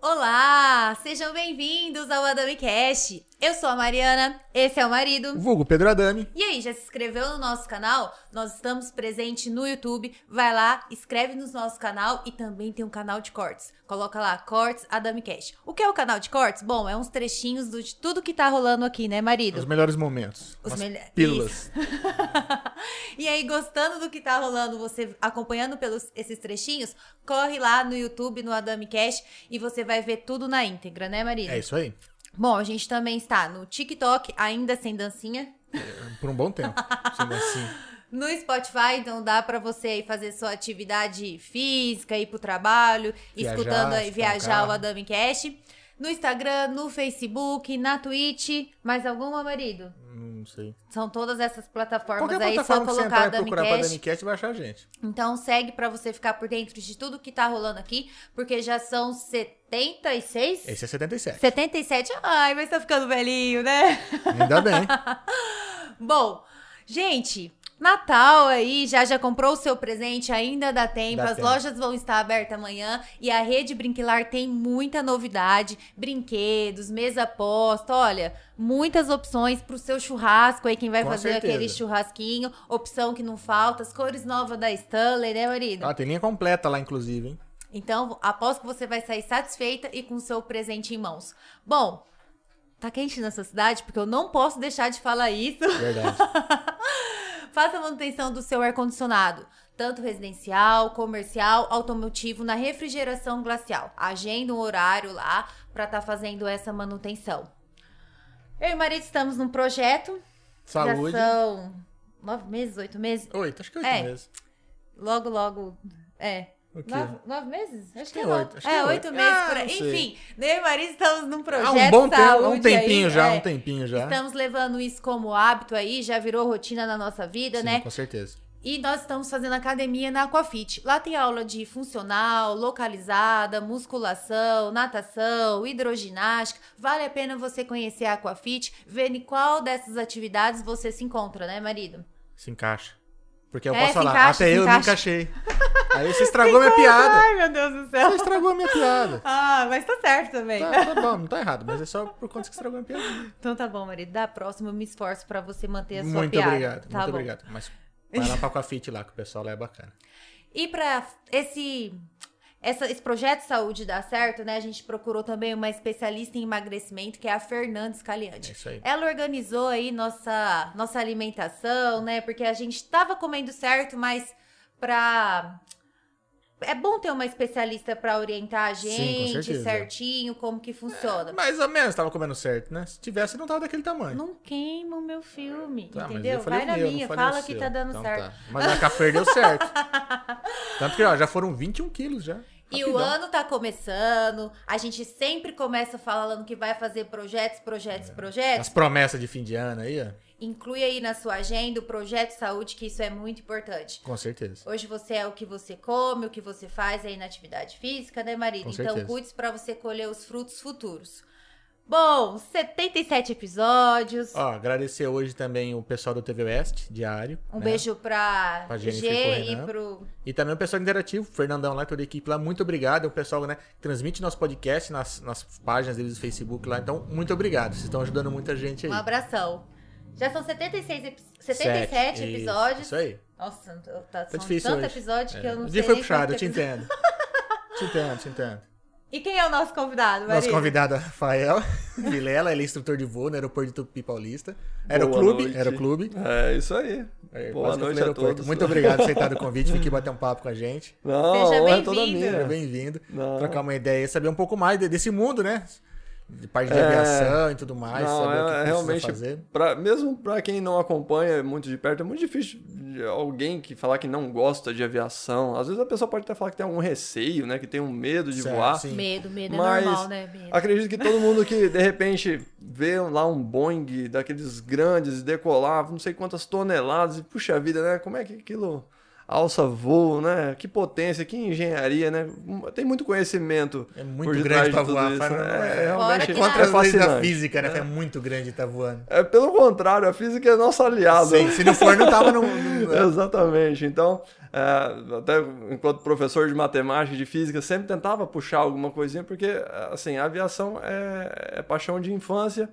Olá, sejam bem-vindos ao Adami Cash. Eu sou a Mariana, esse é o marido. Vulgo Pedro Adami. E aí, já se inscreveu no nosso canal? Nós estamos presentes no YouTube. Vai lá, inscreve no nosso canal e também tem um canal de cortes. Coloca lá, Cortes Adami Cash. O que é o canal de cortes? Bom, é uns trechinhos do- de tudo que tá rolando aqui, né, marido? Os melhores momentos. Os Umas melho- Pílulas. e aí, gostando do que tá rolando, você acompanhando pelos esses trechinhos, corre lá no YouTube, no Adami Cash, e você vai ver tudo na íntegra, né, marido? É isso aí. Bom, a gente também está no TikTok, ainda sem dancinha. Por um bom tempo. Sendo assim. No Spotify, então dá pra você aí fazer sua atividade física, ir pro trabalho, Viajar, escutando aí, viajar o. Adami Cash. No Instagram, no Facebook, na Twitch. Mais alguma, marido? Não sei. São todas essas plataformas Qualquer aí, plataforma só colocar e procurar pra Cash. Damicast vai achar a gente. Então segue pra você ficar por dentro de tudo que tá rolando aqui, porque já são 76? Esse é 77. 77. Ai, mas tá ficando velhinho, né? Ainda bem. Bom, gente, Natal aí, já já comprou o seu presente, ainda dá tempo. Dá As tempo. lojas vão estar abertas amanhã e a Rede Brinquilar tem muita novidade, brinquedos, mesa posta, olha, muitas opções pro seu churrasco aí, quem vai Com fazer certeza. aquele churrasquinho, opção que não falta, as cores novas da Stanley, né, marido? Ah, tem linha completa lá, inclusive, hein? Então, aposto que você vai sair satisfeita e com o seu presente em mãos. Bom, tá quente nessa cidade? Porque eu não posso deixar de falar isso. Verdade. Faça a manutenção do seu ar-condicionado, tanto residencial, comercial, automotivo, na refrigeração glacial. Agenda um horário lá para estar fazendo essa manutenção. Eu e o marido estamos num projeto. Saúde. Já são nove meses, oito meses. Oito, acho que oito É. meses. Logo, logo. É. Nove, nove meses? Acho que que é é oito, acho É, que é oito oito. meses Ah, por aí. Enfim, eu e o marido estamos num projeto Há um bom tempo, um tempinho aí, já, é. um tempinho já. Estamos levando isso como hábito aí, já virou rotina na nossa vida, Sim, né? com certeza. E nós estamos fazendo academia na Aquafit. Lá tem aula de funcional, localizada, musculação, natação, hidroginástica. Vale a pena você conhecer a Aquafit, ver em qual dessas atividades você se encontra, né, marido? Se encaixa. Porque eu É, posso falar, encaixa, até eu me encaixa. encaixei. Aí você estragou minha piada. Ai, meu Deus do céu. Você estragou a minha piada. Ah, mas tá certo também. Tá, tá bom, não tá errado, mas é só por conta que estragou a minha piada. Então tá bom, marido. Da próxima eu me esforço pra você manter a sua Muito piada. obrigado, Tá muito bom. obrigado. Mas vai lá pra Aquafit lá, que o pessoal lá é bacana. E pra esse, essa- esse projeto de saúde dar certo, né? A gente procurou também uma especialista em emagrecimento, que é a Fernandes É Caliante. isso aí. Ela organizou aí nossa, nossa alimentação, né? Porque a gente tava comendo certo, mas pra. É bom ter uma especialista pra orientar a Sim, com gente certinho como que funciona. Mais ou menos tava comendo certo, né? Se tivesse, não tava daquele tamanho. Não queima o meu filme, Tá, entendeu? Vai na meu, minha, fala que tá dando Então certo. tá. Mas a café deu certo. Tanto que, ó, já foram 21 quilos já. E o Rapidão. ano tá começando, a gente sempre começa falando que vai fazer projetos, projetos, projetos. As promessas de fim de ano aí, ó. Inclui aí na sua agenda o projeto saúde, que isso é muito importante. Com certeza. Hoje você é o que você come, o que você faz aí na atividade física, né, marido? Com então certeza. cuide para você colher os frutos futuros. Bom, 77 episódios. Ó, agradecer hoje também o pessoal do TV West, diário. um né? beijo pra, Pra Jennifer G e pro e pro. E também o pessoal interativo, o Fernandão lá, toda a equipe lá, muito obrigado. É o pessoal, né, transmite nosso podcast nas, nas páginas deles do Facebook lá. Então, muito obrigado. Vocês estão ajudando muita gente aí. Um abração. Já são 76, epi- 77 Sete, episódios. Isso, isso aí. Nossa, tá, Tá são difícil tanto hoje. episódio que É. eu não O sei. dia foi puxado, eu te episódio. entendo. te entendo, te entendo. E quem é o nosso convidado, Nosso Maria? convidado é o Rafael Vilela, ele é instrutor de voo no aeroporto de Tupi Paulista. Era o clube, noite. era o clube. É isso aí. É, Boa noite a todos. Muito obrigado por aceitar o convite, vim aqui bater um papo com a gente. Não, Seja é bem-vindo. Seja bem-vindo. Trocar uma ideia e saber um pouco mais de- desse mundo, né? De parte de É. aviação e tudo mais. Não, saber o que é, realmente, fazer. pra, mesmo para quem não acompanha muito de perto, é muito difícil de alguém que falar que não gosta de aviação. Às vezes a pessoa pode até falar que tem algum receio, né? Que tem um medo de Certo, voar. sim. Medo, medo é Mas normal, né? Medo. Acredito que todo mundo que de repente vê lá um Boeing daqueles grandes decolar, não sei quantas toneladas, e puxa vida, né? Como é que aquilo alça voo, né? Que potência, que engenharia, né? Tem muito conhecimento. É muito por grande detrás pra de tudo voar. isso, né? É, é, realmente que contra é as leis da fascinante. física, né? Que é muito grande tá voando. É pelo contrário, a física é nosso aliado. Sim, se não for, não tava no. no- Exatamente. Então, é, até enquanto professor de matemática e de física, sempre tentava puxar alguma coisinha, porque, assim, a aviação é, é paixão de infância.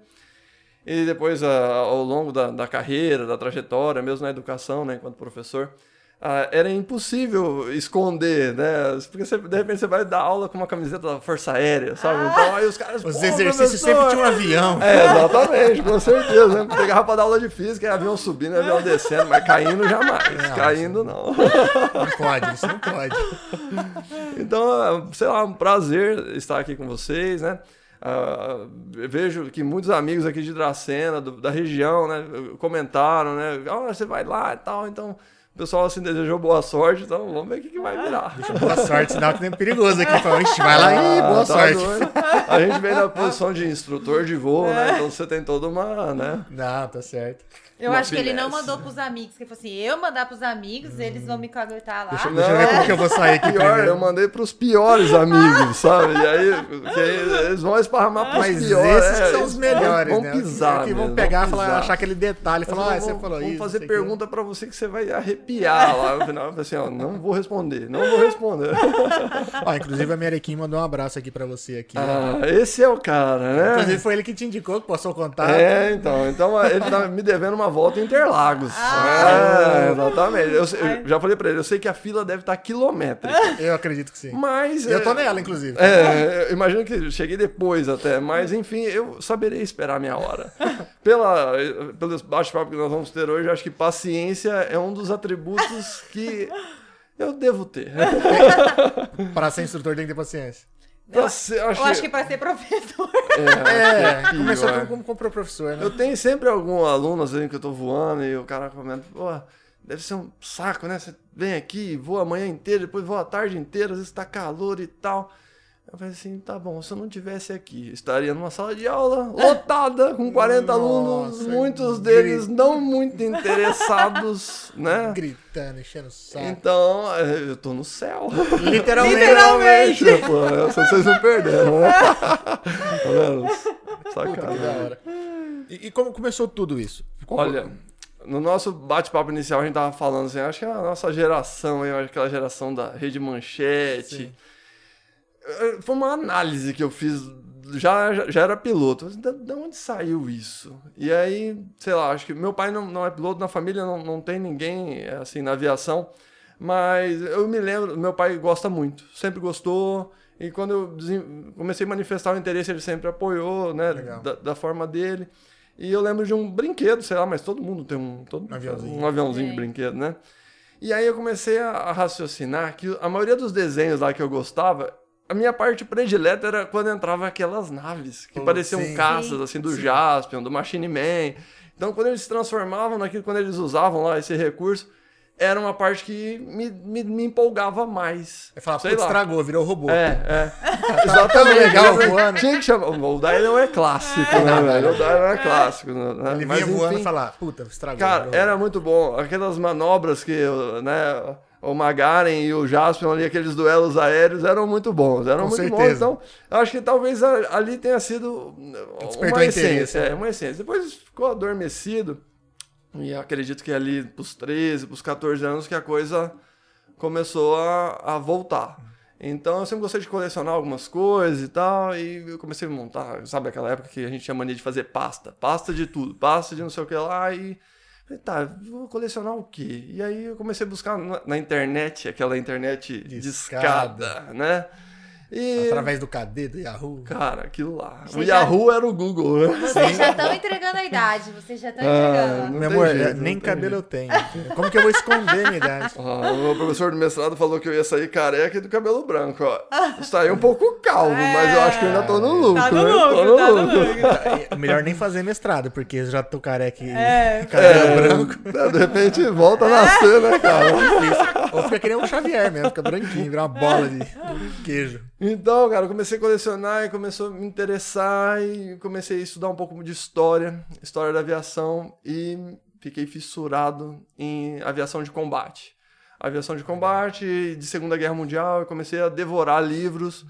E depois, ao longo da, da carreira, da trajetória, mesmo na educação, né, enquanto professor, ah, era impossível esconder, né? Porque você, de repente você vai dar aula com uma camiseta da Força Aérea, sabe? Então aí os caras. Os "Pô, exercícios sempre tinha um avião. é, exatamente, com certeza. Né? Pegava pra dar aula de física, e avião subindo, avião descendo, mas caindo jamais. Não, caindo não. Não pode, isso não pode. Então, sei lá, um prazer estar aqui com vocês, né? Ah, eu vejo que muitos amigos aqui de Dracena, do- da região, né, comentaram, né? Ah, você vai lá e tal, então. O pessoal assim desejou boa sorte, então vamos ver o que, que vai virar. Boa sorte, sinal que tem perigoso aqui. Fala, Ixi, vai lá e boa Ah, tá sorte. doido. A gente vem na posição de instrutor de voo, né? Então você tem toda uma, né? Não, tá certo. Eu Uma acho que ele não mandou pros amigos. Que ele falou assim: eu mandar pros amigos, eles vão me caguetar lá. Deixa, deixa eu ver Não. como que eu vou sair aqui Pior, primeiro. eu mandei pros piores amigos, sabe? E aí, que aí eles vão esparramar pros Mas piores. esses é, são os eles melhores, vão né? pisar que vão mesmo, pegar e vão falar, pisar. achar aquele detalhe. Falar, ah, Vão- você falou vão isso. fazer não sei o quê. pergunta pra você que você vai arrepiar lá no final. Assim, ó, não vou responder, não vou responder. Ó, inclusive a Merequim mandou um abraço aqui pra você aqui. Ah, esse é o cara, né? Inclusive foi ele que te indicou, que passou o contato. É, então, então ele tá me devendo uma volta em Interlagos. Ah. é, exatamente. Eu, eu já falei pra ele, eu sei que a fila deve estar quilométrica, Eu acredito que sim. mas... Eu tô é, nela, inclusive. É, eu imagino que cheguei depois até, mas enfim, eu saberei esperar a minha hora. Pela, pelo bate-papo que nós vamos ter hoje, eu acho que paciência é um dos atributos que eu devo ter. Para ser instrutor tem que ter paciência. Pra ser- Eu acho que pra ser professor. é, É, começou pior. tudo como, como professor, né? Eu tenho sempre algum aluno, às vezes, que eu tô voando e o cara comenta, pô, deve ser um saco, né? Você vem aqui, voa a manhã inteira, depois voa a tarde inteira, às vezes tá calor e tal. Eu falei assim, tá bom, se eu não tivesse aqui, estaria numa sala de aula lotada, com 40 alunos, Nossa, muitos grito. deles não muito interessados, né? Gritando, enchendo o saco. Então, é, eu tô no céu. Literalmente. Literalmente. Essa vocês não perderam, né? tá vendo? Que da Sacanagem. hora. E, e como começou tudo isso? Como- Olha, no nosso bate-papo inicial a gente tava falando assim, acho que a nossa geração, aquela geração da Rede Manchete. Sim. Eh, Foi uma análise que eu fiz, já, já, já era piloto. Da, da onde saiu isso? E aí, sei lá, acho que meu pai não, não é piloto, na família não, não tem ninguém assim na aviação. Mas eu me lembro, meu pai gosta muito, sempre gostou. E quando eu comecei a manifestar o interesse, ele sempre apoiou, né? Legal. Da, da forma dele. E eu lembro de um brinquedo, sei lá, mas todo mundo tem um, todo, Um aviãozinho. um aviãozinho de Sim. brinquedo, né? E aí eu comecei a, a raciocinar que a maioria dos desenhos lá que eu gostava, a minha parte predileta era quando entrava aquelas naves que Pô, pareciam sim. caças, Sim. assim, do Jaspion, do Machine Man. Então, quando eles se transformavam naquilo, quando eles usavam lá esse recurso, era uma parte que me, me, me empolgava mais. É falar, putz, estragou, virou robô. É, é. Exatamente. legal voando. Tinha que chamar. O Dylan é clássico, né, velho? O Dylan é clássico. Né? Ele Mas, vinha voando e falar, puta, estragou. Cara, era muito bom. Aquelas manobras que, né, o Magaren e o Jaspion ali, aqueles duelos aéreos, eram muito bons. Eram Com muito bons. certeza. Então, eu acho que talvez ali tenha sido Despertou uma essência. né? É, uma essência. Depois ficou adormecido. E acredito que ali pros 13, pros 14 anos, que a coisa começou a, a voltar. Então eu sempre gostei de colecionar algumas coisas e tal, e eu comecei a montar, sabe aquela época que a gente tinha mania de fazer pasta, pasta de tudo, pasta de não sei o que lá, e falei, tá, vou colecionar o quê? E aí eu comecei a buscar na, na internet, aquela internet Discada. discada, né? E, Através do KD, do Yahoo. cara, aquilo lá. Você o já- Yahoo era o Google, né? Vocês já estão entregando a idade. Vocês já estão Ah, entregando. Não Meu amor, jeito, é, nem cabelo eu tenho. Como que eu vou esconder minha idade? Ah, o meu professor do mestrado falou que eu ia sair careca e do cabelo branco, ó. Saí um pouco calvo, mas eu acho que eu ainda tô no lucro, Tá no né? Tô lucro, tá no lucro. É Melhor nem fazer mestrado, porque eu já tô careca e É. cabelo É, branco. De repente volta a nascer, né, cara? Ou fica que nem um Xavier mesmo, fica branquinho, vira uma bola de queijo. Então, cara, eu comecei a colecionar e começou a me interessar e comecei a estudar um pouco de história, história da aviação e fiquei fissurado em aviação de combate. aviação de combate, de Segunda Guerra Mundial, eu comecei a devorar livros.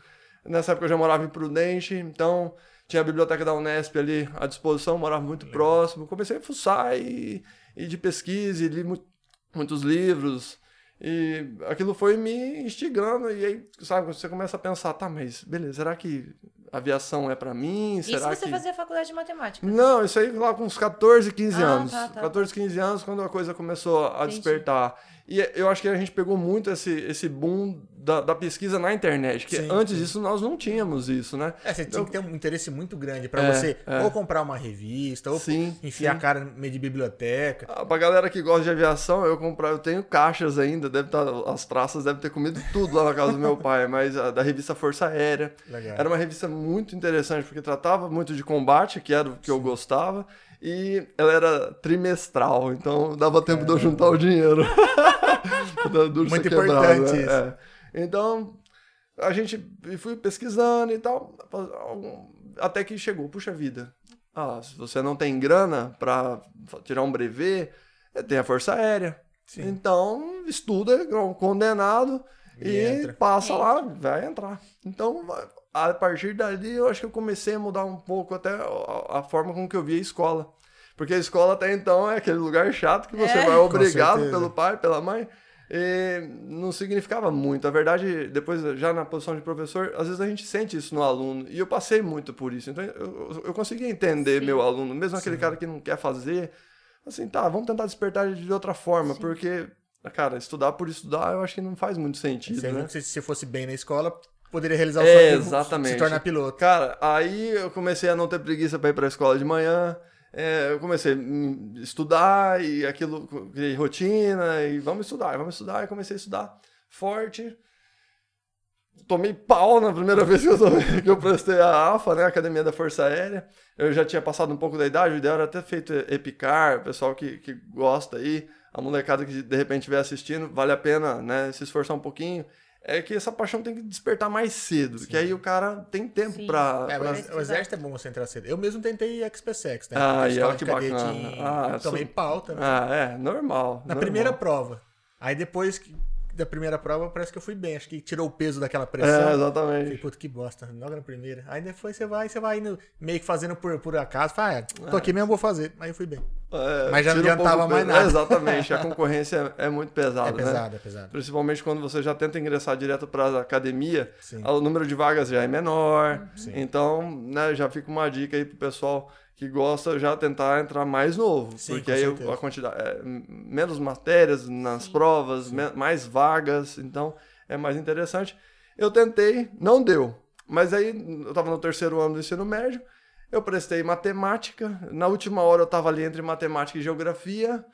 Nessa época eu já morava em Prudente, então tinha a biblioteca da Unesp ali à disposição, morava muito Legal. próximo. Comecei a fuçar e, e de pesquisa, e li mu muitos livros. E aquilo foi me instigando, e aí, sabe, você começa a pensar, tá, mas beleza, será que aviação é para mim? Isso será você que... fazia faculdade de matemática? Não, isso aí lá com uns 14, 15 ah, anos. Tá, tá. 14, 15 anos, quando a coisa começou a Entendi. despertar. E eu acho que a gente pegou muito esse, esse boom da, da pesquisa na internet, que sim, antes sim. disso nós não tínhamos isso, né? É, você tinha então que ter um interesse muito grande para é, você é. ou comprar uma revista, ou sim, enfiar a cara no meio de biblioteca. Ah, pra galera que gosta de aviação, eu comprar, eu tenho caixas ainda, deve estar, tá, as traças devem ter comido tudo lá na casa do meu pai, mas a, da revista Força Aérea. Legal. Era uma revista muito interessante, porque tratava muito de combate, que era o que eu gostava, e ela era trimestral, então dava tempo é, de eu juntar o dinheiro. Muito importante né? isso. É. Então, a gente fui pesquisando e tal, até que chegou, puxa vida. Ah, se você não tem grana para tirar um brevet, é, tem a Força Aérea. Sim. Então, estuda condenado e, e passa lá, vai entrar. Então, a partir dali, eu acho que eu comecei a mudar um pouco até a, a forma com que eu via a escola. Porque a escola até então é aquele lugar chato que você é. vai obrigado pelo pai, pela mãe. E não significava muito. A verdade, depois, já na posição de professor, às vezes a gente sente isso no aluno. E eu passei muito por isso. Então, eu, eu conseguia entender Sim. meu aluno, mesmo aquele Sim. cara que não quer fazer. Assim, tá, vamos tentar despertar ele de outra forma, Sim. porque, cara, estudar por estudar eu acho que não faz muito sentido. Você né? se você fosse bem na escola, poderia realizar o é, sonho exatamente. se tornar piloto. Cara, aí eu comecei a não ter preguiça para ir para a escola de manhã é, eu comecei a estudar e aquilo, criei rotina e vamos estudar, vamos estudar. E comecei a estudar forte. Tomei pau na primeira vez que eu, tomei, que eu prestei a AFA, né, Academia da Força Aérea. Eu já tinha passado um pouco da idade, o ideal era ter feito EPICAR, pessoal que, que gosta aí, a molecada que de repente estiver assistindo, vale a pena né, se esforçar um pouquinho é que essa paixão tem que despertar mais cedo, Sim. que aí o cara tem tempo para É, pra... O exército é bom você entrar cedo. Eu mesmo tentei XPSEX, né? Ah, e olha que bacana. Ah, tomei sou... pauta, né? Ah, é, normal. Na normal. primeira prova. Aí depois que da primeira prova, parece que eu fui bem. Acho que tirou o peso daquela pressão. É, exatamente. Falei, puta, que bosta. Logo na primeira. Aí depois você vai, você vai indo meio que fazendo por, por acaso. Fala, ah, tô aqui mesmo, vou fazer. Aí eu fui bem. É, Mas já não adiantava um mais nada. É, exatamente. A concorrência é muito pesada. É pesada, né? é pesada. Principalmente quando você já tenta ingressar direto para a academia, Sim. o número de vagas já é menor. Sim. Então, né, já fica uma dica aí pro pessoal que gosta já tentar entrar mais novo. Sim, porque aí certeza. a quantidade. É, menos matérias nas Sim. provas, Sim. mais vagas, então é mais interessante. Eu tentei, não deu. Mas aí eu estava no terceiro ano do ensino médio, eu prestei matemática. Na última hora eu estava ali entre matemática e geografia.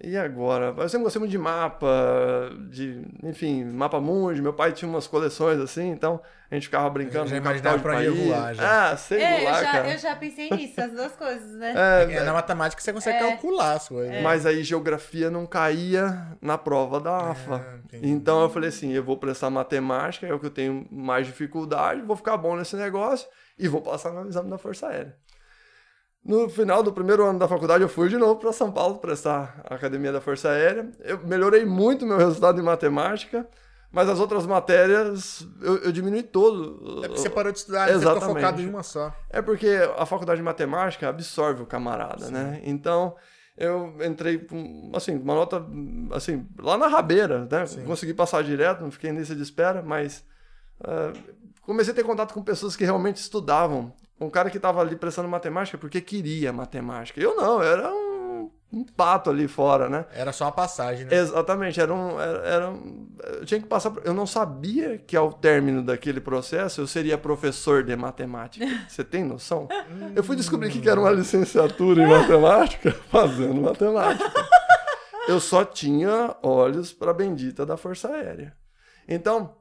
E agora? Eu sempre gostei muito de mapa, de, enfim, mapa mundi. Meu pai tinha umas coleções assim, então a gente ficava brincando com capital de país. Voar, já. Ah, sei é, voar, eu já, cara. eu já pensei nisso, as duas coisas, né? É, é na matemática você consegue é. calcular as coisas. É. Mas aí geografia não caía na prova da AFA. É, então eu falei assim, eu vou prestar matemática, é o que eu tenho mais dificuldade, vou ficar bom nesse negócio e vou passar no exame da Força Aérea. No final do primeiro ano da faculdade, eu fui de novo para São Paulo prestar a Academia da Força Aérea. Eu melhorei muito meu resultado em matemática, mas as outras matérias eu, eu diminui todo. É porque você parou de estudar, Exatamente. você ficou focado em uma só. É porque a faculdade de matemática absorve o camarada, Sim. né? Então, eu entrei com, assim, uma nota, assim, lá na rabeira, né? Sim. Consegui passar direto, não fiquei nesse de espera, mas... Uh, comecei a ter contato com pessoas que realmente estudavam um cara que estava ali prestando matemática porque queria matemática. Eu não, era um, um, pato ali fora, né? Era só uma passagem, né? Exatamente, era um, era, era um, eu tinha que passar, eu não sabia que ao término daquele processo eu seria professor de matemática. Você tem noção? eu fui descobrir que era uma licenciatura em matemática fazendo matemática. Eu só tinha olhos para a bendita da Força Aérea. Então,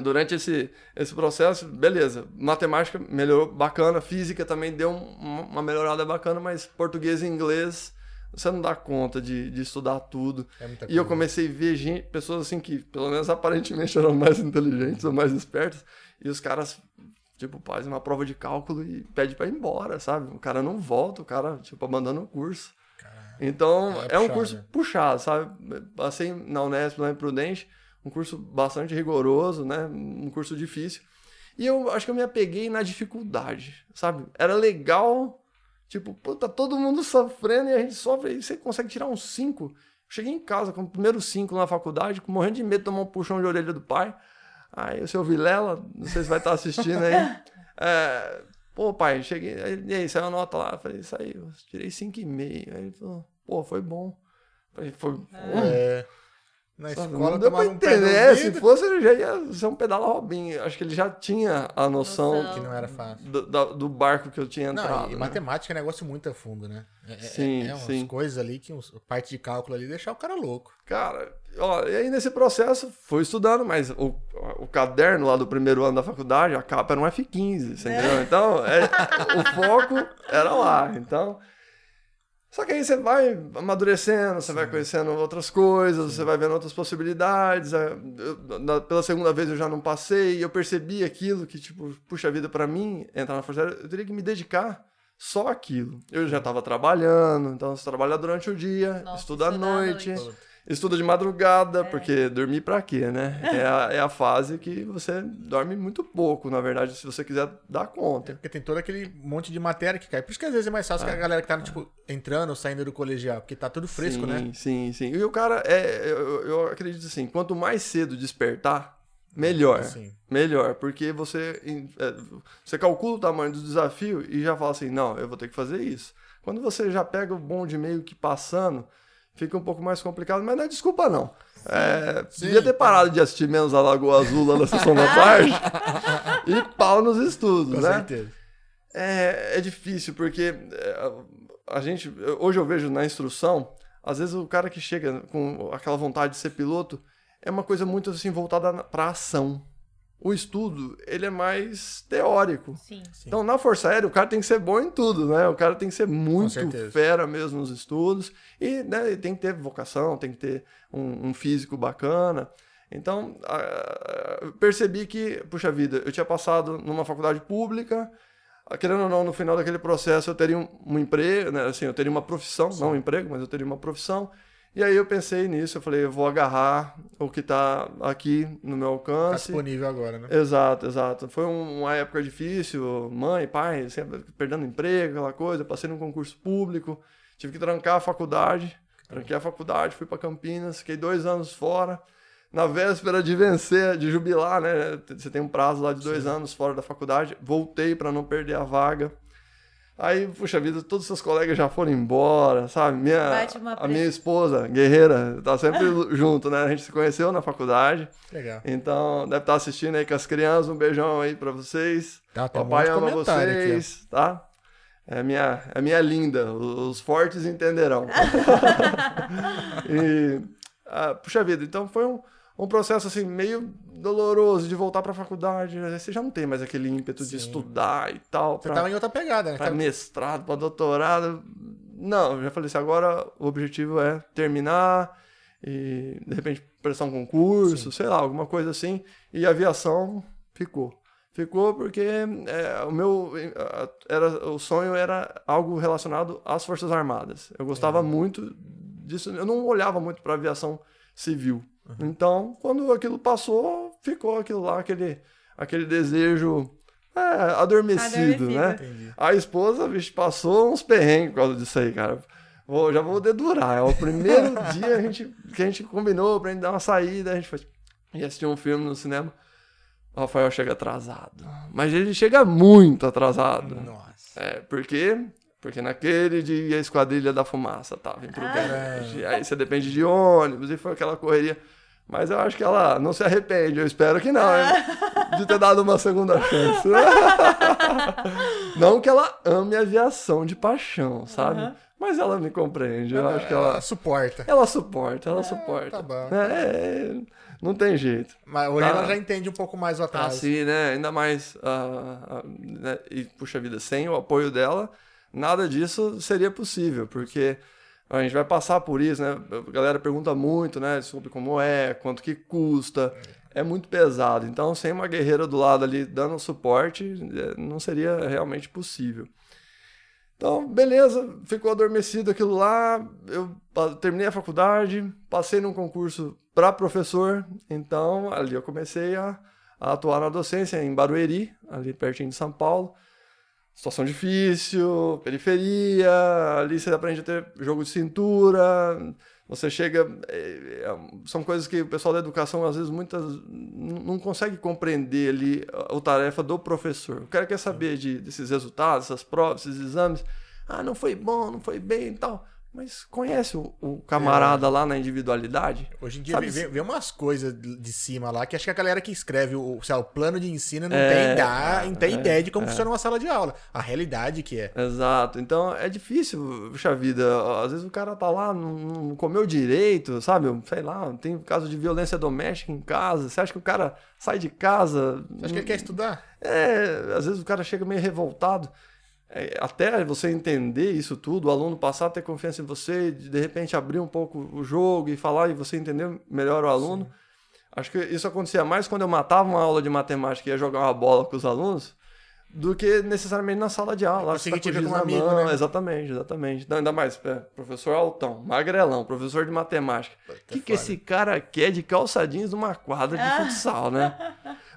durante esse, esse processo, beleza, matemática melhorou bacana, física também deu uma melhorada bacana, mas português e inglês você não dá conta de, de estudar tudo. É e eu comecei a ver gente, pessoas assim que, pelo menos aparentemente, eram mais inteligentes ou mais espertas, e os caras, tipo, fazem uma prova de cálculo e pede para ir embora, sabe? O cara não volta, o cara, tipo, abandona o curso. Então, É é, um curso né? puxado, sabe? Passei na Unesp, lá em Prudente, um curso bastante rigoroso, né? Um curso difícil. E eu acho que eu me apeguei na dificuldade, sabe? Era legal, tipo, pô, tá todo mundo sofrendo e a gente sofre, e você consegue tirar uns 5. Cheguei em casa com o primeiro 5 na faculdade, morrendo de medo de tomar um puxão de orelha do pai. Aí o seu Vilela, não sei se vai estar assistindo aí. é, pô, pai, cheguei. E aí, saiu a nota lá? Falei, isso aí, eu tirei 5,5. Aí ele falou, pô, foi bom. Falei, foi bom. É. Na Sabe, escola não deu pra tomava um entender. É, se fosse, ele já ia ser um pedala Robinho. Acho que ele já tinha a noção, Noção. Que não era fácil. Do, do barco que eu tinha Não, entrado. e né? matemática é negócio muito a fundo, né? É, é- Sim, é umas sim. coisas ali que uns, parte de cálculo ali deixar o cara louco. Cara, ó, e aí nesse processo fui estudando, mas o, o caderno lá do primeiro ano da faculdade, a capa era um F15, você entendeu? Então, é, o foco era lá. Então. Só que aí você vai amadurecendo, você vai conhecendo outras coisas, você vai vendo outras possibilidades. é, eu- na- pela segunda vez eu já não passei, e eu percebi aquilo que, tipo, puxa vida, pra mim, entrar na força aérea, eu teria que me dedicar só àquilo. Eu já estava trabalhando, então você trabalha durante o dia, Nossa, estuda à noite. noite. Estuda de madrugada, porque dormir pra quê, né? É a, é a fase que você dorme muito pouco, na verdade, se você quiser dar conta. Porque tem todo aquele monte de matéria que cai. Por isso que às vezes é mais fácil que a galera que tá, tipo, entrando ou saindo do colegial. Porque tá tudo fresco, sim, né? Sim, sim. E o cara, é, eu, eu acredito assim, quanto mais cedo despertar, melhor. Sim. Melhor, porque você, é, você calcula o tamanho do desafio e já fala assim, não, eu vou ter que fazer isso. Quando você já pega o bonde meio que passando, fica um pouco mais complicado, mas não é desculpa não. É, Sim. devia ter parado de assistir menos a Lagoa Azul lá na sessão da tarde e pau nos estudos, Com né? certeza. É, é difícil, porque é, a gente. Hoje eu vejo na instrução, às vezes o cara que chega com aquela vontade de ser piloto é uma coisa muito assim voltada para ação. O estudo, ele é mais teórico. Sim. Então, na Força Aérea, o cara tem que ser bom em tudo, né? O cara tem que ser muito fera mesmo nos estudos. E né, ele tem que ter vocação, tem que ter um, um físico bacana. Então, ah, eu percebi que, puxa vida, eu tinha passado numa faculdade pública. Querendo ou não, no final daquele processo eu teria um, um emprego, né? Assim, eu teria uma profissão, não um emprego, mas eu teria uma profissão. E aí eu pensei nisso, eu falei, eu vou agarrar o que tá aqui no meu Tá alcance. disponível agora, né? Exato, exato. Foi um- uma época difícil, mãe, pai, sempre perdendo emprego, aquela coisa, passei num concurso público, tive que trancar a faculdade, tranquei a faculdade, fui para Campinas, fiquei dois anos fora. Na véspera de vencer, de jubilar, né? Você tem um prazo lá de dois anos fora da faculdade, voltei para não perder a vaga. Aí, puxa vida, todos os seus colegas já foram embora, sabe? Minha, a minha esposa, guerreira, tá sempre junto, né? A gente se conheceu na faculdade. Legal. Então, deve estar assistindo aí com as crianças. Um beijão aí pra vocês. Tá, tem um Papai de ama comentário aqui, vocês, tá? É minha, é minha linda. Os fortes entenderão. e, ah, puxa vida, então foi um, um processo assim meio doloroso de voltar pra faculdade. Aí Você já não tem mais aquele ímpeto de Sim. estudar e tal. Você pra- tava em outra pegada, né? para mestrado, para doutorado. Não, já falei assim, agora o objetivo é terminar e de repente prestar um concurso, sei lá, alguma coisa assim. E a aviação ficou. Ficou porque é, o meu era o sonho era algo relacionado às Forças Armadas. Eu gostava muito disso, eu não olhava muito para aviação civil. Então, quando aquilo passou, ficou aquilo lá, aquele aquele desejo é, adormecido, Adormecido. né? Entendi. A esposa, bicho, passou uns perrengues por causa disso aí, cara. Vou, já vou dedurar. É o primeiro dia a gente, que a gente combinou pra gente dar uma saída. A gente foi ia assistir um filme no cinema. O Rafael chega atrasado. Mas ele chega muito atrasado. Nossa. É, por quê? Porque naquele dia a Esquadrilha da Fumaça tava em Prudente. Aí você depende de ônibus e foi aquela correria. Mas eu acho que ela não se arrepende. Eu espero que não, hein? De ter dado uma segunda chance. Não que ela ame a aviação de paixão, sabe? Mas ela me compreende. Eu acho que ela. suporta. Ela suporta, ela suporta. tá bom. É, não tem jeito. Mas hoje Tá. ela já entende um pouco mais o atraso. Assim, né? Ainda mais. ah, ah, né? E, puxa vida, sem o apoio dela, nada disso seria possível, porque a gente vai passar por isso, né? A galera pergunta muito, né? Sobre como é, quanto que custa. É muito pesado. Então, sem uma guerreira do lado ali dando suporte, eh, não seria realmente possível. Então, beleza, ficou adormecido aquilo lá. Eu terminei a faculdade, passei num concurso para professor. Então, ali eu comecei a, a atuar na docência em Barueri, ali pertinho de São Paulo. Situação difícil, periferia, ali você aprende a ter jogo de cintura. Você chega. é, é, são coisas que o pessoal da educação, às vezes, muitas não consegue compreender ali a, a tarefa do professor. O cara quer saber de, desses resultados, essas provas, esses exames. Ah, não foi bom, não foi bem e tal. Mas conhece o, o camarada lá na individualidade? Hoje em dia Sabe vê, vê- umas coisas de cima lá que acho que a galera que escreve o, sei lá, o plano de ensino não É, tem, dá, não tem é, ideia de como é. funciona uma sala de aula. A realidade que é. Exato. Então é difícil, puxa vida. Às vezes o cara tá lá, não, não comeu direito, sabe? Sei lá, tem caso de violência doméstica em casa. Você acha que o cara sai de casa? Você acha que ele quer estudar? É, às vezes o cara chega meio revoltado. É, até você entender isso tudo, o aluno passar a ter confiança em você, de, de repente abrir um pouco o jogo e falar e você entender melhor o aluno. Acho que isso acontecia mais quando eu matava uma aula de matemática e ia jogar uma bola com os alunos do que necessariamente na sala de aula. lá você tá ver com na amigo, mão. né? Exatamente, exatamente. Então, ainda mais, é, professor Altão, magrelão, professor de matemática. O que, que foda. esse cara quer de calça jeans numa quadra de futsal, né?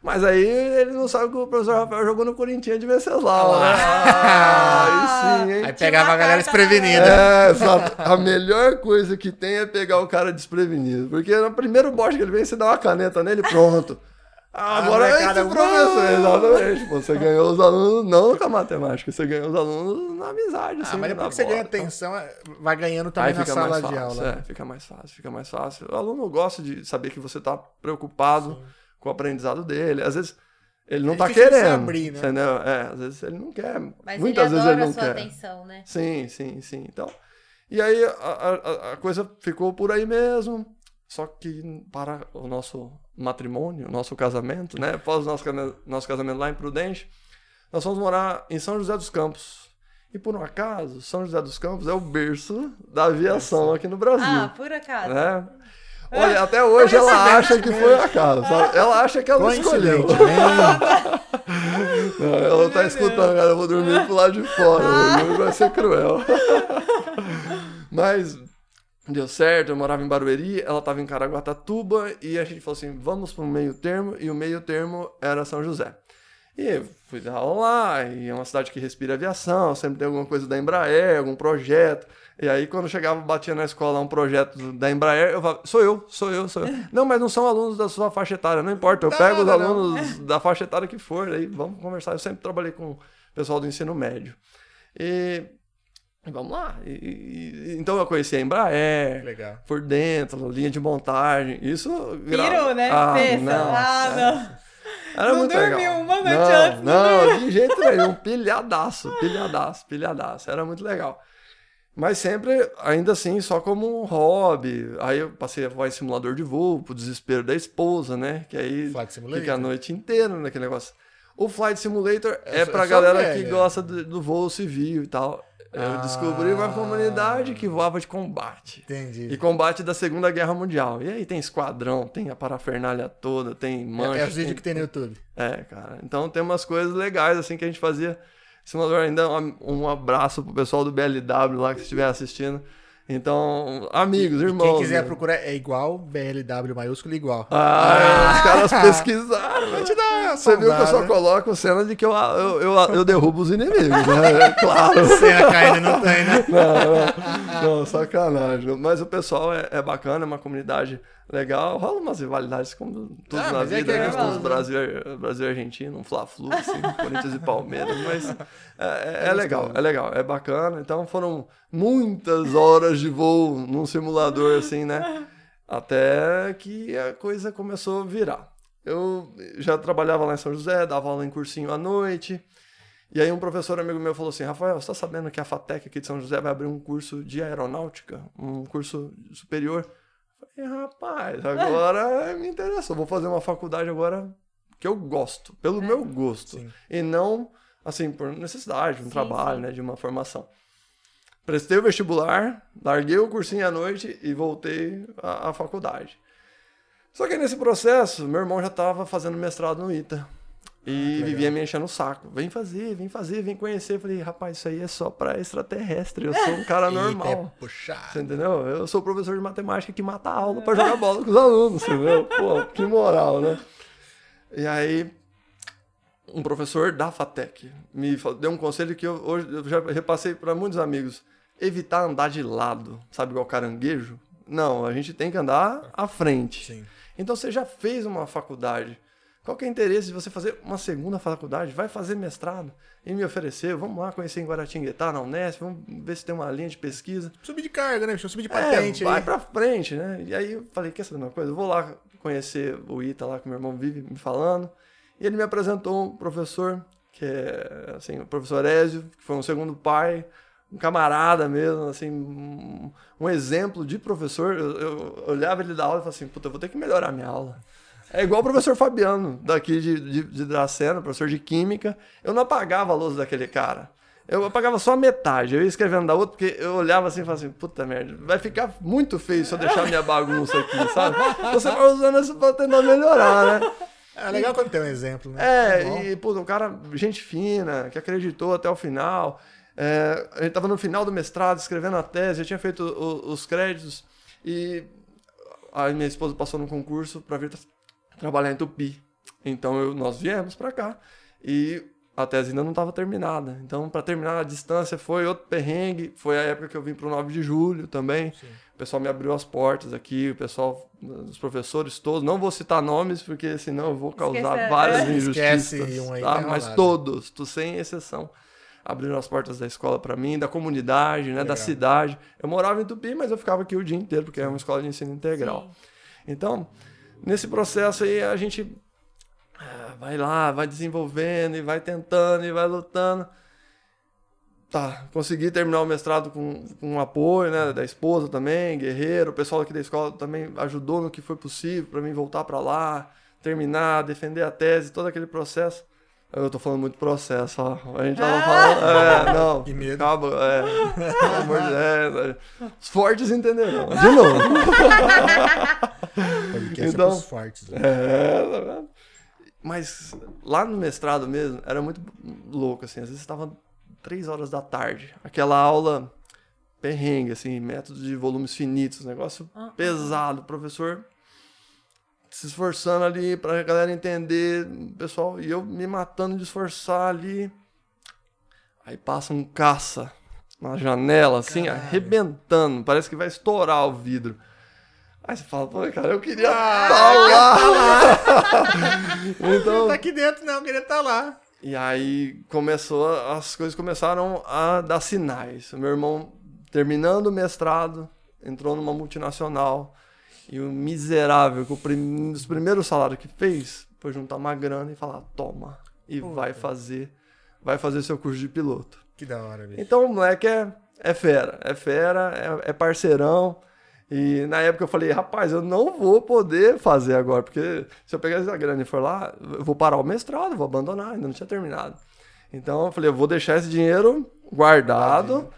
Mas aí ele não sabe que o professor Rafael jogou no Corinthians de Venceslau, né? Ah, aí sim, hein? Aí pegava a galera desprevenida. É, exato. A melhor coisa que tem é pegar o cara desprevenido. Porque no primeiro bote que ele vem, você dá uma caneta nele e pronto. Ah, Agora é esse professor, exatamente. Pô, Você ganhou os alunos não com a matemática, você ganhou os alunos na amizade. Ah, assim, mas na depois que você bola, ganha então. atenção, é, vai ganhando também Aí na fica sala mais de fácil, aula. é, fica mais fácil, fica mais fácil. O aluno gosta de saber que você está preocupado com o aprendizado dele. Às vezes ele não É está de se querendo, abrir, né? entendeu? É, às vezes ele não quer. Mas Muitas ele vezes adora ele não a sua quer. atenção, né? Sim, sim, sim. Então, e aí a, a- a coisa ficou por aí mesmo. Só que para o nosso matrimônio, o nosso casamento, né? Após o nosso, nosso casamento lá em Prudente, nós fomos morar em São José dos Campos. E por um acaso, São José dos Campos é o berço da aviação aqui no Brasil. Ah, por acaso. né? Olha, até hoje ela acha que foi acaso. Ela acha que ela escolheu. Coincidentemente. Não, ela tá escutando, cara. Eu vou dormir pro lado de fora. Vai ser cruel. Mas deu certo, eu morava em Barueri, ela tava em Caraguatatuba e a gente falou assim: vamos pro meio termo, e o meio termo era São José. E eu fui dar aula lá, e é uma cidade que respira aviação, sempre tem alguma coisa da Embraer, algum projeto. E aí, quando chegava, batia na escola um projeto da Embraer, eu falava, sou eu, sou eu, sou eu. Não, mas não são alunos da sua faixa etária, não importa, eu Não, pego os não, não. alunos da faixa etária que for, aí vamos conversar. Eu sempre trabalhei com o pessoal do ensino médio. E vamos lá. E- e- então eu conheci a Embraer, Legal. por dentro, linha de montagem. Isso. gra- Pirou, né? Ah, Pensa. não. Ah, não. Era Não muito dormiu legal. uma noite não, antes, não Não, de jeito nenhum. Pilhadaço, pilhadaço, pilhadaço. Era muito legal. Mas sempre, ainda assim, só como um hobby. Aí eu passei a voar em simulador de voo, pro desespero da esposa, né? Que aí fica a noite inteira naquele negócio. O Flight Simulator é sou- pra sou galera velho. que gosta do, do voo civil e tal. Eu descobri uma comunidade que voava de combate. Entendi. E combate da Segunda Guerra Mundial. E aí tem esquadrão, tem a parafernália toda, tem mancha. É, é os vídeos tem- que tem no YouTube. É, cara. Então tem umas coisas legais assim que a gente fazia. Simulador ainda um abraço pro pessoal do BLW lá que estiver assistindo. Então, amigos, E irmãos. quem quiser né? procurar é igual, BLW maiúsculo igual. Ah, os caras pesquisaram. Vou te dar Você viu que eu só coloco cena de que eu, eu, eu, eu derrubo os inimigos, né? É claro. Cena caindo não tem, né? Não, não, não, sacanagem. Mas o pessoal é, é bacana, é uma comunidade legal. Rola umas rivalidades como tudo Ah, na é vida, que é né? gostoso, Os Brasil, Brasil e Argentina, um Fla-Flu, assim, Corinthians e Palmeiras, mas é, é- é legal, é legal, é bacana. Então foram muitas horas de voo num simulador, assim, né? Até que a coisa começou a virar. Eu já trabalhava lá em São José, dava aula em cursinho à noite. E aí um professor amigo meu falou assim, Rafael, você tá sabendo que a FATEC aqui de São José vai abrir um curso de aeronáutica? Um curso superior? Falei, rapaz, agora me interessou. Vou fazer uma faculdade agora que eu gosto, pelo meu gosto. Sim. E não, assim, por necessidade, de um Sim, trabalho, sim. né, de uma formação. Prestei o vestibular, larguei o cursinho à noite e voltei à, à faculdade. Só que nesse processo, meu irmão já estava fazendo mestrado no ITA. E vivia me enchendo o saco. Vem fazer, vem fazer, vem conhecer. Eu falei, rapaz, isso aí é só pra extraterrestre. Eu sou um cara Eita, normal. é puxado. Você entendeu? Eu sou professor de matemática que mata a aula pra jogar bola com os alunos, entendeu? Pô, que moral, né? E aí, um professor da FATEC me deu um conselho que eu, hoje eu já repassei para muitos amigos. Evitar andar de lado, sabe, igual caranguejo? Não, a gente tem que andar à frente. Sim. Então você já fez uma faculdade. Qual que é o interesse de você fazer uma segunda faculdade? Vai fazer mestrado e me oferecer. Vamos lá conhecer em Guaratinguetá, na Unesp, vamos ver se tem uma linha de pesquisa. Subir de carga, né? bicho? Subir de É, patente vai aí. pra frente, né? E aí eu falei, quer saber uma coisa? Eu vou lá conhecer o Ita lá que meu irmão vive me falando. E ele me apresentou um professor, que é assim, o professor Ézio, que foi um segundo pai, um camarada mesmo, assim, um, um exemplo de professor. Eu, eu olhava ele da aula e falava assim, puta, eu vou ter que melhorar minha aula. É igual o professor Fabiano, daqui de, de, de Dracena, professor de Química. Eu não apagava a lousa daquele cara. Eu apagava só a metade. Eu ia escrevendo da outra, porque eu olhava assim e falava assim, puta merda, vai ficar muito feio se eu deixar minha bagunça aqui, sabe? Você vai usando isso pra tentar melhorar, né? É legal quando tem um exemplo, né? Tá. É, e, pô, um cara, gente fina, que acreditou até o final. É, a gente tava no final do mestrado, escrevendo a tese, eu tinha feito o- os créditos e a minha esposa passou no concurso para vir trabalhar em Tupi. Então eu- nós viemos para cá e a tese ainda não estava terminada. Então, para terminar a distância foi outro perrengue. Foi a época que eu vim para o 9 de julho também. O pessoal me abriu as portas aqui, o pessoal, os professores todos. Não vou citar nomes, porque senão eu vou causar Esquece- várias é. injustiças. Um aí, tá? Mas enrolado. todos, tu sem exceção. Abriram as portas da escola para mim, da comunidade, né, da cidade. Eu morava em Tupi, mas eu ficava aqui o dia inteiro, porque é uma escola de ensino integral. Sim. Então, nesse processo aí, a gente ah, vai lá, vai desenvolvendo e vai tentando e vai lutando. Tá, consegui terminar o mestrado com, com apoio, né, da esposa também, guerreiro, o pessoal aqui da escola também ajudou no que foi possível para mim voltar para lá, terminar, defender a tese, todo aquele processo. Eu tô falando muito processo, ó. A gente já não fala. É, não. Que medo. Calma, é. Pelo amor de Deus. é. Os fortes entenderão. De novo. Podcast Então- é pros fortes. né? É, tá vendo? Mas lá no mestrado mesmo, era muito louco, assim. Às vezes estava três horas da tarde. Aquela aula perrengue, assim, método de volumes finitos, negócio pesado. Professor se esforçando ali pra galera entender, pessoal, e eu me matando de esforçar ali. Aí passa um caça na janela, assim, Caralho. arrebentando. Parece que vai estourar o vidro. Aí você fala, pô, cara, eu queria Ah, estar lá. então, Não tá aqui dentro, não, queria estar lá. e aí começou, as coisas começaram a dar sinais. O meu irmão, terminando o mestrado, entrou numa multinacional. E o miserável, com o prim- os primeiros salários que fez, foi juntar uma grana e falar, toma. E Puta. vai fazer, vai fazer seu curso de piloto. Que da hora, bicho. Então o moleque é, é fera, é fera, é, é parceirão. E na época eu falei, rapaz, eu não vou poder fazer agora, porque se eu pegar essa grana e for lá, eu vou parar o mestrado, vou abandonar, ainda não tinha terminado. Então eu falei, eu vou deixar esse dinheiro guardado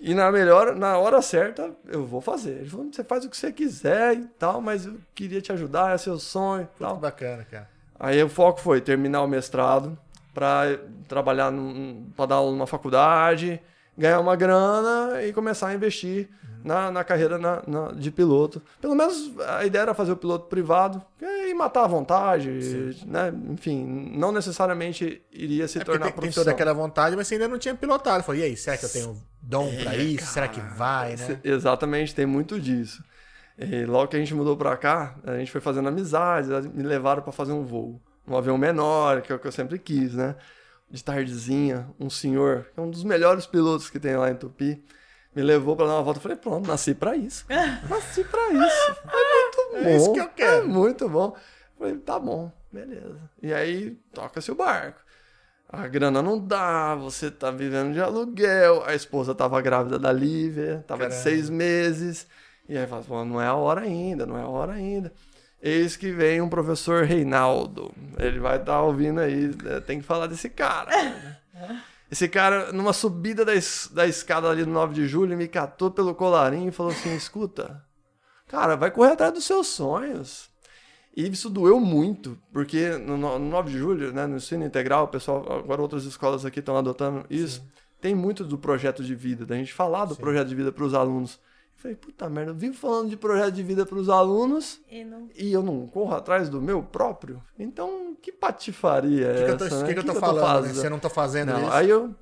e na melhor, na hora certa, eu vou fazer. Ele falou, você faz o que você quiser e tal, mas eu queria te ajudar, é seu sonho e tal. que bacana, cara. Aí o foco foi terminar o mestrado para trabalhar para dar aula numa faculdade, ganhar uma grana e começar a investir na, na carreira na- na- de piloto. Pelo menos a ideia era fazer o piloto privado e matar à vontade, né? Enfim, não necessariamente iria se É tornar tem, tem profissão. toda aquela vontade, mas você ainda não tinha pilotado. Falei, e aí, será que eu tenho dom pra isso? Será que vai, né? Exatamente, tem muito disso. E logo que a gente mudou pra cá, a gente foi fazendo amizades, me levaram pra fazer um voo. Um avião menor, que é o que eu sempre quis, né? De tardezinha, um senhor, que é um dos melhores pilotos que tem lá em Tupi, me levou pra dar uma volta. Eu falei, pronto, nasci pra isso. nasci pra isso. É muito bom. É isso que eu quero. É muito bom. Eu falei, tá bom, beleza. E aí, toca-se o barco. A grana não dá, você tá vivendo de aluguel. A esposa tava grávida da Lívia, tava de Caramba. seis meses. E aí fala, pô, não é a hora ainda, não é a hora ainda. Eis que vem um professor Reinaldo. Ele vai estar ouvindo aí, né, tem que falar desse cara. Esse cara, numa subida da, es- da escada ali no 9 de julho, me catou pelo colarinho e falou assim: escuta, cara, vai correr atrás dos seus sonhos. E isso doeu muito, porque no, no 9 de julho, né, no ensino integral, o pessoal, agora outras escolas aqui estão adotando isso. Sim. Tem muito do projeto de vida, da gente falar do Sim. projeto de vida para os alunos. Eu falei, puta merda, eu vivo falando de projeto de vida para os alunos e, não... e, eu não corro atrás do meu próprio? Então, que patifaria é que essa? O que, né? que, que, eu tô, que falando? Tô né? Você não tá fazendo não, isso? Aí eu,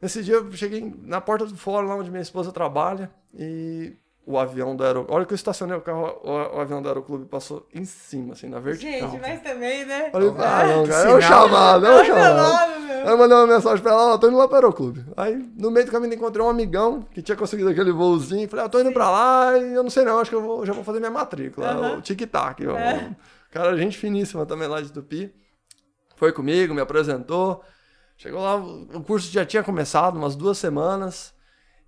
nesse dia, eu cheguei na porta do fórum, lá onde minha esposa trabalha, e o avião do aeroclube. Olha que eu estacionei o carro, o, o, avião do aeroclube passou em cima, assim, na vertical. Gente, mas também, né? Falei, ah, não, cara, é um chamado, é um chamado. Aí eu mandei uma mensagem pra ela, ó, tô indo lá pro aeroclube. Aí, no meio do caminho, encontrei um amigão que tinha conseguido aquele voozinho. Falei, ah, tô indo Sim. pra lá e eu não sei não, acho que eu vou, já vou fazer minha matrícula, o tic-tac. É. Cara, gente finíssima também lá de Tupi. Foi comigo, me apresentou. Chegou lá, o curso já tinha começado, umas duas semanas.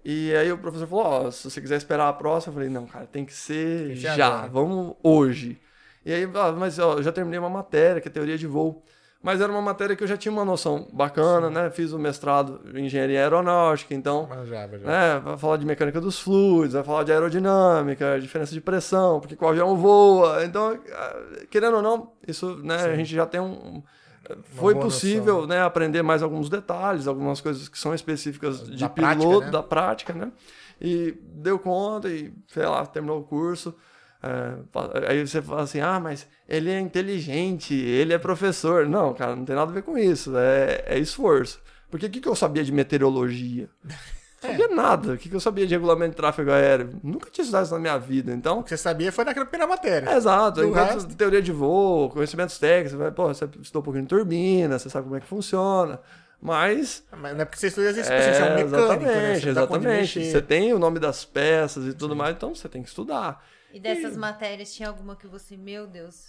E aí o professor falou, ó, oh, se você quiser esperar a próxima, eu falei, não, cara, tem que ser já, já vamos hoje. E aí, ah, mas ó, eu já terminei uma matéria, que é teoria de voo. Mas era uma matéria que eu já tinha uma noção bacana, Sim. né? Fiz o mestrado em engenharia aeronáutica, então. Já, já. Né? Vai falar de mecânica dos fluidos, vai falar de aerodinâmica, diferença de pressão, porque o avião voa. Então, ah, querendo ou não, isso, né, a gente já tem um foi possível né, aprender mais alguns detalhes, algumas coisas que são específicas de da piloto, prática, né? da prática, né? E deu conta e, sei lá, terminou o curso. É, aí você fala assim, ah, mas ele é inteligente, ele é professor. Não, cara, não tem nada a ver com isso, é, é esforço. Porque o que, que eu sabia de meteorologia? Não sabia é. nada. O que, eu sabia de regulamento de tráfego aéreo? Nunca tinha estudado isso na minha vida. Então. O que você sabia foi naquela primeira matéria. É, exato. Enquanto resto... teoria de voo, conhecimentos técnicos, você, vai, pô, você estudou um pouquinho de turbina, você sabe como é que funciona. Mas. Mas não é porque você estuda assim, é, você é um mecânico, exatamente, né? Você exatamente. Você tem o nome das peças e tudo Sim. mais, então você tem que estudar. E dessas e... matérias, tinha alguma que você, meu Deus.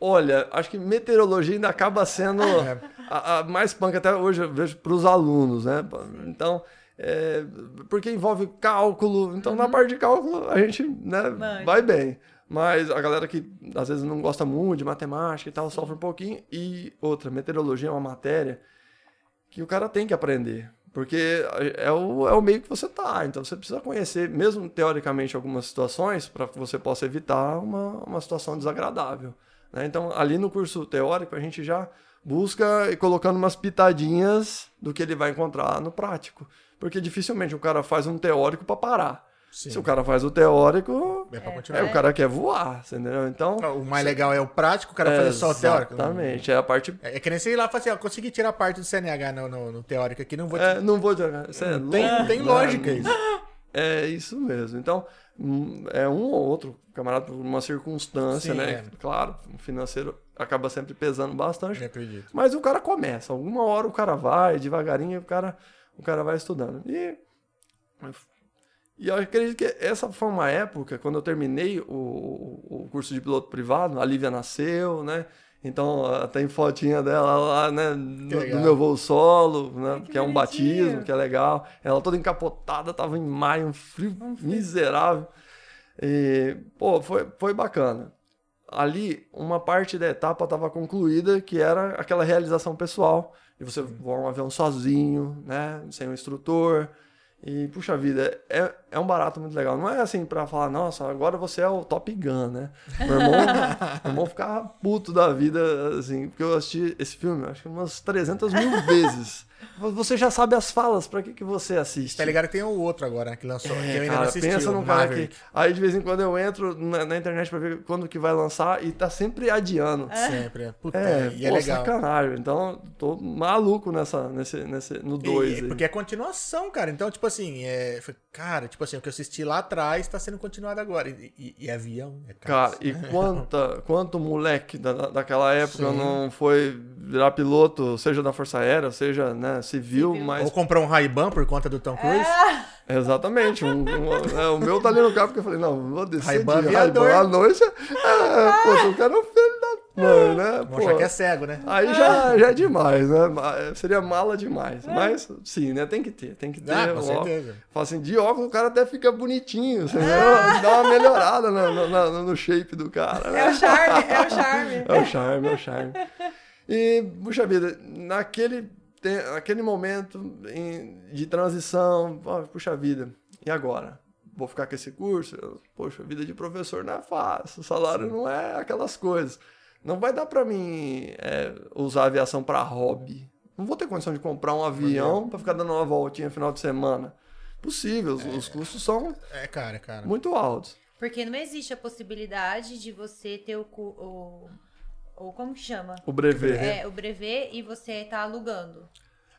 Olha, acho que meteorologia ainda acaba sendo é. a, a, mais punk até hoje eu vejo para os alunos, né? Então, é, porque envolve cálculo. Então, uhum. na parte de cálculo, a gente né, vai bem. Mas a galera que às vezes não gosta muito de matemática e tal, sofre um pouquinho. E outra, meteorologia é uma matéria que o cara tem que aprender. Porque é o, é o meio que você tá. Então você precisa conhecer, mesmo teoricamente, algumas situações para que você possa evitar uma, uma situação desagradável. Né? Então, ali no curso teórico, a gente já busca colocando umas pitadinhas do que ele vai encontrar no prático. Porque dificilmente o cara faz um teórico para parar. Sim. Se o cara faz o teórico, é, pra continuar. é o cara quer voar, entendeu? Então. O mais legal é o prático, o cara é, fazer só o teórico. Exatamente, é a parte. É, é que nem você ir lá e falar assim, ó, consegui tirar a parte do CNH no, no, no teórico aqui, não vou. É, não vou tirar. É tem, tem lógica isso. É isso mesmo. Então, hum, é um ou outro camarada por uma circunstância, Sim, né? É. Claro, o financeiro acaba sempre pesando bastante. Eu acredito. Mas o cara começa. Alguma hora o cara vai, devagarinho, o cara o cara vai estudando. E, e eu acredito que essa foi uma época, quando eu terminei o, o curso de piloto privado, a Lívia nasceu, né? Então tem fotinha dela lá, né? Do, meu voo solo, né? Que, que é um batismo, que é legal. Ela toda encapotada, tava em maio, um frio miserável. E, pô, foi, foi bacana. Ali, uma parte da etapa estava concluída, que era aquela realização pessoal e você voa um avião sozinho, né? Sem um instrutor. E, puxa vida, é, é um barato muito legal. Não é assim pra falar, nossa, agora você é o Top Gun, né? Meu irmão, meu irmão ficava puto da vida, assim, porque eu assisti esse filme, acho que umas 300 mil vezes. Você já sabe as falas, pra que, que você assiste? Tá ligado que tem o outro agora, né, que lançou, é, que eu ainda cara, não assisti. Pensa num cara que... Aí de vez em quando eu entro na, na, internet pra ver quando que vai lançar e tá sempre adiando. É. Sempre, é. Puta, é, e é pô, é legal. sacanagem. Então, tô maluco nessa, nesse, nesse, no 2 Porque é continuação, cara. Então, tipo assim, é, cara, tipo assim, o que eu assisti lá atrás tá sendo continuado agora. E, e, e avião, é Cara, e quanta, quanto moleque da, daquela época Sim. não foi virar piloto, seja da Força Aérea, seja, né, civil, civil. mas... Ou comprou um Ray-Ban por conta do Tom Cruise. É. Exatamente. Um, um, é, o meu tá ali no carro porque eu falei, não, vou descer Ray-Ban de Ray-Ban à noite. É, pô, o cara é um filho da mãe, né? Pô, achar que é cego, né? Aí já, já é demais, né? Seria mala demais. É. Mas, sim, né? Tem que ter, tem que ter. Ah, com certeza. Fala assim, de óculos o cara até fica bonitinho, assim, né? Dá uma melhorada no, no, no, shape do cara. Né? É o charme, é o charme. É o charme, é o charme. E, puxa vida, naquele, naquele momento de transição, puxa vida, e agora? vou ficar com esse curso. Poxa, vida de professor não é fácil, o salário não é aquelas coisas. Não vai dar para mim é, usar a aviação para hobby. Não vou ter condição de comprar um avião para ficar dando uma voltinha no final de semana. Possível, os, os custos são É, cara, cara. muito altos. Porque não existe a possibilidade de você ter o. o, o como que chama? O brevet. É, o brevet e você tá alugando.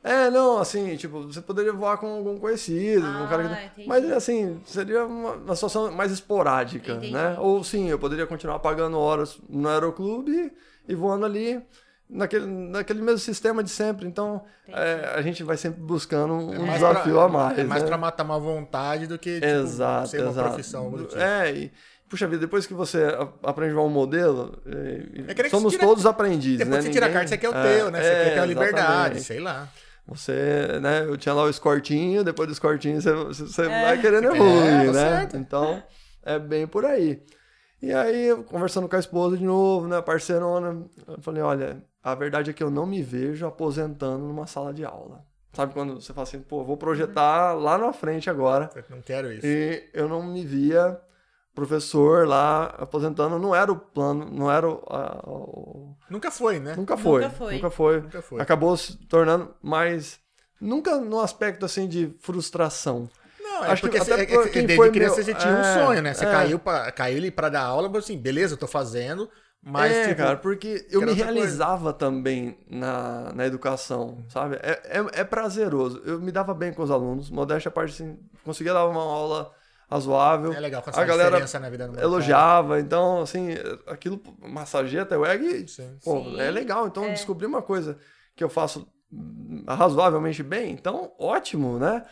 É, não, assim, tipo, você poderia voar com algum conhecido, um Ah, cara que... entendi. Mas, assim, seria uma, uma situação mais esporádica, Entendi. né? Ou, sim, eu poderia continuar pagando horas no aeroclube e voando ali naquele, naquele mesmo sistema de sempre. Então, é, a gente vai sempre buscando um, um mais desafio pra, a mais, É mais né? pra matar uma vontade do que tipo, Exato, ser uma exato. profissão. do tipo. É, e, puxa vida, depois que você a- aprende a voar um modelo, é, É somos tira- todos aprendizes, Depois né? que você tira a carta, você quer o É, teu, né? Você é, quer ter uma liberdade, sei lá. Você, né, eu tinha lá o escortinho, depois do escortinho você, você você É. vai querendo É, evoluir, tá né? certo. Então, é bem por aí. E aí, conversando com a esposa de novo, né, parceirona, eu falei, olha, a verdade é que eu não me vejo aposentando numa sala de aula. Sabe quando você fala assim, pô, vou projetar lá na frente agora, Eu não quero isso. e eu não me via professor lá aposentando, não era o plano, não era o... a- o- Nunca foi, né? Nunca foi, Nunca foi. nunca foi Nunca foi. acabou se tornando mais. Nunca no aspecto assim de frustração. Não, é Acho que porque até você, é, é, quem desde foi criança meu- você tinha um é, sonho, né? Você é. caiu, pra, caiu ali pra dar aula, mas assim, beleza, eu tô fazendo, mas é, tipo, cara, porque eu me outra coisa. realizava também na, na educação, sabe? É, é, é prazeroso. Eu me dava bem com os alunos, modéstia à parte, assim, conseguia dar uma aula razoável. é legal quando a a galera diferença na vida do. Elogiava, então, assim, aquilo massageia até o egg. Sim. Pô, Sim, é legal. Então, é. descobrir uma coisa que eu faço razoavelmente bem, então, ótimo, né?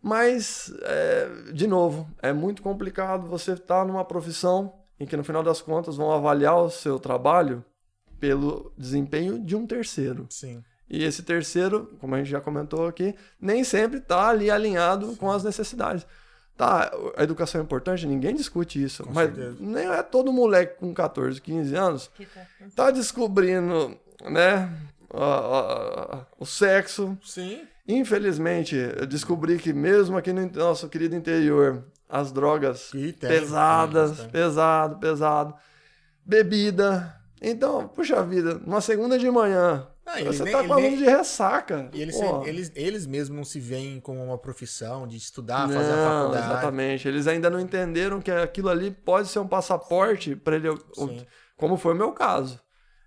Mas, é, de novo, é muito complicado você estar numa profissão em que, no final das contas, vão avaliar o seu trabalho pelo desempenho de um terceiro. Sim. E esse terceiro, como a gente já comentou aqui, nem sempre está ali alinhado com as necessidades. Tá, a educação é importante, ninguém discute isso. Com mas certeza. nem é todo moleque com 14, 15 anos Que tá- tá descobrindo, né, a- a- a- o sexo. Sim. Infelizmente, eu descobri que mesmo aqui no nosso querido interior, as drogas tem, pesadas, tem, tem. pesado, pesado, bebida. Então, puxa vida, numa segunda de manhã, Você nem- tá ele falando nem- de ressaca. E eles, Pô. eles, eles mesmos não se veem como uma profissão de estudar, fazer a Não, faculdade. exatamente. Eles ainda não entenderam que aquilo ali pode ser um passaporte para ele, Sim. como foi o meu caso.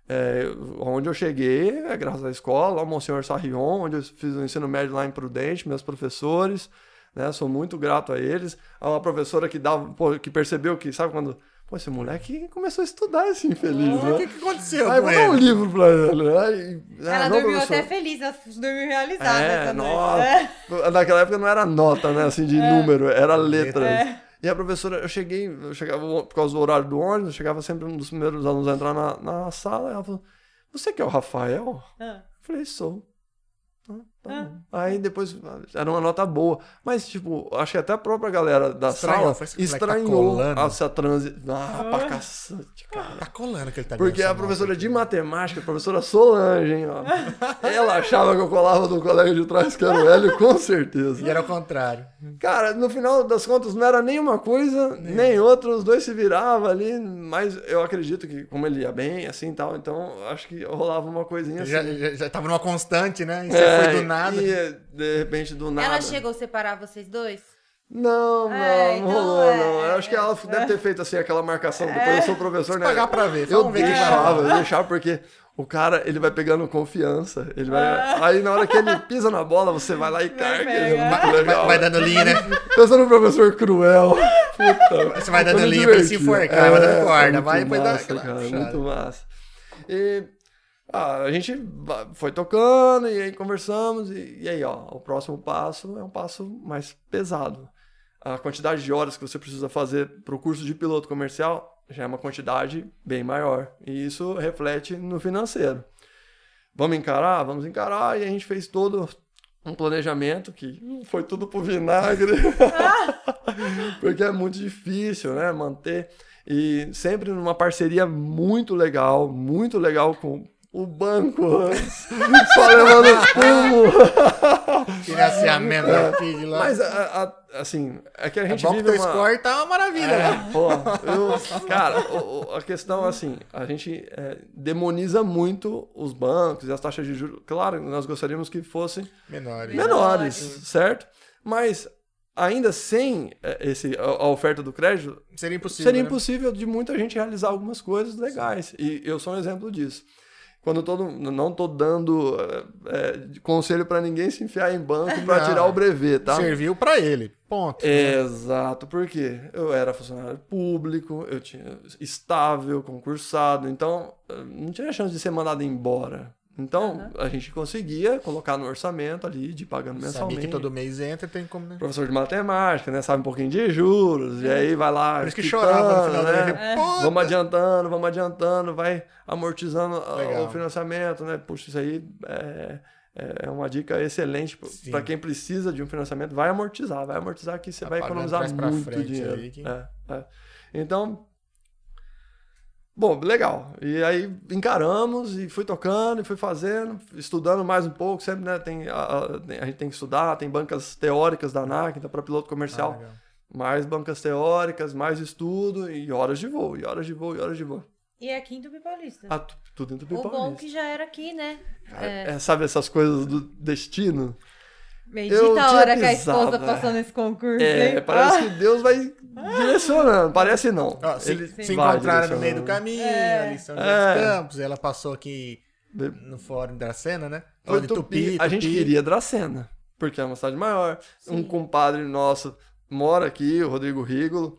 É, onde eu cheguei, é graças à escola, ao Monsenhor Sarrion, onde eu fiz o ensino médio lá em Prudente, meus professores, né? Sou muito grato a eles. A uma professora que dava, que percebeu que, sabe quando, pô, esse moleque começou a estudar esse infeliz, O né? que, que aconteceu Aí com vou dar um ele? livro pra ele. Aí, Ela ah, não, dormiu professor. até feliz, ela dormiu realizada. É, essa noite. nossa. Naquela época não era nota, né? Assim, de número, era letras. É. E a professora, eu cheguei, eu chegava por causa do horário do ônibus, eu chegava sempre um dos primeiros alunos a entrar na, na sala, e ela falou: Você que é o Rafael? Ah. Eu falei, sou. Ah, tá Ah. Aí depois era uma nota boa. Mas, tipo, acho que até a própria galera da Estranhou, sala tá estranhou colando. essa transi. Ah, pra cacete, cara. Tá colando que ele tá Porque a professora nota de aqui. matemática, a professora Solange, hein, ó. Ela achava que eu colava do colega de trás, que era o Hélio, com certeza. E era o contrário. Cara, no final das contas, não era nem uma coisa, nem outra, os dois se viravam ali, mas eu acredito que, como ele ia bem, assim e tal, então acho que rolava uma coisinha assim. Já, já, já tava numa constante, né? E você É, foi do nada. E de repente do nada. Ela chegou a separar vocês dois? Não, não, É, não rolou, é, não. Eu acho que ela é. deve ter feito assim aquela marcação. Depois eu sou professor, né? pagar pra ver. Eu ver deixava, vai. eu deixava porque o cara, ele vai pegando confiança. Ele vai... Aí na hora que ele pisa na bola, você vai lá e carga. É muito Vai, legal. vai dando linha, né? Pensa no professor cruel. Puta. Você vai dando linha pra ele se enforcar, vai dando corda, muito vai e depois dá massa, aquela cara. Muito massa. E ah, a gente foi tocando e aí conversamos e, e aí, ó, o próximo passo é um passo mais pesado. A quantidade de horas que você precisa fazer para o curso de piloto comercial já é uma quantidade bem maior. E isso reflete no financeiro. Vamos encarar? Vamos encarar. E a gente fez todo um planejamento que foi tudo pro vinagre. Porque é muito difícil, né? Manter. E sempre numa parceria muito legal, muito legal com o banco, só levando fumo. Que financiamento da FIG lá. Mas, a- a- assim, é que a É gente bom que vive teu uma... score tá uma maravilha, né? Pô, eu, cara, a questão assim, a gente é, demoniza muito os bancos e as taxas de juros. Claro, nós gostaríamos que fossem Menores. menores, certo? Mas ainda sem é, esse, a, a oferta do crédito, Seria impossível. seria né? impossível de muita gente realizar algumas coisas legais. E eu sou um exemplo disso. Quando todo não tô dando é, é, conselho para ninguém se enfiar em banco para Não. tirar o brevet, tá? Serviu pra ele. Ponto. Exato, porque eu era funcionário público, eu tinha estável, concursado, então eh, não tinha chance de ser mandado embora. Então a gente conseguia colocar no orçamento ali, de pagando Sabia mensalmente. que todo mês entra, tem como, né? Professor de matemática, né? Sabe um pouquinho de juros, e aí vai lá. Por isso que quitando, chorava no final né? da vida. Puta! Vamos adiantando, vamos adiantando, vai amortizando a- Legal. o financiamento, né? Puxa, isso aí é, é uma dica excelente para quem precisa de um financiamento. Vai amortizar, vai amortizar que você Tá vai economizar muito dinheiro. aí que- É, é. Então, bom, legal. E aí encaramos e fui tocando e fui fazendo, estudando mais um pouco. Sempre, né? Tem, a, a- a gente tem que estudar, tem bancas teóricas da ANAC, então para piloto comercial Ah, mais bancas teóricas, mais estudo e horas de voo, e horas de voo, e horas de voo. E é aqui em Tupi Paulista. Ah, tu- tudo em Tupi o bom Paulista. que já era aqui, né? É, sabe essas coisas do destino? Bendita Eu a tinha hora que a esposa pisado, passou é. nesse concurso, É, hein? parece Ah, que Deus vai direcionando. Parece não. Ó, se, Ele se encontraram no meio do caminho, É. ali São José É. dos Campos, ela passou aqui no fórum da cena, né? Foi Onde Tupi, a gente queria Dracena, porque é uma cidade maior. Um compadre nosso mora aqui, o Rodrigo Rigolo,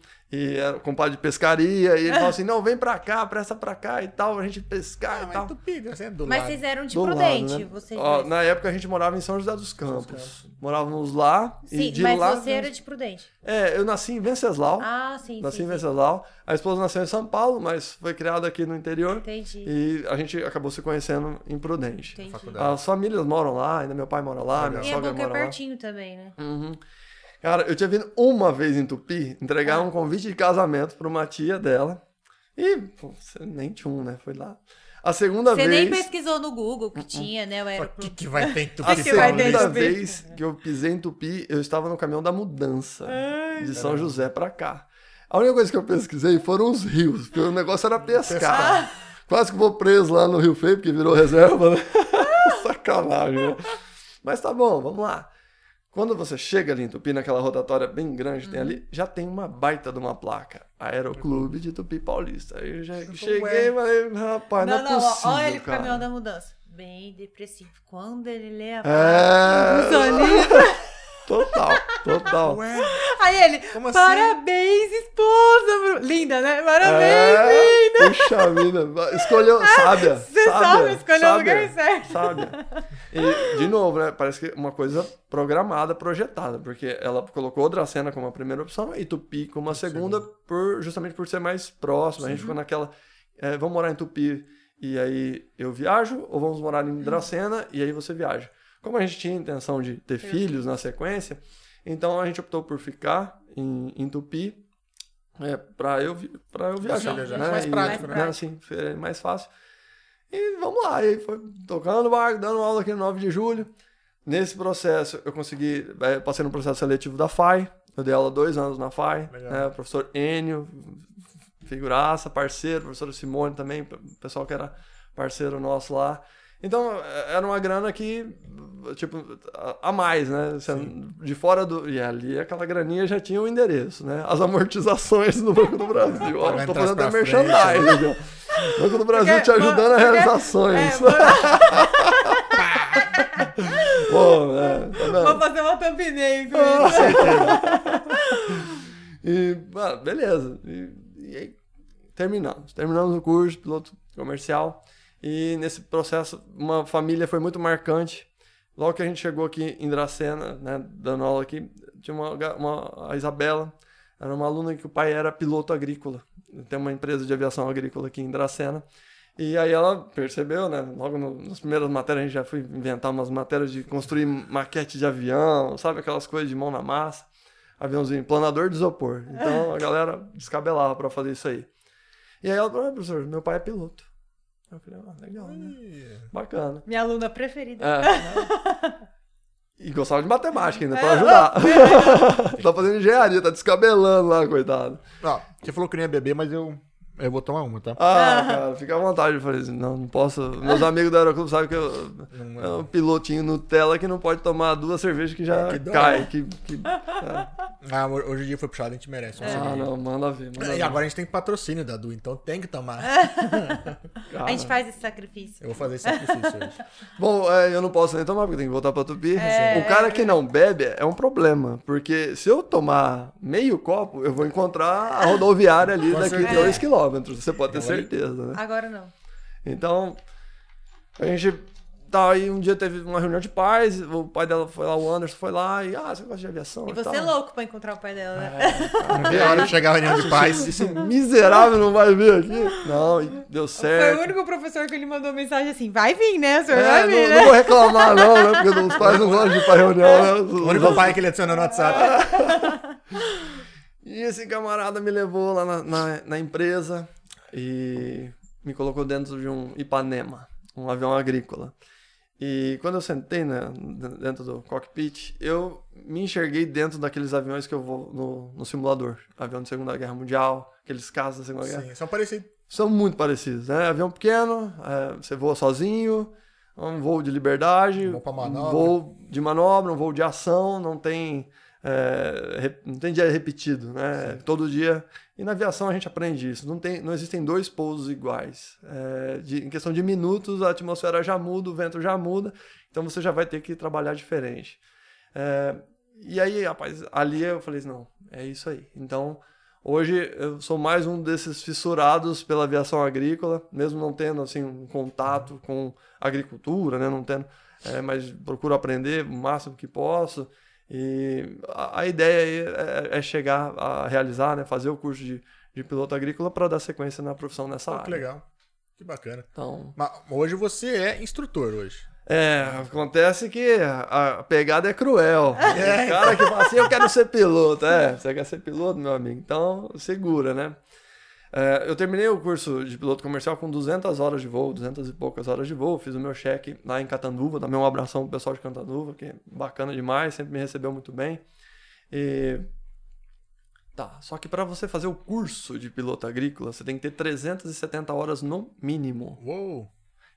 e era compadre de pescaria, e ele falou assim: não, vem pra cá, presta pra cá e tal, a gente pescar Ah, e mas tal. Tupi, Dracena do Mas lado. vocês eram de Do Prudente, lado, né? vocês Ó, na época a gente morava em São José dos Campos. Morávamos lá. e Sim, de mas lá, você era de Prudente. É, eu nasci em Venceslau. Ah, sim, nasci sim, em sim. Venceslau. A esposa nasceu em São Paulo, mas foi criada aqui no interior. Entendi, E a gente acabou se conhecendo em Prudente. entendi. faculdade. As famílias moram lá, ainda meu pai mora lá, minha E é sogra bom que é mora lá. pertinho também, né? Uhum. Cara, eu tinha vindo uma vez em Tupi entregar um convite de casamento para uma tia dela. E, pô, você nem tinha um, né? Foi lá. A segunda Você vez. nem pesquisou no Google que tinha, né? O O que, aeroporto. que vai ter em Tupi? A que vai ter segunda vez que eu pisei em Tupi, eu estava no caminhão da mudança de São José pra cá. A única coisa que eu pesquisei foram os rios, porque o negócio era pescar. Quase que vou preso lá no Rio Feio, porque virou reserva, né? Sacanagem, né? Mas tá bom, vamos lá. Quando você chega ali em Tupi, naquela rotatória bem grande que tem ali, já tem uma baita de uma placa. Aeroclube de Tupi Paulista. Aí eu já cheguei e falei, rapaz, não, Não, é não, possível, olha ele com o cara. caminhão da mudança. Bem depressivo. Quando ele lê a É... Total, total. Ué, Aí ele, Como assim? parabéns, esposa. Bru- Linda, né? Parabéns, É, linda. puxa vida, escolheu, sábia, Você sábia, sabe escolher o sábia, lugar certo. Sábia. E, de novo, né, parece que uma coisa programada, projetada, porque ela colocou Dracena como a primeira opção e Tupi como a segunda, por, justamente por ser mais próximo. A gente ficou naquela, é, vamos morar em Tupi e aí eu viajo, ou vamos morar em Dracena e aí você viaja. Como a gente tinha intenção de ter filhos na sequência, então a gente optou por ficar em, em Tupi é, para eu, vi- pra eu viajar. viajar. Né? Mais E, prático, né? Assim, mais fácil. E vamos lá, e aí foi tocando o barco, dando aula aqui no 9 de julho. Nesse processo, eu consegui, é, passei no processo seletivo da FAI, eu dei aula dois anos na FAI, né, o professor Enio, figuraça, parceiro, professor Simone também, o pessoal que era parceiro nosso lá. Então, é, era uma grana que, tipo, a- a mais, né? De fora do. E ali aquela graninha já tinha o endereço, né? As amortizações do Banco do Brasil. Ó, tô fazendo até merchandising. ó. Banco do Brasil Porque- te ajudando a porque- realizar sonhos. É, Pô, é, tá? Vou fazer uma thumbnail com isso. e, ah, beleza. E, e aí, terminamos. Terminamos o curso, piloto comercial. E nesse processo, uma família foi muito marcante. Logo que a gente chegou aqui em Dracena, né, dando aula aqui, tinha uma, uma- a Isabela, era uma aluna que o pai era piloto agrícola. Tem uma empresa de aviação agrícola aqui em Dracena. E aí ela percebeu, né? Logo no- nas primeiras matérias a gente já foi inventar umas matérias de construir maquete de avião, sabe? Aquelas coisas de mão na massa. Aviãozinho, planador de isopor. Então a galera descabelava pra fazer isso aí. E aí ela falou, ah, professor, meu pai é piloto. Eu falei, ah, legal, né? Bacana. Minha aluna preferida. É. E gostava de matemática ainda, pra ajudar. tá fazendo engenharia, tá descabelando lá, coitado. Ó, você falou que não ia beber, mas eu, eu vou tomar uma, tá? Ah, cara, fica à vontade. Eu falei assim, não, não posso. Meus amigos do Aeroclube sabem que eu é um pilotinho Nutella que não pode tomar duas cervejas que já Que dó, cai. né? Que, que- é. Ah, hoje o dia foi puxado, a gente merece. um Ah, cerveja. não, manda ver. Manda E ver. agora a gente tem patrocínio da Du, então tem que tomar. A gente faz esse sacrifício. Eu vou fazer esse sacrifício hoje. Bom, é, eu não posso nem tomar porque tem que voltar pra Tupi. É. O cara que não bebe é um problema, porque se eu tomar meio copo, eu vou encontrar a rodoviária ali Com daqui certeza. 2 quilômetros. Você pode ter Agora- certeza, né? Agora não. Então, a gente tá aí, um dia teve uma reunião de pais, o pai dela foi lá, o Anderson foi lá, e ah, você gosta de aviação? E e você tal. é louco pra encontrar o pai dela, né? Não vi a hora de chegar a reunião de paz. Esse miserável não vai vir aqui? Não, e deu Foi o certo. único professor que ele mandou mensagem assim: vai vir, né? O senhor É, vai não, vir, não né? vou reclamar, não, né? Porque os pais não gostam de ir pra reunião, né? O único pai que ele adiciona no WhatsApp. E esse camarada me levou lá na, na, na empresa e me colocou dentro de um Ipanema, um avião agrícola. E quando eu sentei né, dentro do cockpit, eu me enxerguei dentro daqueles aviões que eu vou no, no simulador. Avião de Segunda Guerra Mundial, aqueles casos da Segunda Guerra. Sim, são parecidos. São muito parecidos, né? Avião pequeno, é, você voa sozinho, um voo de liberdade, Voo pra manobra. voo de manobra, um voo de ação, não tem, é, não tem dia repetido, né? Todo dia. E na aviação a gente aprende isso. Não, tem, não existem dois pousos iguais. É, de- em questão de minutos, a atmosfera já muda, o vento já muda, então você já vai ter que trabalhar diferente. É, e aí, rapaz, ali eu falei assim, não, é isso aí. Então, hoje eu sou mais um desses fissurados pela aviação agrícola, mesmo não tendo, assim, um contato com agricultura, né, não tendo, é, mas procuro aprender o máximo que posso. E a, a ideia aí é, é chegar a realizar, né, fazer o curso de, de piloto agrícola para dar sequência na profissão nessa Pô, área. que legal. Que bacana. Então, Mas hoje você é instrutor hoje. É, acontece que a pegada é cruel. O cara que fala assim, eu quero ser piloto. É, você quer ser piloto, meu amigo? Então, segura, né? É, eu terminei o curso de piloto comercial com 200 horas de voo, 200 e poucas horas de voo. Fiz o meu cheque lá em Catanduva. Também um abração pro pessoal de Catanduva, que é bacana demais, sempre me recebeu muito bem. E... Tá, só que para você fazer o curso de piloto agrícola, você tem que ter 370 horas no mínimo. Uou.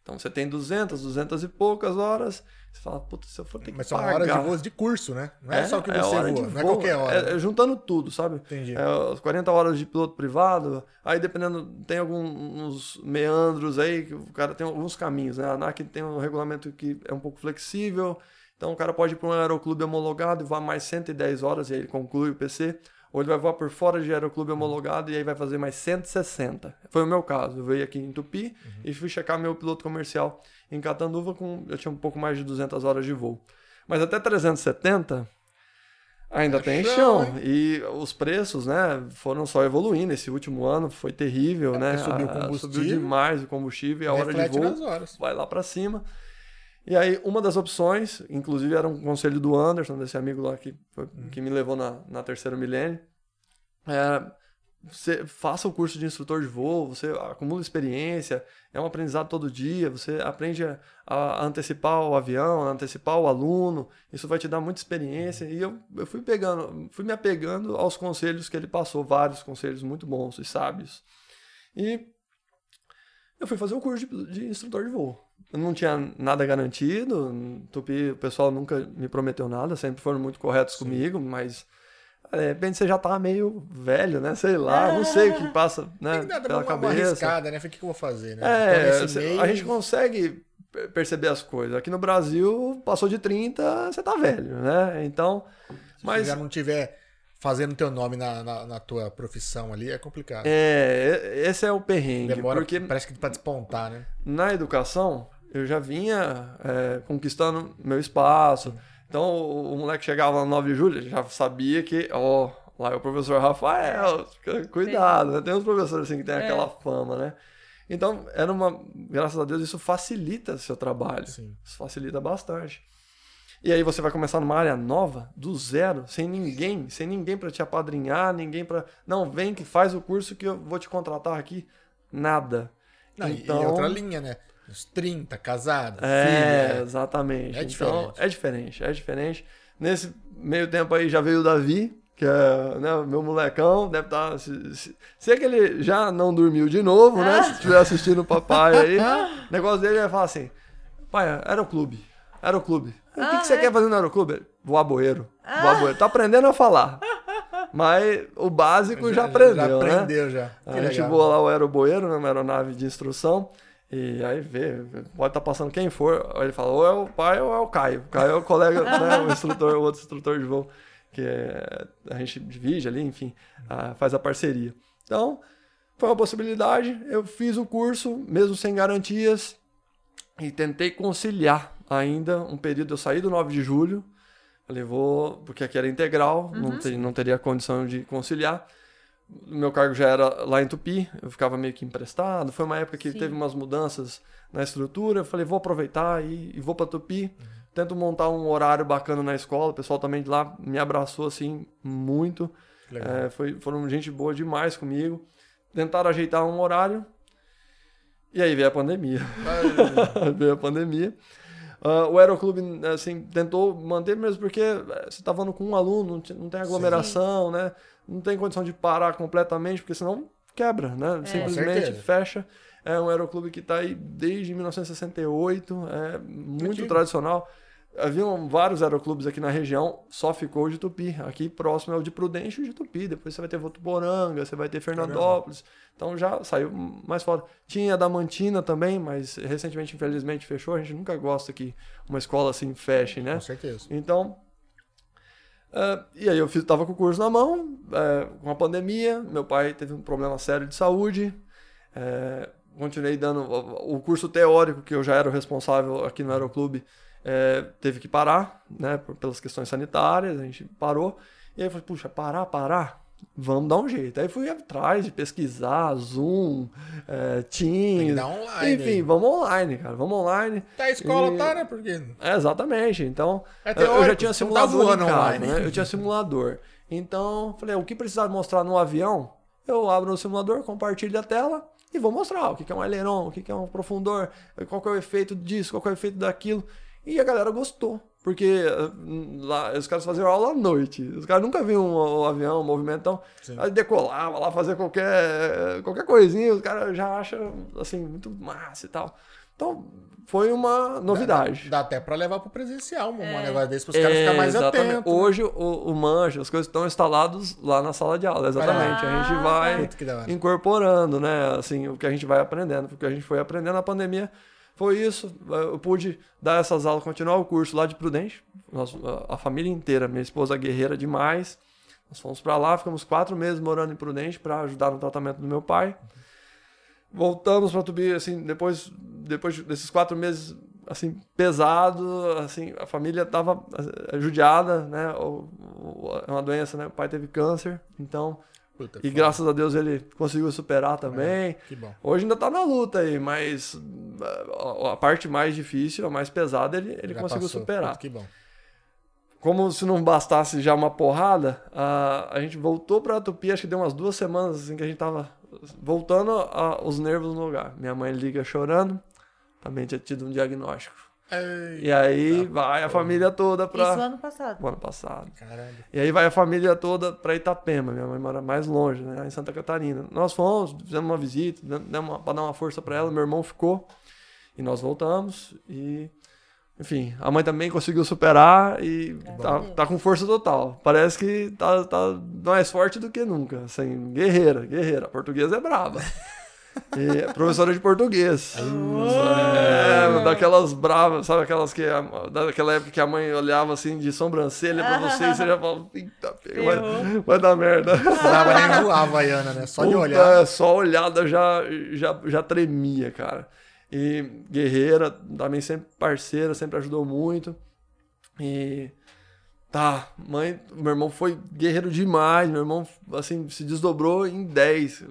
Então você tem 200, 200 e poucas horas. Você fala, puta, se eu for ter que Mas são pagar... horas de voos de curso, né? Não é, só o que você hora de voa, não é voo, qualquer hora. É, é juntando tudo, sabe? Entendi. É, as 40 horas de piloto privado, aí dependendo, tem alguns meandros aí, que o cara tem alguns caminhos, né? A ANAC tem um regulamento que é um pouco flexível, então o cara pode ir para um aeroclube homologado e voar mais 110 horas, e aí ele conclui o PC, ou ele vai voar por fora de aeroclube homologado e aí vai fazer mais 160. Foi o meu caso, eu veio aqui em Tupi e fui checar meu piloto comercial em Catanduva, com, eu tinha um pouco mais de 200 horas de voo. Mas até 370... Ainda É tem chão, chão. E os preços, né, foram só evoluindo. Esse último ano foi terrível, né? porque subiu o A- combustível. Subiu demais o combustível e a hora de voo vai lá pra cima. E aí, uma das opções, inclusive era um conselho do Anderson, desse amigo lá que, foi- Uhum. que me levou na, na terceira milênio, é, você faça o curso de instrutor de voo, você acumula experiência, é um aprendizado todo dia, você aprende a, a antecipar o avião, a antecipar o aluno, isso vai te dar muita experiência. E eu, eu fui pegando, fui me apegando aos conselhos que ele passou, vários conselhos muito bons e sábios. E eu fui fazer o curso de, de instrutor de voo. Eu não tinha nada garantido, Tupi, o pessoal nunca me prometeu nada, sempre foram muito corretos comigo, mas de repente você já tá meio velho, né? Sei lá, não sei o que passa né, Tem pela uma, uma cabeça. arriscada, né? O que eu vou fazer, né? É, meio a gente consegue per- perceber as coisas. Aqui no Brasil, passou de 30, você tá velho, né? Então, Se mas já não tiver fazendo teu nome na, na, na tua profissão ali, é complicado. é, esse é o perrengue, Demora, porque parece que pra despontar, né? na educação eu já vinha é, conquistando meu espaço. Então o, o moleque chegava lá no 9 de julho, já sabia que, ó, lá é o professor Rafael, cuidado, né? Tem uns professores assim que tem É. aquela fama, né? Então, era uma. Graças a Deus, isso facilita seu trabalho. Sim. Isso facilita bastante. E aí você vai começar numa área nova, do zero, sem ninguém, sem ninguém para te apadrinhar, ninguém para Não, vem que faz o curso que eu vou te contratar aqui. Nada. Não, e- Então- E outra linha, né? Uns 30, casado, É, filho. exatamente. É então, diferente. é diferente, é diferente. Nesse meio tempo aí já veio o Davi, que é né, meu molecão, deve estar. Se, se, se é que ele já não dormiu de novo, né? Se estiver assistindo o papai aí, o negócio dele é falar assim: pai, aeroclube, aeroclube. O que, que você quer fazer no aeroclube? Voar boeiro. Voar boeiro. Tá aprendendo a falar. Mas o básico já, aprendeu, Já né? aprendeu, já. A Que gente legal. voa lá o aeroboeiro, né, uma aeronave de instrução. E aí vê, pode estar passando quem for. Aí ele fala, ou é o pai ou é o Caio. O Caio é o colega, né, o instrutor, o outro instrutor de voo. Que é- a gente divide ali, enfim, ah, faz a parceria. Então, foi uma possibilidade. Eu fiz o curso, mesmo sem garantias, e tentei conciliar ainda um período. Eu saí do 9 de julho, levou, porque aqui era integral, não, te- não teria condição de conciliar. Meu cargo já era lá em Tupi, eu ficava meio que emprestado. Foi uma época que Sim. teve umas mudanças na estrutura. Eu falei, vou aproveitar e, e vou para Tupi. Tento montar um horário bacana na escola. O pessoal também de lá me abraçou assim muito. É, foi, foram gente boa demais comigo. Tentaram ajeitar um horário. E aí veio a pandemia. veio a pandemia. Ah, o Aeroclube, assim, tentou manter mesmo porque eh, você tá falando com um aluno, não, tem aglomeração, né? Não tem condição de parar completamente, porque senão quebra, né? Simplesmente certeza. fecha. É um aeroclube que está aí desde 1968, é muito Antigo. tradicional. Haviam vários aeroclubes aqui na região, só ficou o de Tupi. Aqui próximo é o de Prudente e o de Tupi. Depois você vai ter Votuporanga, você vai ter Fernandópolis. Então já saiu mais fora. Tinha a da Mantina também, mas recentemente, infelizmente, fechou. A gente nunca gosta que uma escola assim feche, né? Com certeza. Então, é, e aí eu fiz, tava com o curso na mão, é, com a pandemia, meu pai teve um problema sério de saúde, é, continuei dando o, o curso teórico que eu já era o responsável aqui no Aeroclube, é, teve que parar, né, por- pelas questões sanitárias, a gente parou, e aí eu falei, puxa, parar, parar, vamos dar um jeito. Aí fui atrás de pesquisar, Zoom, é, Teams, online. enfim, aí. vamos online, cara, vamos online. Tá, a escola E- tá, né? Porque. É, exatamente. Então, É eu- eu já teórico, tinha tá simulador em casa, online. né? Eu tinha simulador. Então, falei, o que precisar mostrar no avião, eu abro o simulador, compartilho a tela e vou mostrar o que é um aileron, o que que é um profundor, qual que é o efeito disso, qual que é o efeito daquilo. E a galera gostou. Porque eh, lá, os caras faziam aula à noite. Os caras nunca viam o, o avião, o movimento. Então, Sim. aí decolava lá, fazer qualquer, qualquer coisinha, os caras já acham, assim, muito massa e tal. Então, foi uma novidade. Dá, dá até pra levar pro presencial um É. negócio desse, pros caras ficarem mais Exatamente. atentos. né? Hoje o, o manjo, as coisas estão instalados lá na sala de aula, exatamente. a gente Ah, vai incorporando, né? Assim, o que a gente vai aprendendo, porque a gente foi aprendendo na pandemia foi isso. Eu pude dar essas aulas, continuar o curso lá de Prudente, Nós- a- família inteira, minha esposa guerreira demais. Nós fomos pra lá, ficamos quatro meses morando em Prudente para ajudar no tratamento do meu pai. Voltamos para Tubi, assim, depois, depois desses quatro meses, assim, pesado, assim, a família tava eh, judiada, né? É uma doença, né? O pai teve câncer, então, Puta, e foda. graças a Deus ele conseguiu superar também. Que bom. Hoje ainda tá na luta aí, mas a, a parte mais difícil, a mais pesada, ele, ele Já conseguiu passou. superar. Puta, que bom. Como se não bastasse já uma porrada, a, a gente voltou pra Tupi, acho que deu umas duas semanas assim que a gente tava voltando a- os nervos no lugar. Minha mãe liga chorando, também tinha tido um diagnóstico. Ei, E aí vai a família toda pra. Isso ano passado. O ano passado. Caralho. E aí vai a família toda pra Itapema. Minha mãe mora mais longe, né? Em Santa Catarina. Nós fomos, fizemos uma visita, demos uma, pra dar uma força pra ela. Meu irmão ficou. E nós voltamos. E. Enfim, a mãe também conseguiu superar e tá, tá com força total. Parece que tá, tá mais forte do que nunca. Assim, guerreira, guerreira. A portuguesa é brava. E é professora de português. É, daquelas bravas, sabe? Aquelas que. Daquela época que a mãe olhava assim de sobrancelha pra você e você já falava, eita, pega, vai, vai dar merda. Dava nem voar a Havaiana, né? Só de Puta, olhar. Só olhada já, já, já tremia, cara. E guerreira, também sempre parceira, sempre ajudou muito. E. Tá, mãe, meu irmão foi guerreiro demais, meu irmão, assim, se desdobrou em 10.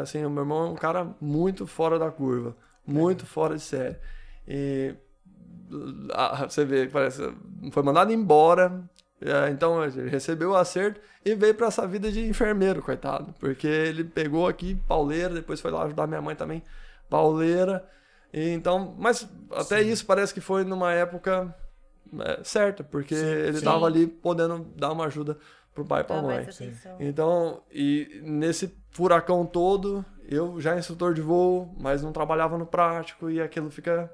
Assim, o meu irmão é um cara muito fora da curva, muito fora de série. E você vê, parece, foi mandado embora, é, então ele recebeu o acerto e veio pra essa vida de enfermeiro, coitado, porque ele pegou aqui pauleira, depois foi lá ajudar minha mãe também, pauleira, E então, mas até isso parece que foi numa época é, certa, porque ele sim. tava ali podendo dar uma ajuda pro pai e pra mãe. Então, e nesse furacão todo, eu já instrutor de voo, mas não trabalhava no prático e aquilo fica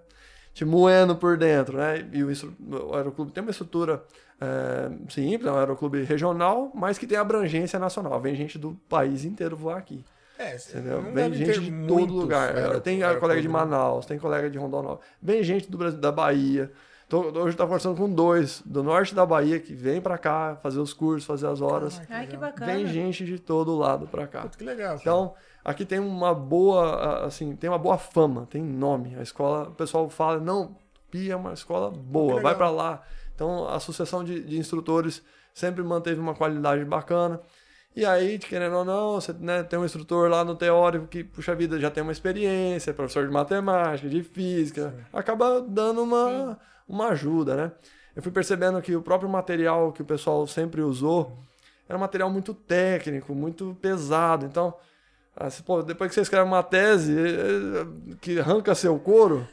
te moendo por dentro, né? E o, o aeroclube tem uma estrutura é, simples, é um aeroclube regional, mas que tem abrangência nacional. Vem gente do país inteiro voar aqui. É, Entendeu? não Vem deve gente ter de todo lugar. aero- tem aeroclube, colega de né? Manaus, tem colega de Rondonópolis. Vem gente do Brasil, da Bahia. Tô, hoje tá conversando com dois do norte da Bahia que vem pra cá fazer os cursos, fazer as horas. Ai, que bacana. Vem gente de todo lado pra cá. Puta, que legal. cara. Então, aqui tem uma boa, a- assim, tem uma boa fama, tem nome. A escola, o pessoal fala, não, Pi é uma escola boa, vai pra lá. Então, a associação de, de instrutores sempre manteve uma qualidade bacana. E aí, querendo ou não, você né, tem um instrutor lá no teórico que, puxa vida, já tem uma experiência, é professor de matemática, de física, acaba dando uma, uma ajuda, né? Eu fui percebendo que o próprio material que o pessoal sempre usou era um material muito técnico, muito pesado. Então, se, pô, depois que você escreve uma tese eh, que arranca seu couro,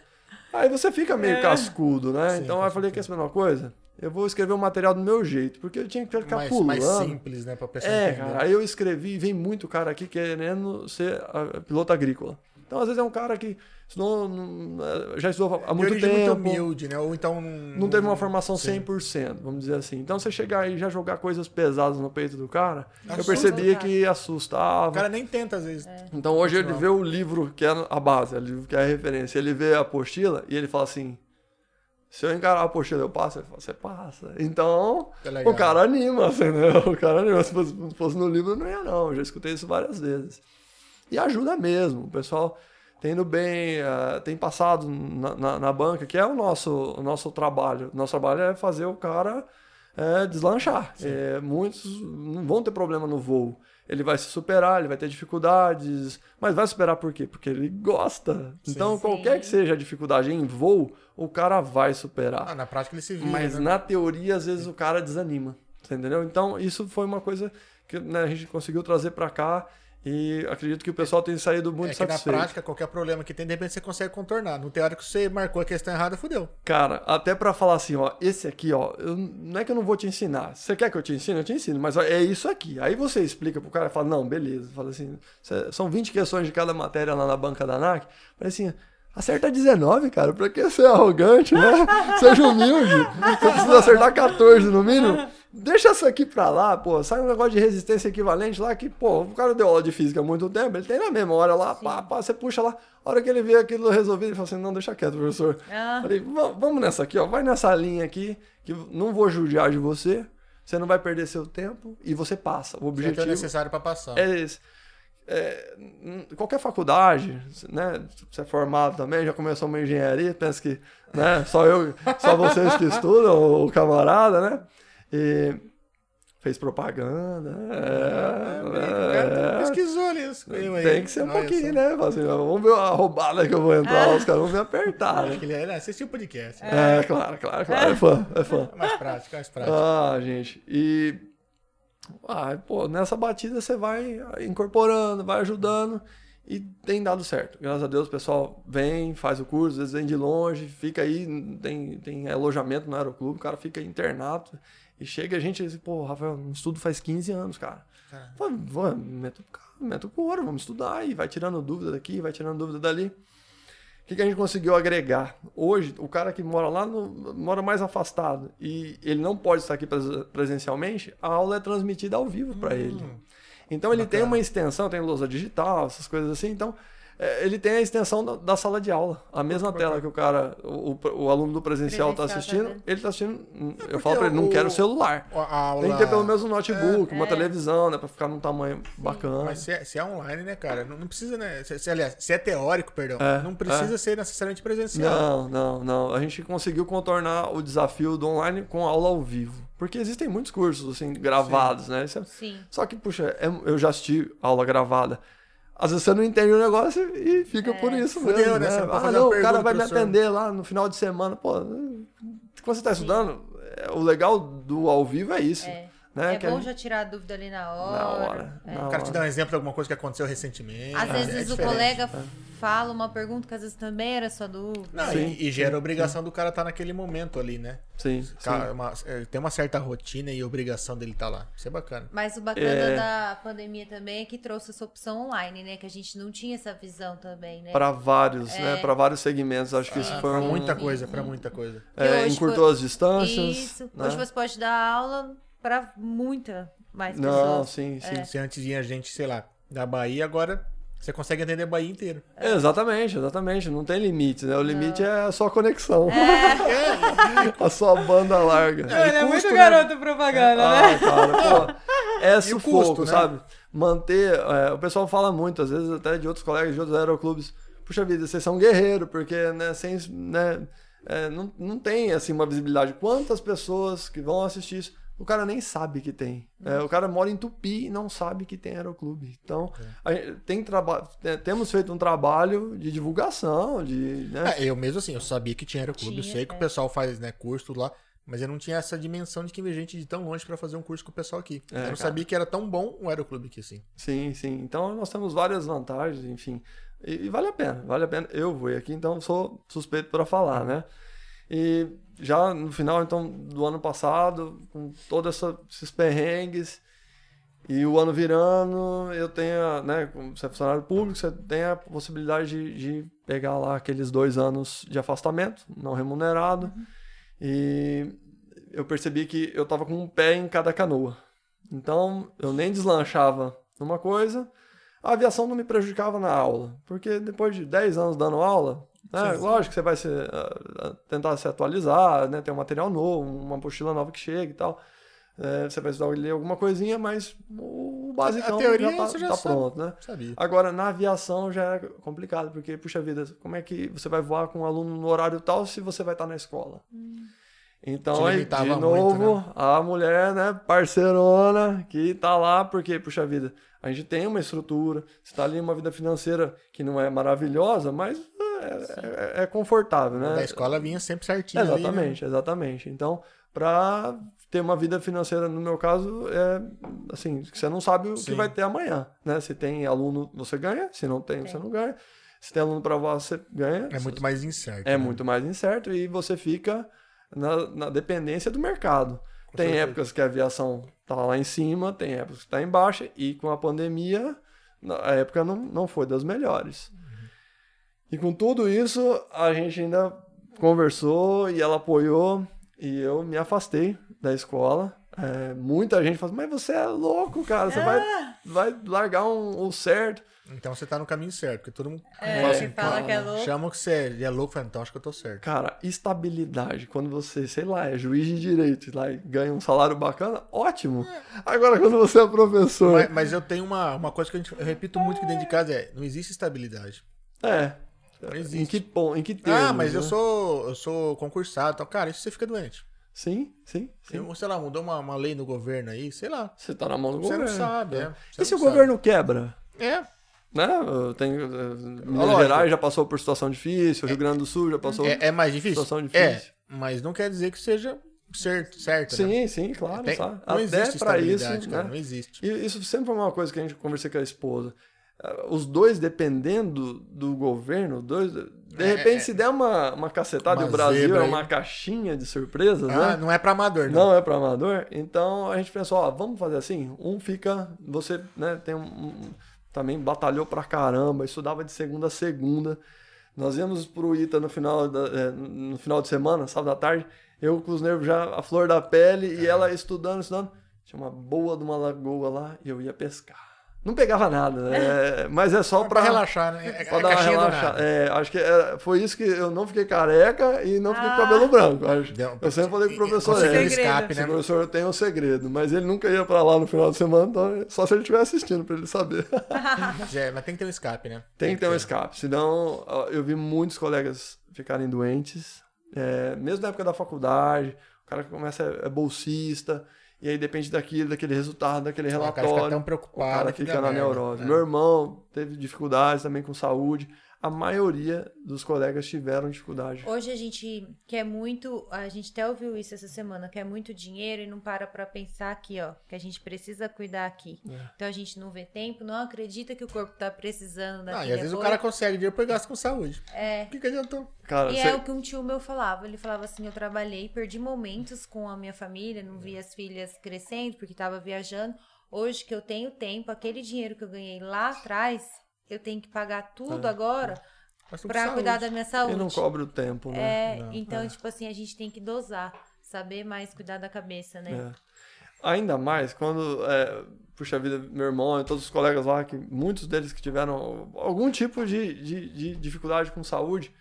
aí você fica meio cascudo, né? Sim, então eu falei que essa mesma coisa. Eu vou escrever o material do meu jeito, porque eu tinha que ficar mais, pulando. mais simples, né? Pra pessoa É, entender. cara, aí eu escrevi e vem muito cara aqui querendo ser ah, piloto agrícola. Então, às vezes, é um cara que estudou, não- eh, já estudou há muito tempo. muito humilde, né? Ou então... Não teve uma formação Sim. 100%, vamos dizer assim. Então, você chegar aí e já jogar coisas pesadas no peito do cara, eu Assusta, percebia cara. que assustava. O cara nem tenta, às vezes. Então hoje ele vê o livro que é a base, o livro que é a referência, ele vê a apostila e ele fala assim: se eu encarar a apostila, eu passo? Ele fala, você passa. Então, É o cara anima, entendeu? O cara anima. Se fosse, se fosse no livro, não ia, não. Eu já escutei isso várias vezes. E ajuda mesmo. O pessoal tem indo bem, eh, tem passado na, na, na banca, que é o nosso, o nosso trabalho. Nosso trabalho é fazer o cara eh, deslanchar. Eh, muitos não vão ter problema no voo. Ele vai se superar, ele vai ter dificuldades, mas vai superar por quê? Porque ele gosta. Então, Sim. qualquer que seja a dificuldade em voo, o cara vai superar. Ah, na prática ele se vira, Mas né? na teoria, às vezes, o cara desanima. Você entendeu? Então, isso foi uma coisa que né, a gente conseguiu trazer pra cá e acredito que o pessoal tem saído muito É que na satisfeito. prática, qualquer problema que tem, de repente você consegue contornar. No teórico, você marcou a questão errada, fudeu. Cara, até pra falar assim, ó, esse aqui, ó, eu- não é que eu não vou te ensinar. Você quer que eu te ensine? Eu te ensino, mas ó, é isso aqui. Aí você explica pro cara e fala, não, beleza. Fala assim, são 20 questões de cada matéria lá na banca da ANAC. Falei assim, acerta 19, cara, pra que ser arrogante, né? Seja humilde. Você precisa acertar 14 no mínimo. Deixa isso aqui pra lá, pô. Sai um negócio de resistência equivalente lá que, pô, o cara deu aula de física há muito tempo, ele tem na memória lá, pá, pá, você puxa lá. A hora que ele vê aquilo resolvido, ele fala assim, não, deixa quieto, professor. Ah. Falei, "Va- vamos nessa aqui, ó. Vai nessa linha aqui, que não vou judiar de você. Você não vai perder seu tempo e você passa. O Já que é objetivo necessário pra passar. é esse. É, qualquer faculdade, né? Você é formado também, já começou uma engenharia, pensa que né, só eu, só vocês que estudam, o camarada, né? E fez propaganda. É, o É, cara é, pesquisou ali. aí. tem que ser um Olha pouquinho, só. né? Assim, vamos ver a roubada que eu vou entrar, os caras vão me apertar, né? ele é, assistiu o podcast. né? É, claro, claro, claro. É fã, é fã. Mais prático, mais prático. Ah, gente. E. Ah, pô, nessa batida você vai incorporando, vai ajudando e tem dado certo. Graças a Deus o pessoal vem, faz o curso, às vezes vem de longe, fica aí, tem, tem alojamento no aeroclube, o cara fica internado e chega a gente e diz, pô, Rafael, não estudo faz 15 anos, cara. Pô, vou, meto, meto o couro, vamos estudar e vai tirando dúvida daqui, vai tirando dúvida dali. O que, que a gente conseguiu agregar? Hoje, o cara que mora lá, no- mora mais afastado e ele não pode estar aqui pres- presencialmente, a aula é transmitida ao vivo para ele. Então ele tem bacana. uma extensão, tem lousa digital, essas coisas assim. Então ele tem a extensão da, da sala de aula. A mesma tela que o cara, o, o- o aluno do presencial está tá assistindo, ele está assistindo. eu porque falo para ele, não o- quero celular. Aula... Tem que ter pelo menos um notebook, uma É. televisão, né? Pra ficar num tamanho bacana. Mas se é, se é online, né, cara? Não, não precisa, né? Se, se- aliás, se é teórico, perdão, É, não precisa ser necessariamente presencial. Não, não, não. A gente conseguiu contornar o desafio do online com aula ao vivo. Porque existem muitos cursos, assim, gravados, né? Isso é- Sim. Só que, puxa, é- eu já assisti aula gravada. Às vezes você não entende o negócio e fica por isso Fudeu, mesmo. né? Né? Ah, não, o cara vai me atender lá no final de semana. Pô, quando você tá estudando, é, o legal do ao vivo é isso. É. Né? É Que bom gente- já tirar a dúvida ali na hora. Na hora. É. na O cara te hora. dá um exemplo de alguma coisa que aconteceu recentemente. Às É vezes o diferente. colega fala uma pergunta que às vezes também era sua dúvida. Não, Sim, e, e gera a obrigação do cara estar naquele momento ali, né? Sim, Ca- sim. uma- é, tem uma certa rotina e obrigação dele estar lá. Isso é bacana. Mas o bacana É. da pandemia também é que trouxe essa opção online, né? Que a gente não tinha essa visão também, né? Para vários, É. né? Para vários segmentos. Acho que isso Sim, foi Pra um. muita coisa, pra muita coisa. É, encurtou foi- as distâncias. Isso. né? Hoje você pode dar aula pra muita mais Não, pessoas. sim, sim. É. Se antes vinha gente, sei lá, da Bahia, agora você consegue atender a Bahia inteira. É, exatamente, exatamente. Não tem limite, né? O limite é a sua conexão. a sua banda larga. É, Ele é custo, muito né? garoto propaganda, né? Ah, cara, pô, é sufoco, custo, né? sabe? Manter. é, o pessoal fala muito, às vezes até de outros colegas de outros aeroclubes. Puxa vida, vocês são guerreiro, porque né, sem, né, é, não, não tem assim uma visibilidade. Quantas pessoas que vão assistir isso, o cara nem sabe que tem. É, o cara mora em Tupi e não sabe que tem aeroclube. Então, a gente tem traba é, temos feito um trabalho de divulgação, de. Né? É, eu mesmo assim, eu sabia que tinha aeroclube, eu Tinha, sei que é. o pessoal faz, né, curso lá, mas eu não tinha essa dimensão de que vem gente de tão longe pra fazer um curso com o pessoal aqui. É, eu não cara. sabia que era tão bom o aeroclube aqui, assim. Sim, sim. Então nós temos várias vantagens, enfim. E, e vale a pena, vale a pena. Eu vou aqui, então sou suspeito para falar, né? E já no final, então, do ano passado, com todos esses perrengues, e o ano virando, eu tenho, né, como você é funcionário público, você tem a possibilidade de, de pegar lá aqueles dois anos de afastamento, não remunerado, e eu percebi que eu tava com um pé em cada canoa. Então, eu nem deslanchava numa coisa, a aviação não me prejudicava na aula, porque depois de 10 anos dando aula, né, lógico que você vai se, ah, tentar se atualizar, né, ter um material novo, uma apostila nova que chega e tal. É, você vai estudar ler alguma coisinha, mas o basicão A teoria já tá, você já tá sabe. pronto, né? Sabia. Agora, na aviação já é complicado, porque, puxa vida, como é que você vai voar com um aluno no horário tal se você vai estar na escola? Então, Te aí, de muito, novo, né? a mulher, né, parceirona, que tá lá, porque, puxa vida, a gente tem uma estrutura, você tá ali uma vida financeira que não é maravilhosa, mas é, é- é confortável, né? Da escola vinha sempre certinho ali, né? Exatamente, exatamente. Então, para ter uma vida financeira, no meu caso, é assim, você não sabe o que Sim. vai ter amanhã, né? Se tem aluno, você ganha, se não tem, você não ganha. Se tem aluno para você ganha. É muito mais incerto. é né? muito mais incerto e você fica na, na dependência do mercado. tem certeza. épocas que a aviação tá lá em cima, tem épocas que tá em baixa e com a pandemia a época não, não foi das melhores. E com tudo isso, a gente ainda conversou e ela apoiou e eu me afastei da escola. É, muita gente falou, mas você é louco, cara, você vai, vai largar um, o certo. Então você tá no caminho certo, porque todo mundo É, fala você assim, fala que é louco. Chamam que você é louco, fala, então acho que eu tô certo. Cara, estabilidade, quando você, sei lá, é juiz de direito e lá e ganha um salário bacana, ótimo. Agora, quando você é professor, Mas, mas eu tenho uma, uma coisa que a gente, eu repito muito aqui dentro de casa, é, não existe estabilidade. é. Não Em existe. que ponto, em que termos, ah, mas eu né? sou, eu sou concursado, então, cara, isso você fica doente. Sim, sim, sim. Sei lá, mudou uma, uma lei no governo aí, sei lá. Você tá na mão do Você governo. não sabe, é. Você E se o sabe. governo quebra? É. Né? Tem, eh, Minas Lógico. Gerais já passou por situação difícil, Rio Grande do Sul já passou. É, é mais difícil? Situação É, difícil. mas não quer dizer que seja certo, certo né? Sim, sim, claro. Tem- sabe? não Até existe pra isso, cara, né? não existe. E isso sempre foi uma coisa que a gente conversei com a esposa. Ah, Os dois dependendo do governo, dois, de É, repente, é. se der uma, uma cacetada Uma e o Brasil é aí. uma caixinha de surpresas, Ah, né? não é pra amador, não. Não é para amador. Então a gente pensou, ó, vamos fazer assim. Um fica, você, né, tem um- também batalhou pra caramba, estudava de segunda a segunda. Nós íamos pro Ita no final, da, eh, no final de semana, sábado à tarde, eu com os nervos já a flor da pele e ela estudando, estudando. Tinha uma boa de uma lagoa lá e eu ia pescar. Não pegava nada, né? Mas é só Pra pra, relaxar, né? É, pra é dar uma relaxada. É, acho que é, foi isso que eu não fiquei careca e não fiquei com Ah. cabelo branco. Acho. Deu- Eu sempre falei pro professor, é, um escape, né? professor tem um segredo, mas ele nunca ia pra lá no final de semana, então só se ele estiver assistindo pra ele saber. Mas, é, mas tem que ter um escape, né? tem que ter um escape, senão eu vi muitos colegas ficarem doentes, é, mesmo na época da faculdade, o cara que começa é, é bolsista, e aí depende daquilo, daquele resultado, daquele O cara relatório. fica tão o preocupado. cara que fica na neurose. É. Meu irmão teve dificuldades também com saúde. A maioria dos colegas tiveram dificuldade. Hoje a gente quer muito, a gente até ouviu isso essa semana, quer muito dinheiro e não para pra pensar aqui, ó, que a gente precisa cuidar aqui. É. Então a gente não vê tempo, não acredita que o corpo tá precisando Ah, daquele e às vezes o cara consegue dinheiro pra gastar com saúde. É. O que, que adiantou? Cara, E cê- é o que um tio meu falava. Ele falava assim: eu trabalhei, perdi momentos com a minha família, não vi as filhas crescendo porque tava viajando. Hoje que eu tenho tempo, aquele dinheiro que eu ganhei lá atrás, eu tenho que pagar tudo agora com pra saúde. cuidar da minha saúde. e não cobre o tempo, né? É, Não, então, tipo assim, a gente tem que dosar, saber mais cuidar da cabeça, né? É. Ainda mais quando, é, puxa vida, meu irmão e todos os colegas lá, que muitos deles que tiveram algum tipo de, de, de dificuldade com saúde.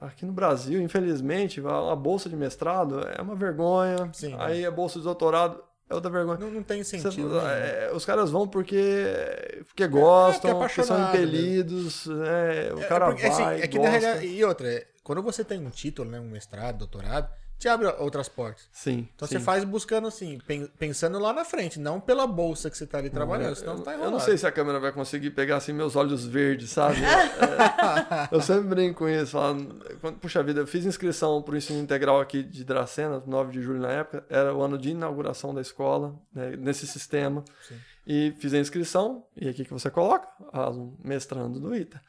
Aqui no Brasil, infelizmente, a bolsa de mestrado é uma vergonha. Sim, aí a bolsa de doutorado é outra vergonha. Não, não tem sentido. né? é, os caras vão porque, porque gostam, porque é porque são impelidos, né? o É, cara porque, assim, vai, é que na gosta. realidade, e outra, é, quando você tem um título, né, um mestrado, doutorado, te abre outras portas. Sim, Então sim. você faz buscando assim, pen- pensando lá na frente, não pela bolsa que você tá ali trabalhando, senão tá eu enrolado. não sei se a câmera vai conseguir pegar assim meus olhos verdes, sabe? É, eu sempre brinco com isso, falando, quando- puxa vida, eu fiz inscrição para o ensino integral aqui de Dracena, 9 de julho na época, era o ano de inauguração da escola, né, nesse sistema. Sim. E fiz a inscrição, e aqui que você coloca, mestrando do ITA.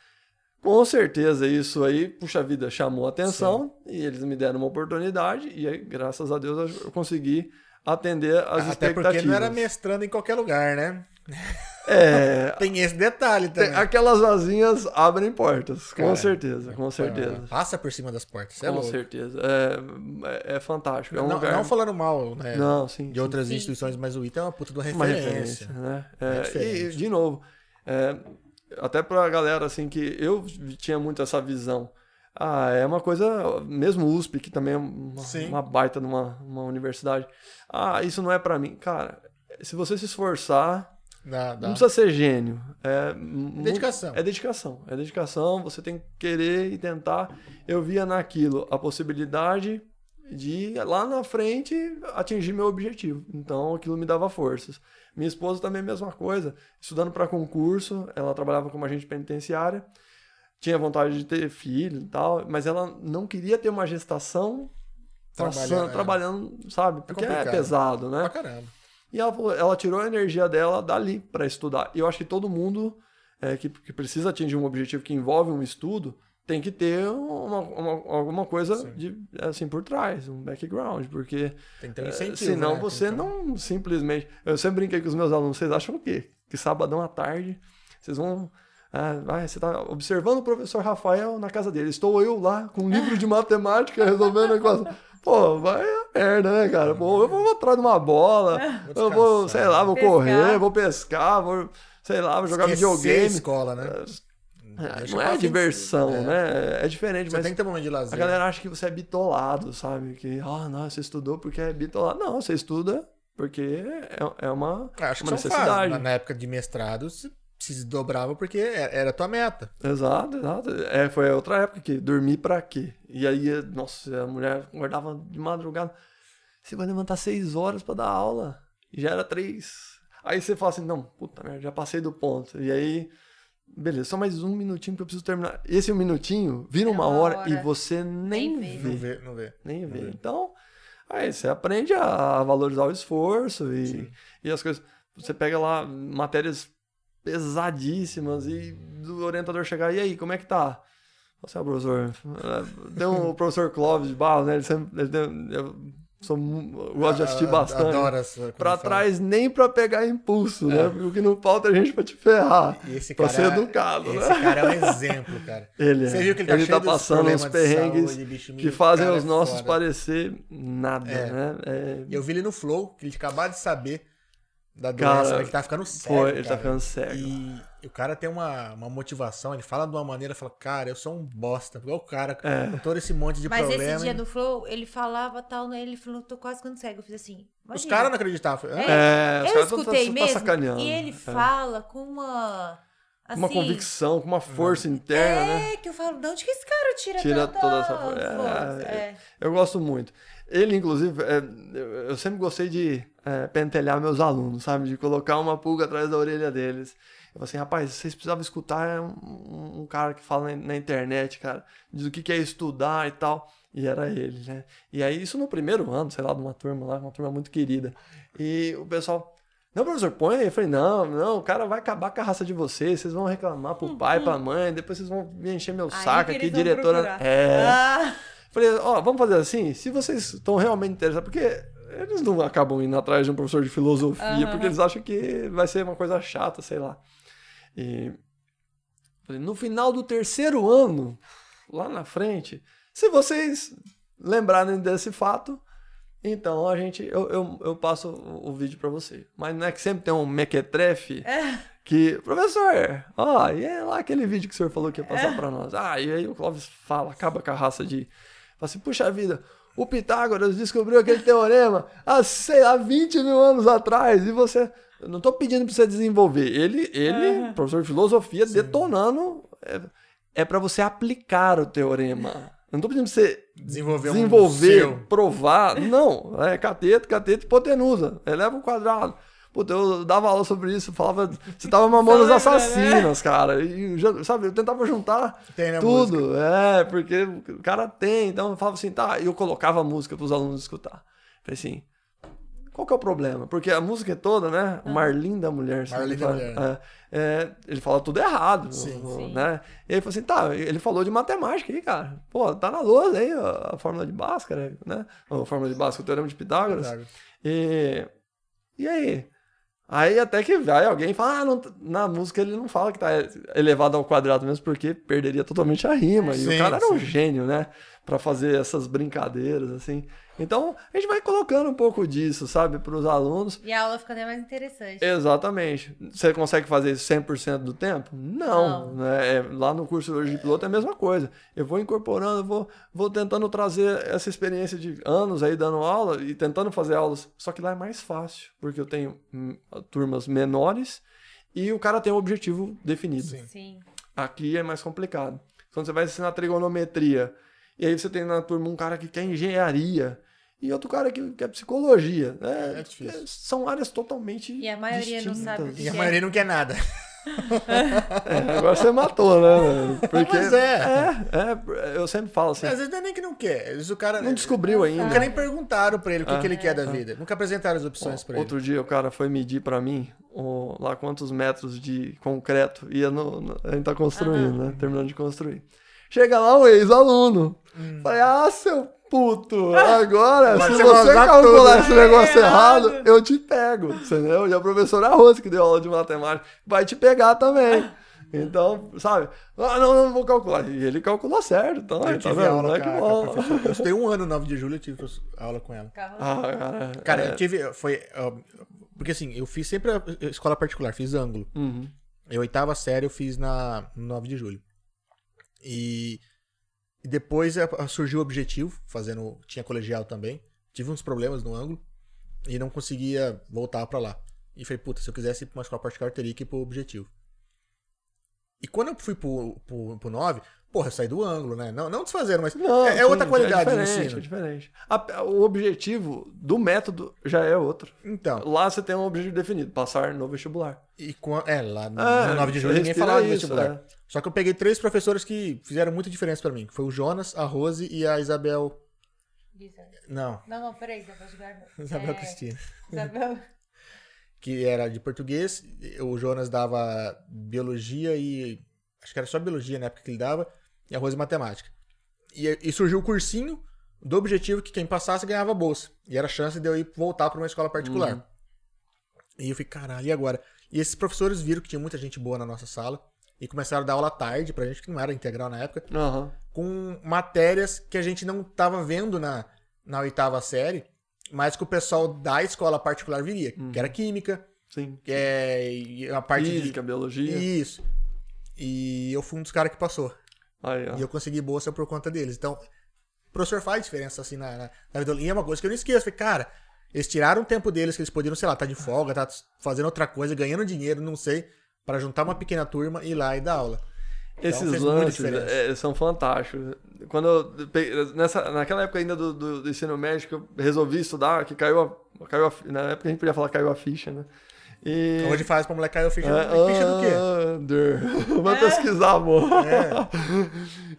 Com certeza isso aí, puxa vida, chamou a atenção e eles me deram uma oportunidade e aí, graças a Deus eu consegui atender as Até expectativas. porque não era mestrando em qualquer lugar, né? É, Tem esse detalhe tem- também. aquelas vasinhas abrem portas, com Cara, certeza, com certeza. Passa por cima das portas, é Com louco. certeza. É, é, é fantástico. É um não, lugar. não falando mal, né? Não, sim. de outras sim. instituições, mas o ITA é uma puta de uma uma referência. referência, né? É É, e, de novo, é, até pra galera assim que eu tinha muito essa visão. Ah, é uma coisa, mesmo USP, que também é uma, uma baita numa uma universidade. Ah, isso não é pra mim. Cara, se você se esforçar, Dá, dá. não precisa ser gênio. É Dedicação. É dedicação. É dedicação, você tem que querer e tentar. Eu via naquilo a possibilidade de lá na frente atingir meu objetivo. Então aquilo me dava forças. Minha esposa também a mesma coisa, estudando para concurso, ela trabalhava como agente penitenciária, tinha vontade de ter filho e tal, mas ela não queria ter uma gestação Trabalhar, passando- é. trabalhando, sabe? Porque é, complicado. pesado, né? Pra caramba. E ela, falou- ela tirou a energia dela dali para estudar. E eu acho que todo mundo é, que, que precisa atingir um objetivo que envolve um estudo tem que ter uma, uma- alguma coisa de, assim por trás, um background, porque Tem que ter um é, incentivo. senão né? você um- não simplesmente. Eu sempre brinquei com os meus alunos, vocês acham o quê? Que sabadão à tarde vocês vão. Ah, vai, você está observando o professor Rafael na casa dele. Estou eu lá com um livro de matemática resolvendo a equação. Pô, vai a merda, né, cara? Pô, eu vou atrás de uma bola, eu vou, sei lá, vou Pescar. correr, vou pescar, vou, sei lá, vou jogar Esquecer videogame. escola, né? É, não é diversão, é. né? É diferente, Você mas tem que ter um momento de lazer. a galera acha que você é bitolado, sabe? Que, ah, não, você estudou porque é bitolado. Não, você estuda porque é, é uma, Acho que uma são necessidade. fases. Na- época de mestrado, se se desdobrava porque era era a tua meta. Exato, exato. É, foi outra época que dormir pra quê? E aí, nossa, a mulher acordava de madrugada. Você vai levantar seis horas pra dar aula. E já era três. Aí você fala assim, não, puta merda, já passei do ponto. E aí, beleza, só mais um minutinho que eu preciso terminar. Esse um minutinho vira uma, uma hora, hora. e você nem, Nem vê. vê. Não vê, não vê. Nem Não vê. vê. Então, aí você aprende a valorizar o esforço e, e as coisas. Você pega lá matérias pesadíssimas e do orientador chegar, e aí, como é que tá? Você, ah, professor, é, tem o professor Clóvis de Barros, né? Ele sempre. Ele tem- eu sou, gosto de assistir A- bastante. Adoro essa. Pra trás nem pra pegar impulso, né? Porque o que não falta é gente pra te ferrar. E esse pra cara, ser educado, esse né? cara é um exemplo, cara. Ele, Você é. viu que ele tá cheio dos passando uns perrengues saúde, que fazem os é nossos foda. parecer nada, É. né? É, Eu vi ele no Flow, que ele acabou de saber da Cara, doença, ele tá ficando cego. foi, ele tá cara. ficando cego. E o cara tem uma, uma motivação, ele fala de uma maneira, fala, cara, eu sou um bosta. Igual o cara, É. com todo esse monte de Mas problema. esse dia do Flow, ele falava tal, né? Ele falou, tô quase ficando cego. Eu fiz assim. Os imagina. caras não acreditavam. É, É, os eu caras tão- escutei tão- tá mesmo. sacaneando. E ele É. fala com uma. Assim, uma convicção, com uma força interna, né? É, que eu falo, de onde que esse cara tira, Tira tanta toda essa força. É, é. Eu gosto muito. Ele, inclusive, é, eu, eu sempre gostei de é, pentelhar meus alunos, sabe? De colocar uma pulga atrás da orelha deles. Eu falei assim, rapaz, vocês precisavam escutar um, um cara que fala na, na internet, cara, diz o que, que é estudar e tal. E era ele, né? E aí, isso no primeiro ano, sei lá, de uma turma lá, uma turma muito querida. E o pessoal, não, professor, põe aí. Eu falei, não, não, o cara vai acabar com a raça de vocês, vocês vão reclamar pro pai, pra mãe, depois vocês vão me encher meu Aí saco aqui, diretora. procurar. É. Ah, Falei, ó, vamos fazer assim, se vocês estão realmente interessados, porque eles não acabam indo atrás de um professor de filosofia, Aham. porque eles acham que vai ser uma coisa chata, sei lá. E no final do terceiro ano, lá na frente, se vocês lembrarem desse fato, então a gente, eu, eu, eu passo o, o vídeo pra você. Mas não é que sempre tem um mequetrefe que, professor, ó, e é lá aquele vídeo que o senhor falou que ia passar pra nós. Ah, e aí o Clóvis fala, acaba com a raça de. Fala assim, puxa vida, o Pitágoras descobriu aquele teorema há, sei lá, 20 mil anos atrás, e você. Eu não tô pedindo pra você desenvolver. Ele, ele professor de filosofia, detonando. É, é para você aplicar o teorema. Eu não tô pedindo pra você Desenvolver um desenvolver, seu. provar. Não, é cateto, cateto, hipotenusa. Eleva o quadrado. Puta, eu dava aula sobre isso, falava. Você tava mamando as Só lembra, assassinas, cara. E, sabe, eu tentava juntar Tem na tudo. É, porque o cara tem. Então eu falava assim, tá. E eu colocava a música pros alunos escutar. Falei assim. Qual que é o problema? Porque a música é toda, né? O Mar Linda Mulher. sabe? Mar Linda Ele Mulher. fala- é, é, ele fala tudo errado, Sim. o- Sim. né? E aí ele falou assim, tá, ele falou de matemática aí, cara. Pô, tá na lousa aí a, a fórmula de Bhaskara, né? A fórmula de Bhaskara, o teorema de Pitágoras. Pitágoras. E, e aí? Aí até que vai alguém e fala, ah, não, na música ele não fala que tá elevado ao quadrado mesmo, porque perderia totalmente a rima. E Sim, o cara era um gênio, né? Pra fazer essas brincadeiras, assim. Então, a gente vai colocando um pouco disso, sabe, pros alunos. E a aula fica até mais interessante. Exatamente. Você consegue fazer isso 100% do tempo? Não. né? É, lá no curso hoje de piloto é a mesma coisa. Eu vou incorporando, vou, vou tentando trazer essa experiência de anos aí dando aula e tentando fazer aulas. Só que lá é mais fácil, porque eu tenho hum, turmas menores e o cara tem um objetivo definido. Sim. Sim. Aqui é mais complicado. Quando você vai ensinar trigonometria, e aí você tem na turma um cara que quer engenharia e outro cara que quer psicologia. né? É difícil. São áreas totalmente E a maioria não distintas. sabe o que E a é. maioria não quer nada. É, agora você matou, né? velho? Porque, Mas é. é, é, eu sempre falo assim, Às vezes não é nem que não quer. Às vezes o cara. não descobriu ainda. Nunca nem perguntaram pra ele o que, Ah. que ele quer da vida. Nunca apresentaram as opções pra ele. Outro dia o cara foi medir pra mim o- lá quantos metros de concreto ia no, no- a gente tá construindo, né? Terminando de construir. Chega lá um ex-aluno. Hum. Falei, ah, seu puto, agora, Vai se você calcular tudo. esse negócio É errado, errado. eu te pego, entendeu? E a professora Rosa, que deu aula de matemática, vai te pegar também. Então, sabe? Ah, não, não vou calcular. E ele calculou certo, então, Eu tá tive vendo? aula Não é com a, com a. Eu estudei um ano no 9 de julho, eu tive aula com ela. Ah, cara, Cara, é. eu tive. Foi. porque assim, eu fiz sempre escola particular, fiz ângulo. Uhum. E a oitava série eu fiz na no 9 de julho. E, e depois a- surgiu o objetivo, fazendo. Tinha colegial também. Tive uns problemas no ângulo e não conseguia voltar pra lá. E falei, puta, se eu quisesse ir pra uma escola particular, eu teria que ir pro objetivo. E quando eu fui pro, pro, pro 9, porra, eu saí do ângulo, né? Não, não desfazendo, mas Não, é, é sim, outra qualidade é do diferente, ensino. É diferente. A- o objetivo do método já é outro. Então, Lá você tem um objetivo definido, passar no vestibular. e quan- é, lá no, É, no 9 de julho ninguém falava de isso, vestibular. é. Só que eu peguei três professores que fizeram muita diferença pra mim. que Foi o Jonas, a Rose e a Isabel. Não, Não, não, peraí, Isabel de Garba. Isabel É, Cristina. Isabel. Que era de português. O Jonas dava biologia e. Acho que era só biologia na época que ele dava. E a Rose matemática. E, e surgiu o cursinho do objetivo que quem passasse ganhava bolsa. E era a chance de eu ir voltar pra uma escola particular. Uhum. E eu fiquei, caralho, e agora? E esses professores viram que tinha muita gente boa na nossa sala. E começaram a dar aula tarde pra gente, que não era integral na época. Aham. com matérias que a gente não estava vendo na, na oitava série, mas que o pessoal da escola particular viria, que era química, Sim. que é e a parte Física, biologia. de isso. E eu fui um dos caras que passou. Aí. E eu consegui bolsa por conta deles. Então, o professor faz diferença assim na, na, na vida. E é uma coisa que eu não esqueço. Falei, cara, eles tiraram o tempo deles que eles poderiam, sei lá, tá de folga, tá fazendo outra coisa, ganhando dinheiro, não sei, para juntar uma pequena turma e ir lá e dar aula. Então, Esses lances é, são fantásticos. Quando eu nessa, naquela época ainda do, do, do ensino médio, que eu resolvi estudar, que caiu a, caiu a, na época a gente podia falar caiu a ficha, né? E... Onde faz pra moleque cair o ficha, É, ficha do quê? Under. Vai pesquisar, amor.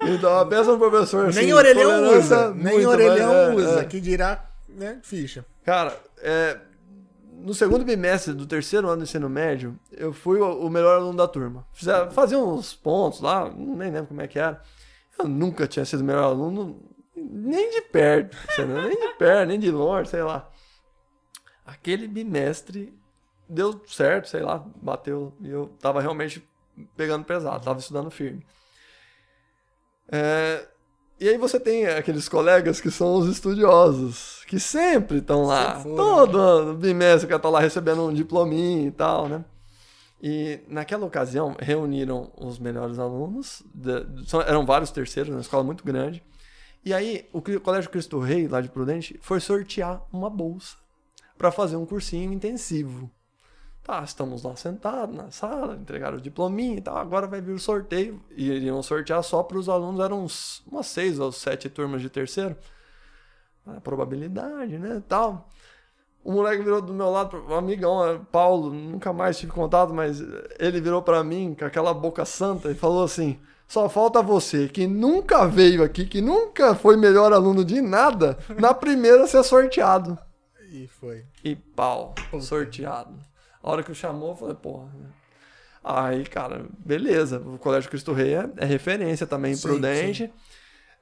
Então, pensa no professor assim. Nem orelhão usa. Nem orelhão mas é, usa. é. Que dirá, né? Ficha. Cara, é, no segundo bimestre do terceiro ano do ensino médio, eu fui o, melhor aluno da turma. Fazia uns pontos lá, nem lembro como é que era. Eu nunca tinha sido o melhor aluno, nem de perto, nem de perto, nem de longe, sei lá. Aquele bimestre deu certo, sei lá, bateu. E eu tava realmente pegando pesado, tava estudando firme. É, e aí você tem aqueles colegas que são os estudiosos, que sempre estão lá, Sempre todo ano, bimestre, que tá lá recebendo um diplominha e tal, né? E naquela ocasião reuniram os melhores alunos, de- são- eram vários terceiros, uma escola muito grande. E aí o Colégio Cristo Rei, lá de Prudente, foi sortear uma bolsa para fazer um cursinho intensivo. Tá, estamos lá sentados na sala, entregaram o diplominha e tal. Agora vai vir o sorteio. E iriam sortear só para os alunos, eram uns, umas seis ou sete turmas de terceiro. A probabilidade, né? Tal. O moleque virou do meu lado, um amigão, é, Paulo, nunca mais tive contato, mas ele virou para mim com aquela boca santa e falou assim: só falta você, que nunca veio aqui, que nunca foi melhor aluno de nada, na primeira ser sorteado. E foi. E pau, sorteado. A hora que eu chamou, eu falei, porra. Aí, cara, beleza. O Colégio Cristo Rei é, é referência também, em Sim, Prudente.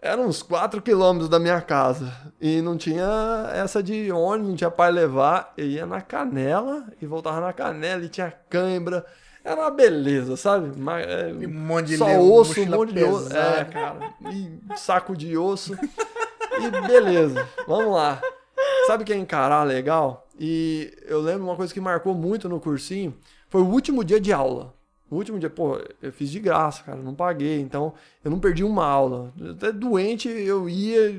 Era uns 4 quilômetros da minha casa. E não tinha essa de ônibus, não tinha pai levar. Eu ia na canela e voltava na canela e tinha cãibra. Era uma beleza, sabe? Mas, é, um monte de só osso, um monte de osso. É, cara. E saco de osso. E beleza, vamos lá. Sabe o que é encarar legal? E eu lembro uma coisa que marcou muito no cursinho, foi o último dia de aula. O último dia, pô, eu fiz de graça, cara, não paguei, então eu não perdi uma aula. Até doente eu ia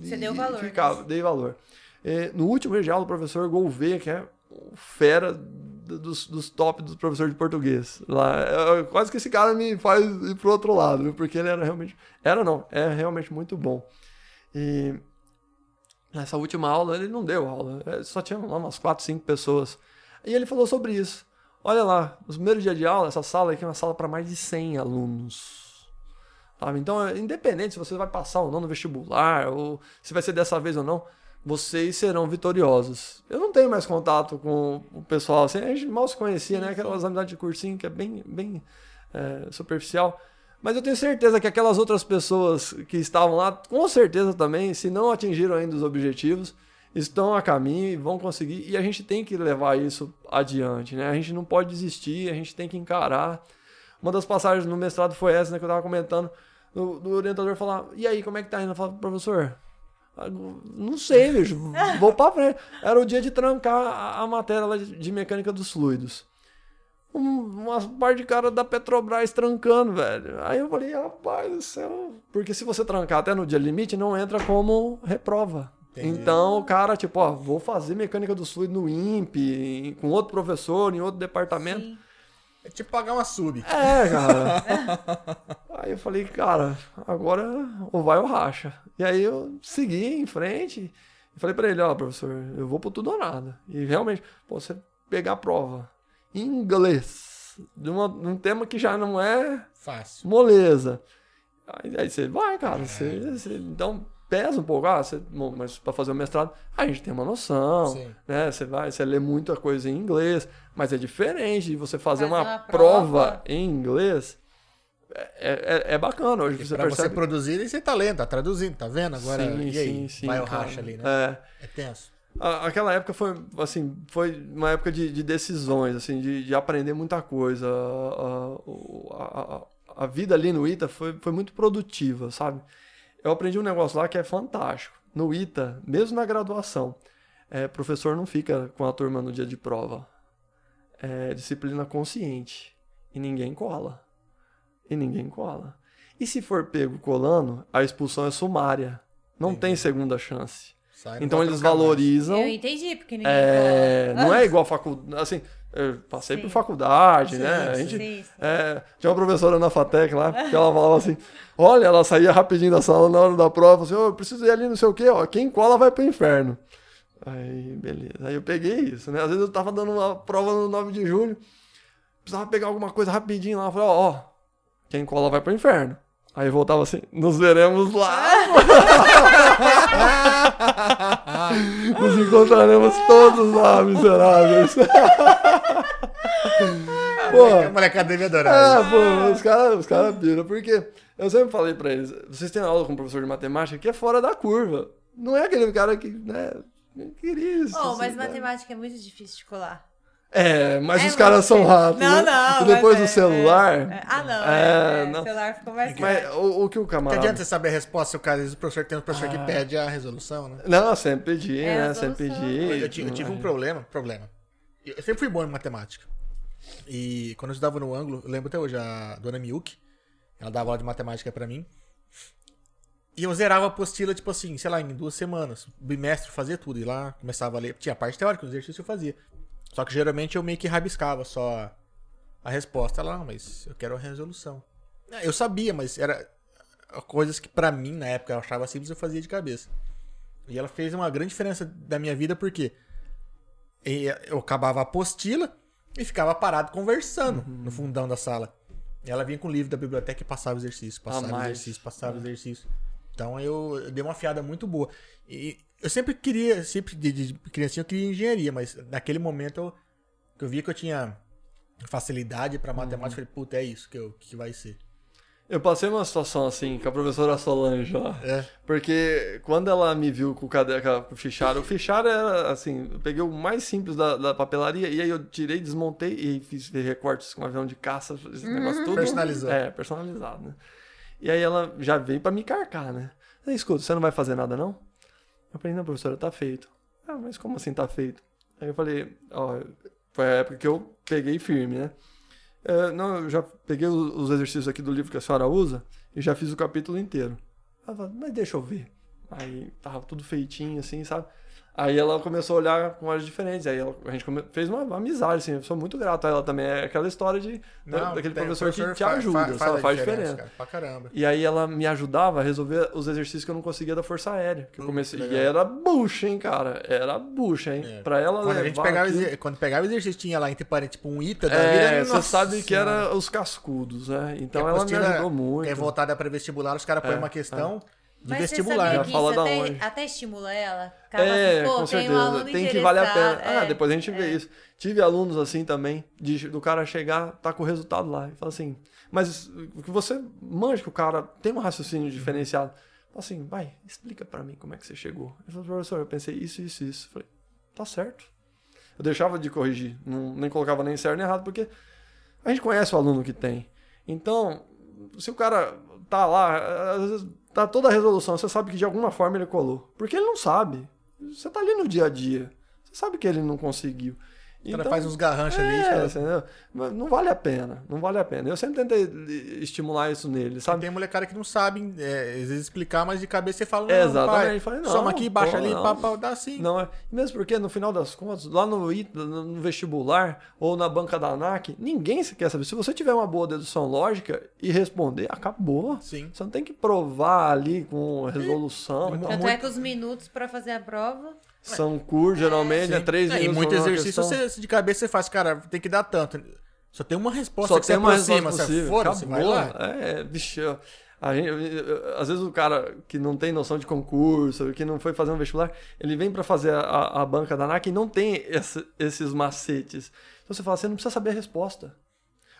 Você e, deu valor, ficava, dei valor. É, no último dia de aula, o professor Gouveia, que é o fera do- dos, dos top dos professores de português. Lá, é, quase que esse cara me faz ir pro outro lado, viu? porque ele era realmente, era não, é realmente muito bom. E nessa última aula ele não deu aula, é, só tinha lá umas 4, 5 pessoas. E ele falou sobre isso. Olha lá, os primeiros dias de aula, essa sala aqui é uma sala para mais de 100 alunos. Sabe? Então, é independente se você vai passar ou não no vestibular, ou se vai ser dessa vez ou não, vocês serão vitoriosos. Eu não tenho mais contato com o pessoal, assim, a gente mal se conhecia, né? Aquelas amizades de cursinho que é bem, bem é, superficial. Mas eu tenho certeza que aquelas outras pessoas que estavam lá, com certeza também, se não atingiram ainda os objetivos, estão a caminho e vão conseguir. E a gente tem que levar isso adiante, né? A gente não pode desistir, a gente tem que encarar. Uma das passagens no mestrado foi essa, né, que eu tava comentando, do, do orientador falar, e aí, como é que tá indo? Eu falo, professor, ah, não sei, bicho, vou pra frente. Era o dia de trancar a, matéria de mecânica dos fluidos. Um, umas par de cara da Petrobras trancando, velho. Aí eu falei, rapaz do céu. Porque se você trancar até no dia limite, não entra como reprova. Entendi. Então o cara, tipo, ó, vou fazer mecânica dos fluidos no INPE, em- com outro professor, em outro departamento. Sim. É tipo pagar uma sub. É, cara. aí eu falei, cara, agora ou vai ou racha. E aí eu segui em frente e falei pra ele, ó, professor, eu vou pro tudo ou nada. E realmente, pô, você pegar a prova inglês, de, uma- de um tema que já não é Fácil. moleza. Aí, aí você vai, cara. Você, você- então pesa um pouco. Ah, você, bom, mas para fazer o mestrado, a gente tem uma noção. Sim. Né? Você vai, você lê muita coisa em inglês, mas é diferente de você fazer, Fazer uma, uma prova. prova. em inglês. É, é, é bacana hoje. Você pra você percebe. produzir, e você tá lendo, tá traduzindo, tá vendo? Agora, sim, e aí? sim, sim. vai o racha ali, né? É. É tenso. Aquela época foi, assim, foi uma época de, de decisões, assim, de, de aprender muita coisa. A, a, a- vida ali no ITA foi, foi muito produtiva, sabe? Eu aprendi um negócio lá que é fantástico. No ITA, mesmo na graduação, é, professor não fica com a turma no dia de prova. É disciplina consciente. E ninguém cola. E ninguém cola. E se for pego colando, a expulsão é sumária. Não tem segunda chance. Sai, Então eles trocar mais. valorizam. Eu entendi, porque ninguém É, não é igual faculdade. Assim, eu passei Sim. por faculdade, Sim, né? A gente, Sim, sim. é, tinha uma professora na FATEC lá, que ela falava assim: olha, ela saía rapidinho da sala na hora da prova, assim, "Ô, eu preciso ir ali, não sei o quê, ó, quem cola vai pro inferno. Aí, beleza. Aí eu peguei isso, né? Às vezes eu tava dando uma prova no 9 de julho, precisava pegar alguma coisa rapidinho lá. Eu falei, ó, ó, quem cola vai pro inferno. Aí voltava assim, nos veremos lá. nos encontraremos todos lá, miseráveis. Pô, A molecada deve adorar. ah, pô, os caras os cara piram, porque eu sempre falei pra eles, vocês têm aula com um professor de matemática que é fora da curva. Não é aquele cara que, né, queria isso. Oh, mas assim, né? matemática é muito difícil de colar. É, mas É os caras são difícil. rápidos. Não, né? não. E depois mas do é- celular. é- Ah, não. É, É, não. O celular ficou mais Mas o, o que o Não camarada. adianta você saber a resposta, se o cara, vezes o professor tem um professor Ah. que pede a resolução, né? Não, sempre pedi, É, né? Sempre pedi. Eu, tive, eu tive um problema, problema. Eu sempre fui bom em matemática. E quando eu estudava no ângulo, eu lembro até hoje, a dona Miyuki, ela dava aula de matemática pra mim. E eu zerava a apostila, tipo assim, sei lá, em duas semanas. O bimestre eu fazia tudo. E lá começava a ler. Tinha a parte teórica, os exercícios eu fazia. Só que geralmente eu meio que rabiscava só a resposta. Ela, não, mas eu quero a resolução. É, Eu sabia, mas era coisas que pra mim, na época, eu achava simples, eu fazia de cabeça. E ela fez uma grande diferença da minha vida, porque eu acabava a apostila e ficava parado conversando no fundão da sala. E ela vinha com o livro da biblioteca e passava exercício, passava mais. exercício, passava exercício. Então eu, eu dei uma fiada muito boa. E eu sempre queria, sempre de, de criancinha eu queria engenharia, mas naquele momento eu, que eu via que eu tinha facilidade pra matemática, eu falei, puta, é isso que, eu, que vai ser. Eu passei uma situação assim com a professora Solange lá. É. Porque quando ela me viu com o caderno, com o fichário, o fichário era assim, eu peguei o mais simples da, da papelaria e aí eu tirei, desmontei e fiz recortes com avião de caça, esse negócio tudo. Personalizou. É, personalizado, né? E aí ela já veio pra me carcar, né? Escuta, você não vai fazer nada não? Eu falei, não, professora, tá feito. Ah, mas como assim tá feito? Aí eu falei, ó, foi a época que eu peguei firme, né? É, não, eu já peguei os exercícios aqui do livro que a senhora usa e já fiz o capítulo inteiro. Ela falou, mas deixa eu ver. Aí tava tudo feitinho, assim, sabe? Aí ela começou a olhar com olhos diferentes. Aí ela- a gente come- fez uma, uma amizade, assim. Eu sou muito grato a ela também. É aquela história de, Não, daquele tem- o professor, que te ajuda, fa- sabe? a faz diferença. cara, pra caramba. E aí ela me ajudava a resolver os exercícios que eu não conseguia da Força Aérea. Que eu comecei. E era bucha, hein, cara? Era bucha, hein? É. Pra ela Quando a gente pegava, exer- quando pegava exercício, tinha lá entre parênteses, tipo um ITA da É, vida. você nossa sabe que era os cascudos, né? Então ela me ajudou muito. É voltada para vestibular, os caras põem É, uma questão de Mas vestibular. você sabia que fala isso da até, até estimula ela? Acaba É, assim, pô, com tem um certeza. aluno Tem que valer a pena. Ah, é, depois a gente vê é. isso. Tive alunos assim também, de- do cara chegar, tá com o resultado lá. E fala assim, mas o que você manja que o cara tem um raciocínio diferenciado. Fala assim, vai, explica pra mim como é que você chegou. Ele falou, professor, eu pensei isso, isso, isso. Eu falei, tá certo. Eu deixava de corrigir, não, nem colocava nem certo nem errado, porque a gente conhece o aluno que tem. Então, se o cara tá lá, às vezes tá toda a resolução, você sabe que de alguma forma ele colou. Porque ele não sabe. Você tá ali no dia a dia. Você sabe que ele não conseguiu. O cara faz uns garranchos ali. é, cara. entendeu? Mas não vale a pena, não vale a pena. Eu sempre tentei estimular isso nele, sabe? Tem molecada que não sabe, é, às vezes, explicar, mas de cabeça você fala, não, É, exatamente. pai, Falei, não, soma aqui, baixa pô, ali, não. pá, pá, dá assim. Não é. Mesmo porque, no final das contas, lá no, no vestibular ou na banca da ANAC, ninguém se quer saber. Se você tiver uma boa dedução lógica e responder, acabou. Sim. Você não tem que provar ali com resolução. e tal. Tanto é que os minutos pra fazer a prova. São curtos, geralmente, é Sim. três É, minutos. E muito exercício você, de cabeça você faz, cara, tem que dar tanto. Só tem uma resposta Só que tem você uma aproxima, resposta você possível. vai Acabou. lá. É, bicho. gente, às vezes o cara que não tem noção de concurso, que não foi fazer um vestibular, ele vem pra fazer a, a banca da ANAC e não tem esse- esses macetes. Então você fala, você não precisa saber a resposta.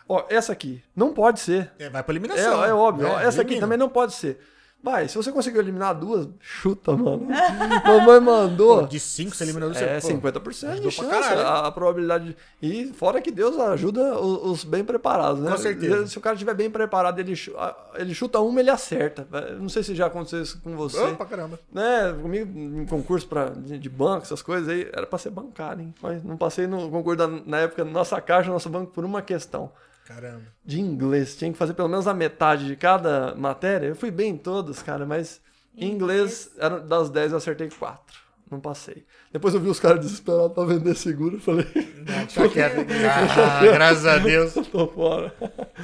Ó, essa aqui, não pode ser. É, vai pra É, eliminação. é óbvio. ó, É, essa aqui elimina. também não pode ser. Vai, se você conseguiu eliminar duas, chuta, mano. Mamãe mandou. Pô, De 5 você eliminou você. É, pô, 50% de pra chance, caralho. a, a probabilidade. de- E fora que Deus ajuda os, os bem preparados, né? Com certeza. Se o cara estiver bem preparado, ele, ele chuta uma, ele acerta. Eu Não sei se já aconteceu isso com você. Opa, caramba. Né, comigo, em concurso pra, de, de banco, essas coisas aí, era pra ser bancário, hein? Mas não passei no concurso da- na época, nossa caixa, nosso banco, por uma questão Caramba. de inglês. Tinha que fazer pelo menos a metade de cada matéria. Eu fui bem em todas, cara, mas em inglês, era, das 10 eu acertei 4. Não passei. Depois eu vi os caras desesperados pra vender seguro. eu Falei, Deixa quieto. Ah, graças a Deus. tô fora.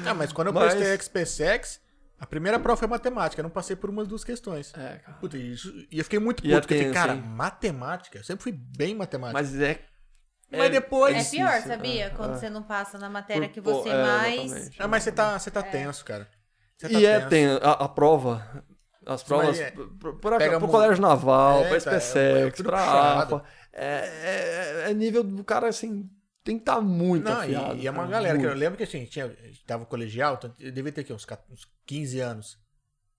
Ah, mas quando eu Mas- prestei XPSEX, A primeira prova foi matemática, eu não passei por umas duas questões. É, cara. Puta, isso, e eu fiquei muito E puto, é porque cara, matemática, eu sempre fui bem em matemática. Mas é. Mas depois- É difícil, pior, sabia? é, Quando é. você não passa na matéria que Por- você é, mais. exatamente. Ah, mas você tá, você tá tenso, cara. Você tá E é tenso. tem a, a prova, as provas é- pro, pro, pega pro mu- colégio naval, É, pra tá, é- é pra. AFA, é, é, é nível do cara assim, tem que estar muito Não, afiado. e, e é uma cara, galera que eu lembro que assim, tinha, a gente tava colegial, então eu devia ter aqui uns, 14, uns 15 anos.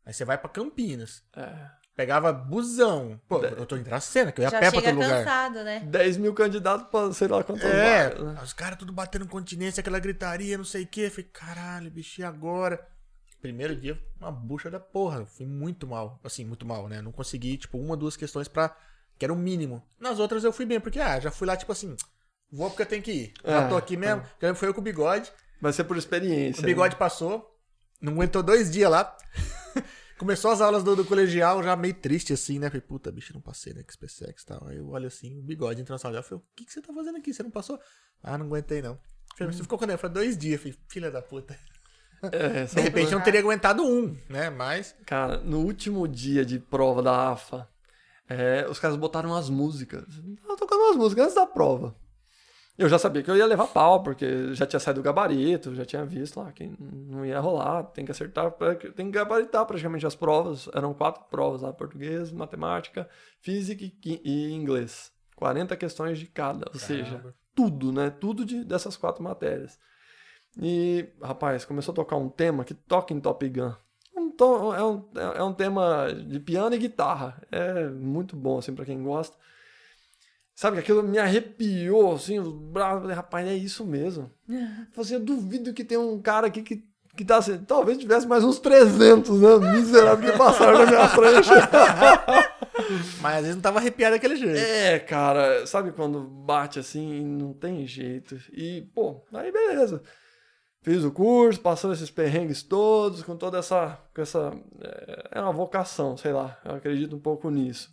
Aí você vai pra Campinas. É. Pegava busão. Pô, eu tô em Dracena, que eu ia Já pé pra todo lugar. cansado, né? 10 mil candidatos pra sei lá quantas É, vagas, né? os caras tudo batendo continência, aquela gritaria, não sei o quê. Eu Falei, caralho, bicho, e agora? Primeiro dia, uma bucha da porra. Fui muito mal. Assim, muito mal, né? Não consegui, tipo, uma, duas questões pra. Que era o mínimo. Nas outras eu fui bem, porque, ah, já fui lá, tipo assim, vou porque eu tenho que ir. Já É, tô aqui mesmo. Já Foi eu com o bigode. Vai ser por experiência. O bigode passou. Não aguentou dois dias lá. Começou as aulas do, do colegial, já meio triste assim, né? Falei, puta, bicho, não passei, né? Que SpaceX e tal. Aí eu olho assim, o bigode na sala. Eu falei, o que, que você tá fazendo aqui? Você não passou? Ah, não aguentei, não. Falei, você ficou quando? Eu falei, dois dias. Falei, filha da puta. né? É, De repente eu não teria aguentado um, né? Mas. Cara, no último dia de prova da AFA, é, os caras botaram as músicas. Tava tocando umas músicas antes da prova. Eu já sabia que eu ia levar pau, porque já tinha saído do gabarito, já tinha visto lá que não ia rolar, tem que acertar, tem que gabaritar praticamente as provas. Eram quatro provas lá: português, matemática, física e inglês. 40 questões de cada, ou seja, Caramba. tudo, né? Tudo de, dessas quatro matérias. E, rapaz, começou a tocar um tema que toca em Top Gun. Um to- é, um, é um tema de piano e guitarra. É muito bom, assim, pra quem gosta. Sabe que aquilo me arrepiou, assim, os braços. Eu falei, Rapaz, é isso mesmo. Eu falei assim, eu duvido que tem um cara aqui que, que tá assim. Talvez tivesse mais uns 300, né? Miserável que passaram na minha frente. Mas às vezes não tava arrepiado daquele jeito. É, cara, sabe quando bate assim e não tem jeito? E, pô, aí beleza. Fiz o curso, passou esses perrengues todos, com toda essa. Com essa é, é uma vocação, sei lá, eu acredito um pouco nisso.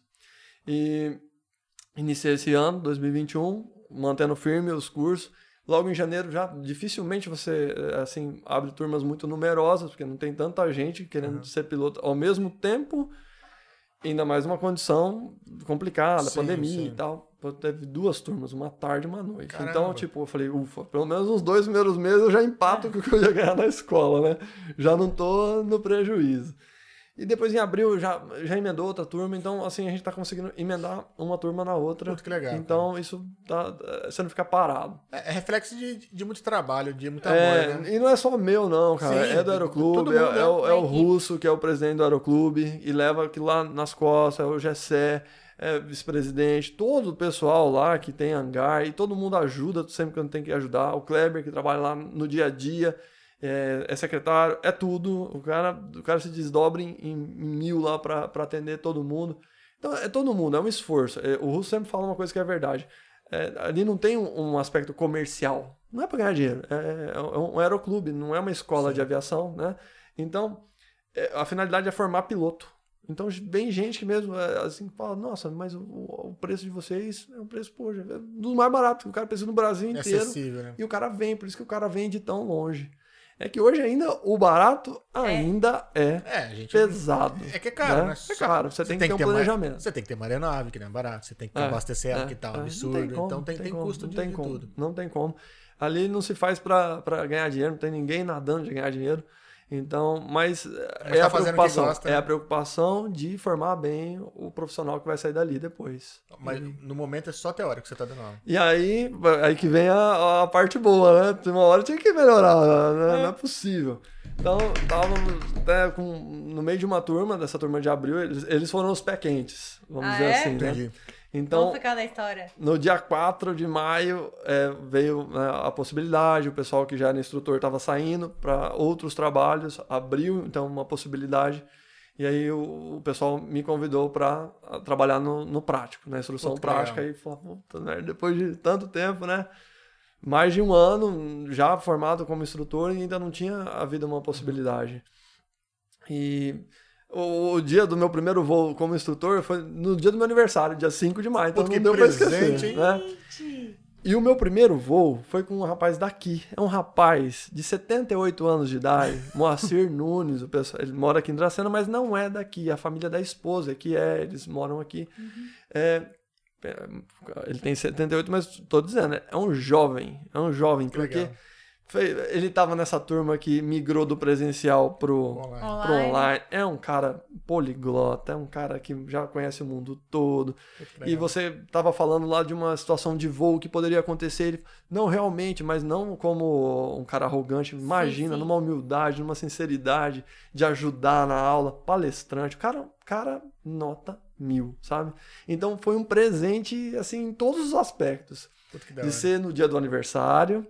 E iniciei esse ano, 2021, mantendo firme os cursos. Logo em janeiro já dificilmente você é, assim abre turmas muito numerosas, porque não tem tanta gente querendo ser piloto ao mesmo tempo. Ainda mais uma condição complicada, Sim, pandemia sim. e tal. Teve duas turmas, uma tarde e uma noite. Caramba. Então, tipo, eu falei, ufa, pelo menos uns dois primeiros meses eu já empato com o que eu ia ganhar na escola, né? Já não tô no prejuízo. E depois em abril já, já emendou outra turma, então assim a gente tá conseguindo emendar uma turma na outra. Que legal, Então isso tá. Você não fica parado. É, é reflexo de, de muito trabalho, de muito É, amor, né? E não é só meu, não, cara. Sim, é do Aeroclube, é, né? é o, é Da o. Russo, que é o presidente do Aeroclube, e leva aquilo lá nas costas, é o Gessé, é vice-presidente, todo o pessoal lá que tem hangar, e todo mundo ajuda sempre que tem que ajudar. O Kleber, que trabalha lá no dia a dia, é, é secretário, é tudo. O cara, o cara se desdobra em, em mil lá pra atender todo mundo. Então é todo mundo, é um esforço. É, o Russo sempre fala uma coisa que é verdade. É, ali não tem um, um aspecto comercial. Não é para ganhar dinheiro. É, é um aeroclube, não é uma escola de aviação, né? Então, é, a finalidade é formar piloto. Então, vem gente que mesmo, é, assim, fala, nossa, mas o, o preço de vocês é um preço, poxa, é do mais barato que o cara precisa no Brasil É inteiro. acessível, né? E o cara vem, por isso que o cara vem de tão longe. É que hoje ainda o barato ainda é, É, gente. pesado. É que é caro, né? É caro, você, tem que ter um planejamento. Você tem que ter uma aeronave, que não é barato. Você tem que ter É, abastecer ela, é, que tá um é, absurdo. tem como, então tem, não tem como, custo não de, tem de como, tudo. Não tem como. Ali não se faz pra ganhar dinheiro, não tem ninguém nadando de ganhar dinheiro. Então, mas, é, tá a fazendo o que preocupação, gosta, é né? a preocupação de formar bem o profissional que vai sair dali depois. Mas no momento é só teórico que você tá dando aula. E aí, aí que vem a, a parte boa, né? Tem uma hora tinha que melhorar, né? não é possível. Então, tava até com, no meio de uma turma, dessa turma de abril, eles, eles foram os pé quentes, vamos Ah, dizer é? assim, né? Então, Vamos ficar na história. no dia 4 de maio é, veio né, a possibilidade, o pessoal que já era instrutor estava saindo para outros trabalhos, abriu então uma possibilidade. E aí o, o pessoal me convidou para trabalhar no, no prático, na instrução Puta, que prática. legal. E falou, puta merda, depois de tanto tempo, né? Mais de um ano já formado como instrutor e ainda não tinha havido uma possibilidade. E o, o dia do meu primeiro voo como instrutor foi no dia do meu aniversário, dia 5 de maio. Então Puta, não deu pra presente, esquecer. hein? Né? E o meu primeiro voo foi com um rapaz daqui. É um rapaz de 78 anos de idade, Moacir Nunes. O pessoal, ele mora aqui em Dracena, mas não é daqui. A família da esposa que é, eles moram aqui. É, é, ele tem 78, mas tô dizendo, é um jovem. É um jovem, Que porque legal. Foi- ele tava nessa turma que migrou do presencial pro, Online. pro online. É um cara poliglota, é um cara que já conhece o mundo todo. E você estava falando lá de uma situação de voo que poderia acontecer. Ele, não realmente, mas não como um cara arrogante. Imagina, sim. numa humildade, numa sinceridade de ajudar na aula, palestrante. O cara, cara nota mil, sabe? Então foi um presente, assim, em todos os aspectos. De ser no dia do aniversário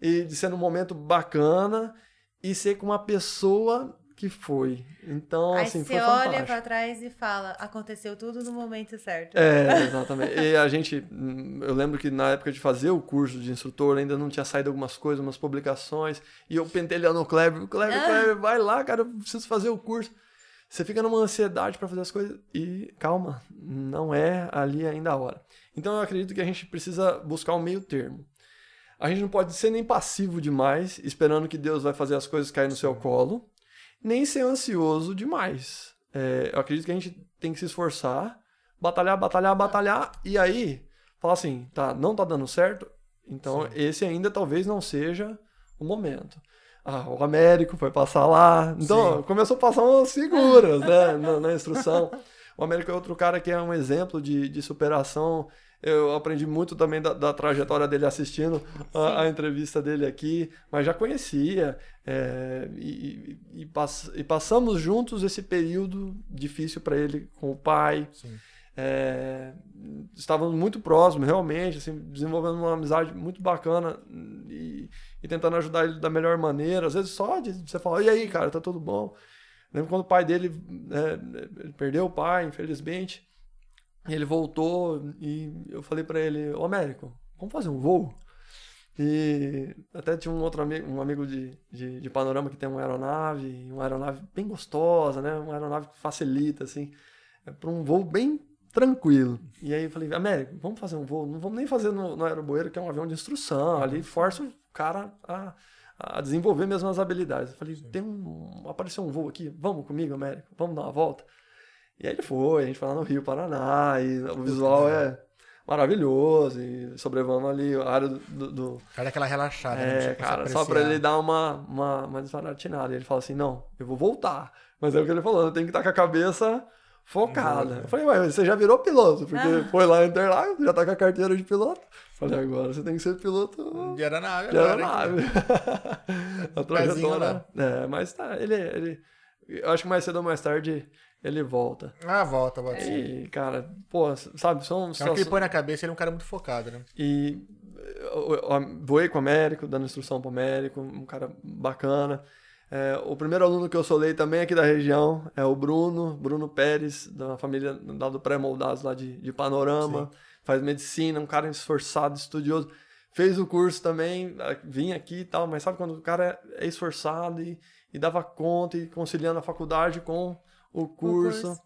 e de ser num momento bacana e ser com uma pessoa que foi. Então, Aí assim, você foi olha fantástico. pra trás e fala, aconteceu tudo no momento certo. É, exatamente. E a gente, hum, eu lembro que na época de fazer o curso de instrutor, ainda não tinha saído algumas coisas, umas publicações, e eu pentelhando o Kleber, Kleber, Ah. Kleber, vai lá, cara, eu preciso fazer o curso. Você fica numa ansiedade pra fazer as coisas e calma, não é ali ainda a hora. Então eu acredito que a gente precisa buscar um meio termo. A gente não pode ser nem passivo demais, esperando que Deus vai fazer as coisas cair no seu colo, nem ser ansioso demais. É, eu acredito que a gente tem que se esforçar, batalhar, batalhar, batalhar, e aí falar assim, tá, não tá dando certo, então Sim. esse ainda talvez não seja o momento. Ah, o Américo foi passar lá, então Sim. começou a passar umas figuras, né, na, na instrução. O Américo é outro cara que é um exemplo de, de superação. Eu aprendi muito também da, da trajetória dele assistindo a, a entrevista dele aqui, mas já conhecia. é, e, e- e pass- e passamos juntos esse período difícil para ele com o pai. É, estávamos muito próximos, realmente, assim, desenvolvendo uma amizade muito bacana e, tentando ajudar ele da melhor maneira. Às vezes só de você falar, e aí, cara, tá tudo bom? Lembro quando o pai dele ele perdeu o pai, infelizmente. Ele voltou e eu falei pra ele, ô Américo, vamos fazer um voo? E até tinha um outro amigo, um amigo de, de, de panorama que tem uma aeronave, uma aeronave bem gostosa, né? Uma aeronave que facilita, assim, é para um voo bem tranquilo. E aí eu falei, Américo, vamos fazer um voo, não vamos nem fazer no, no aeroboeiro, que é um avião de instrução, ali força o cara a, a desenvolver mesmo as habilidades. Eu falei, tem um, apareceu um voo aqui, vamos comigo, Américo, vamos dar uma volta? E aí ele foi, a gente foi lá no Rio Paraná, e o visual é maravilhoso, e sobrevoando ali a área do- do- cara dá aquela relaxada, né? é, cara, só pra ele dar uma, uma, uma desbaratinada. E ele fala assim: não, eu vou voltar. Mas é o que ele falou, eu tenho que estar com a cabeça focada. Uhum. Eu falei, ué, você já virou piloto, porque Ah. foi lá em Interlagos, já tá com a carteira de piloto. Falei, agora você tem que ser piloto De aeronave, de aeronave. a Pezinho trajetória. É, mas tá, ele, ele. Eu acho que mais cedo ou mais tarde ele volta. Ah, volta, volta. sim. E, cara, pô, sabe, são É o que ele põe na cabeça, ele é um cara muito focado, né? e voei com o Américo, dando instrução pro Américo, um cara bacana. É, o primeiro aluno que eu solei também aqui da região é o Bruno, Bruno Pérez, da família lá do Pré-Moldados lá de, de Panorama. Faz medicina, um cara esforçado, estudioso. Fez o curso também, vinha aqui e tal, mas sabe quando o cara é esforçado e, e dava conta e conciliando a faculdade com o curso. curso.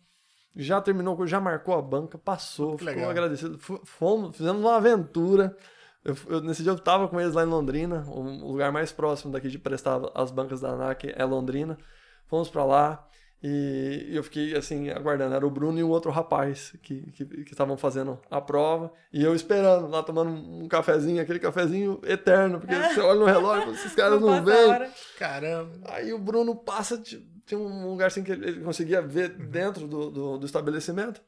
Já terminou o já marcou a banca, passou, Que ficou legal. agradecido. Fomos, fizemos uma aventura. Eu, eu- nesse dia eu tava com eles lá em Londrina, o o lugar mais próximo daqui de prestar as bancas da ANAC é Londrina. Fomos pra lá e eu fiquei assim, aguardando. Era o Bruno e um outro rapaz que que que estavam fazendo a prova. E eu esperando, lá tomando um cafezinho, aquele cafezinho eterno, porque você olha no relógio, esses caras não a vêm. Caramba. Aí o Bruno passa, ti- tinha um lugar assim que ele conseguia ver dentro do, do, do estabelecimento.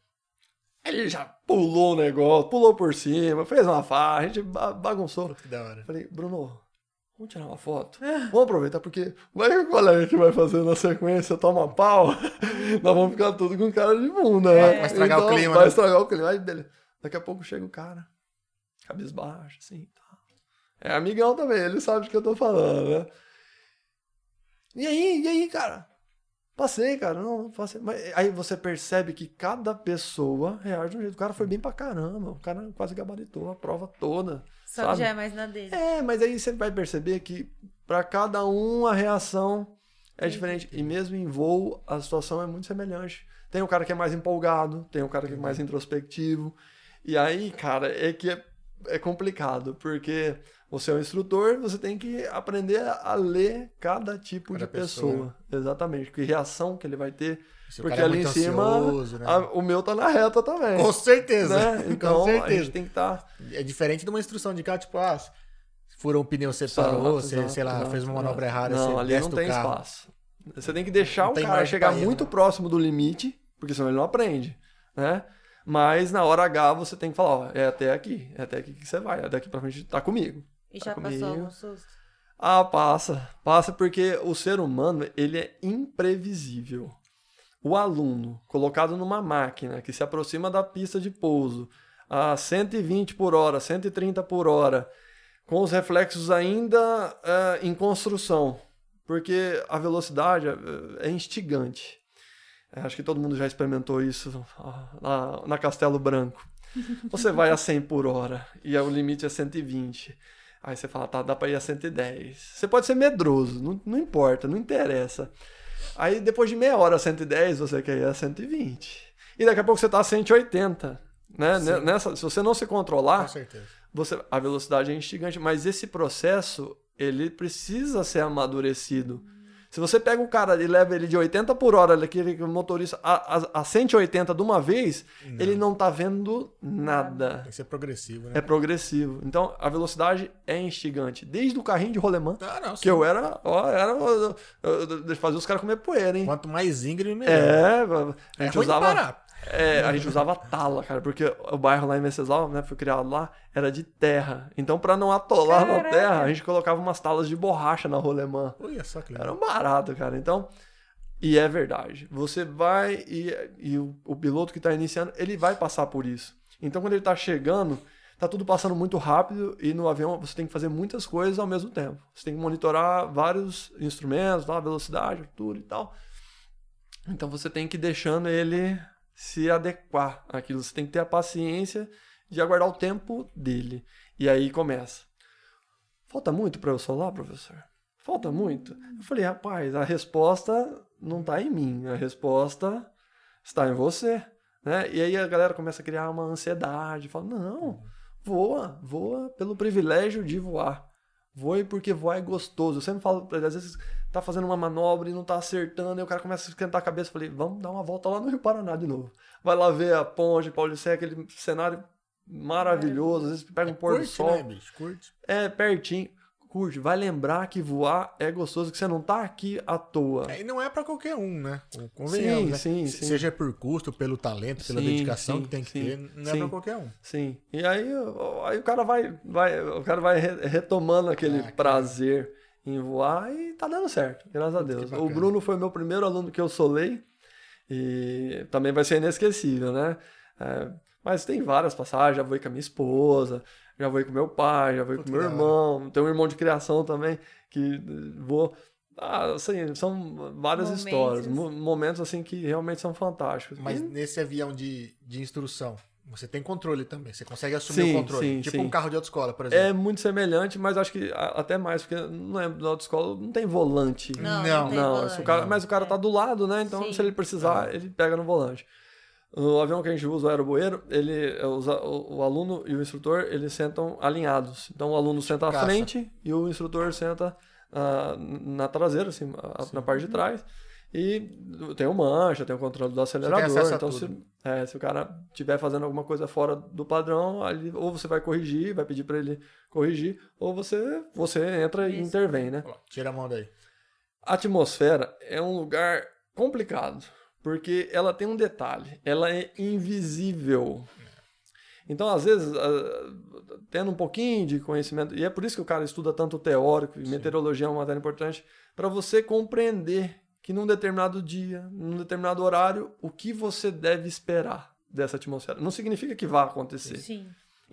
Ele já pulou o negócio, pulou por cima, fez uma farra, a gente ba- bagunçou. Que da hora. Falei, Bruno, vamos tirar uma foto? Vamos aproveitar, porque vai que o colega que vai fazer na sequência toma pau, nós vamos ficar tudo com cara de bunda, né? Vai estragar o clima, Vai né? estragar o clima. Aí, beleza. Daqui a pouco chega o cara, cabisbaixo, assim, tá. É amigão também, ele sabe do que eu tô falando, né? E aí, e aí, cara? Passei, cara, não, passei. Mas aí você percebe que cada pessoa reage de um jeito. O cara foi bem pra caramba, o cara quase gabaritou a prova toda. Só sabe? já é mais na dele. É, mas aí você vai perceber que para cada um a reação é diferente. E mesmo em voo, a situação é muito semelhante. Tem o cara que é mais empolgado, tem o cara que é mais introspectivo. E aí, cara, é que é é complicado, porque você é um instrutor, você tem que aprender a ler cada tipo Cada de pessoa. pessoa. Exatamente, que reação que ele vai ter. Porque é ali em cima, ansioso, né? a- o meu tá na reta também. Com certeza. né? Então, Com a certeza. gente tem que estar. É diferente de uma instrução de carro, tipo, ah, furou um pneu, você parou, você, sei lá, fez uma manobra errada, Não, você ali não tem espaço. Você tem que deixar Não o cara chegar erro, muito né? próximo do limite, porque senão ele não aprende, né? Mas na hora H você tem que falar, ó, é até aqui, é até aqui que você vai, é daqui pra frente tá comigo. E já passou comigo. algum susto? Ah, passa. Passa porque o ser humano, ele é imprevisível. O aluno, colocado numa máquina que se aproxima da pista de pouso a 120 por hora, 130 por hora, com os reflexos ainda eh, em construção, porque a velocidade eh, é instigante. Eh, Acho que todo mundo já experimentou isso na, na Castelo Branco. Você vai a 100 por hora e o limite é 120. Aí você fala, tá, dá pra ir a 110. Você pode ser medroso, não, não importa, não interessa. Aí depois de meia hora a 110, você quer ir a 120. E daqui a pouco você tá a 180. Né? Sim. Nessa, se você não se controlar, você, a velocidade é instigante, mas esse processo ele precisa ser amadurecido. Se você pega o cara e leva ele de 80 por hora, aquele motorista, a, a, a 180 de uma vez, ele não tá vendo nada. Tem que ser progressivo, né? É progressivo. Então, a velocidade é instigante. Desde o carrinho de rolemã, Ah, não, que eu era, ó, era eu, eu, eu fazia os caras comer poeira, hein? Quanto mais íngreme, melhor. É, a É gente de usava parar. É, a gente usava tala, cara, porque o bairro lá em Venceslau, né, foi criado lá, era de terra. Então, pra não atolar na Caraca. terra, a gente colocava umas talas de borracha na rolemã. Olha só que legal. Era um barato, cara. Então, e é verdade. Você vai e, e o, o piloto que tá iniciando, ele vai passar por isso. Então, quando ele tá chegando, tá tudo passando muito rápido e no avião você tem que fazer muitas coisas ao mesmo tempo. Você tem que monitorar vários instrumentos, tá? velocidade, altura e tal. Então, você tem que ir deixando ele se adequar àquilo. Você tem que ter a paciência de aguardar o tempo dele. E aí começa. Falta muito para eu solar, professor? Falta muito? Eu falei, rapaz, a resposta não está em mim, a resposta está em você. Né? E aí a galera começa a criar uma ansiedade, fala, não, voa, voa pelo privilégio de voar. Voe porque voar é gostoso. Eu sempre falo, às vezes tá fazendo uma manobra e não tá acertando, e o cara começa a esquentar a cabeça. Falei, vamos dar uma volta lá no Rio Paraná de novo. Vai lá ver a ponte, Paulicé, aquele cenário maravilhoso, às vezes pega um pôr do Curte, sol. né, bicho? Curte. É pertinho. Curte, vai lembrar que voar é gostoso, que você não tá aqui à toa. É, E não é pra qualquer um, né? Convenhamos, Sim, né? sim, Se- sim. Seja por custo, pelo talento, pela Sim, dedicação sim, que tem que sim, ter, não é pra qualquer um. Sim. E aí, o- aí o cara vai, vai, o cara vai re- retomando aquele Ah, prazer em voar e tá dando certo, graças a Deus. O. Bruno foi meu primeiro aluno que eu solei e também vai ser inesquecível, né? É, mas tem várias passagens, já voei com a minha esposa, já voei com meu pai, já voei com meu irmão, tem um irmão de criação também que eh, vou... Ah, assim, são várias Momentos. histórias, mo- momentos assim que realmente são fantásticos. Mas E- nesse avião de, de instrução, você tem controle também. Você consegue assumir Sim, o controle. sim, tipo sim. um carro de autoescola, por É exemplo. muito semelhante, mas acho que até mais, porque não lembro da autoescola, não tem volante. Não, Não, não, tem Não, volante. o cara, mas o cara É. tá do lado, né? Então, Sim. se ele precisar, ele pega no volante. O avião que a gente usa, o aeroboeiro, ele, é, os o, o aluno e o instrutor, eles sentam alinhados. Então, o aluno senta à caça. frente e o instrutor senta ah, na traseira, assim, na parte de trás. E tem o mancha, tem o controle do acelerador. Então, se, é, se o cara estiver fazendo alguma coisa fora do padrão, ali, ou você vai corrigir, vai pedir para ele corrigir, ou você, você entra e Isso. intervém, né? Tira a mão daí. A atmosfera é um lugar complicado, porque ela tem um detalhe, ela é invisível. Então, às vezes, tendo um pouquinho de conhecimento, e é por isso que o cara estuda tanto teórico, e meteorologia é uma matéria importante, para você compreender que num determinado dia, num determinado horário, o que você deve esperar dessa atmosfera. Não significa que vá acontecer. Sim.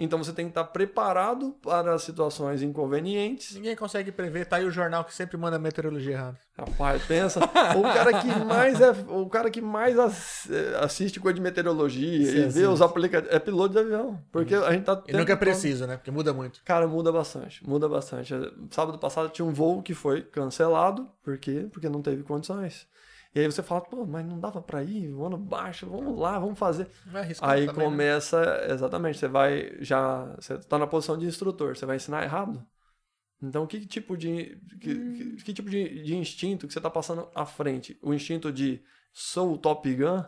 Então, você tem que estar preparado para situações inconvenientes Ninguém consegue prever. Tá aí o jornal que sempre manda meteorologia errada. Rapaz, pensa, o cara que mais é, o cara que mais eh, assiste coisa de meteorologia Sim, e vê assiste. os aplicativos é piloto de avião, porque a gente tá E nunca é preciso, né? Porque muda muito. Cara, muda bastante, muda bastante. Sábado passado tinha um voo que foi cancelado, por quê? Porque não teve condições. E aí você fala, pô, mas não dava pra ir, o ano baixo, vamos lá, vamos fazer. É Aí também, né? começa, exatamente, você vai já, você tá na posição de instrutor, você vai ensinar errado. Então, que tipo de que, que- que tipo de, de instinto que você tá passando à frente? O instinto de sou o Top Gun,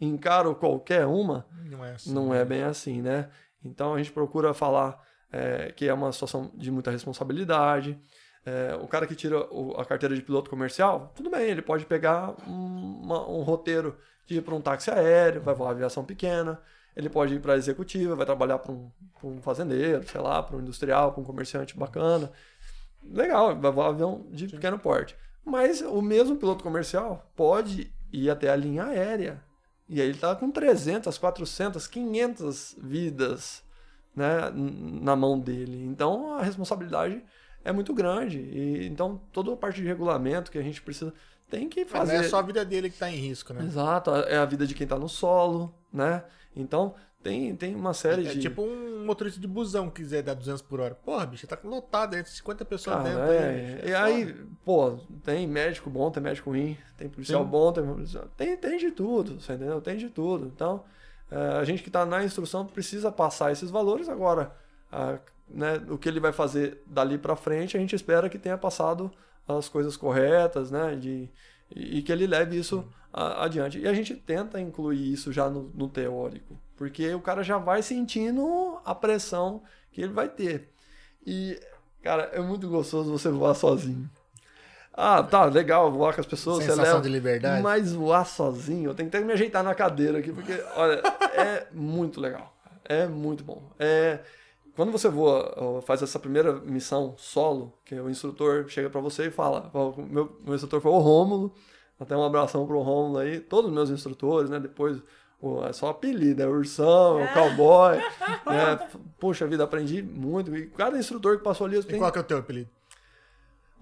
encaro qualquer uma, Não é assim. não é bem assim, né? Então a gente procura falar é, que é uma situação de muita responsabilidade. É, o cara que tira o- a carteira de piloto comercial, tudo bem, ele pode pegar um, uma- um roteiro de ir para um táxi aéreo, vai voar aviação pequena, ele pode ir para a executiva, vai trabalhar para um, um fazendeiro, sei lá, para um industrial, para um comerciante bacana. Legal, vai voar avião de pequeno porte. Mas o mesmo piloto comercial pode ir até a linha aérea. E aí ele tá com 300, 400, 500 vidas né, na mão dele. Então a responsabilidade é muito grande. E, então toda a parte de regulamento que a gente precisa tem que Mas fazer. não é só a vida dele que tá em risco, né? Exato, é a vida de quem tá no solo, né? Então tem, tem uma série É de. tipo um motorista de busão que quiser dar 200 por hora. Porra, bicho, tá lotado, aí, 50 pessoas Cara, dentro. é, aí, bicho, e é aí, pô, tem médico bom, tem médico ruim, tem policial Sim. bom, tem, policial- tem, tem de tudo, você entendeu? Tem de tudo. Então, é, a gente que tá na instrução precisa passar esses valores agora. a- né, o que ele vai fazer dali pra frente, a gente espera que tenha passado as coisas corretas, né? De, e, e que ele leve isso a- adiante. E a gente tenta incluir isso já no, no teórico, porque o cara já vai sentindo a pressão que ele vai ter. E, cara, é muito gostoso você voar sozinho. Ah, tá, legal, voar com as pessoas, você Sensação leva. de liberdade. Mas voar sozinho, eu tenho que até me ajeitar na cadeira aqui, porque, olha, é muito legal. É muito bom. É, quando você voa, faz essa primeira missão solo, que o instrutor chega pra você e fala, meu, meu instrutor foi o Rômulo, até um abração pro Rômulo aí, todos os meus instrutores, né, depois o- é só apelido, é ursão, é o cowboy, né, puxa vida, aprendi muito, e cada instrutor que passou ali, eu E tenho qual que é o teu apelido?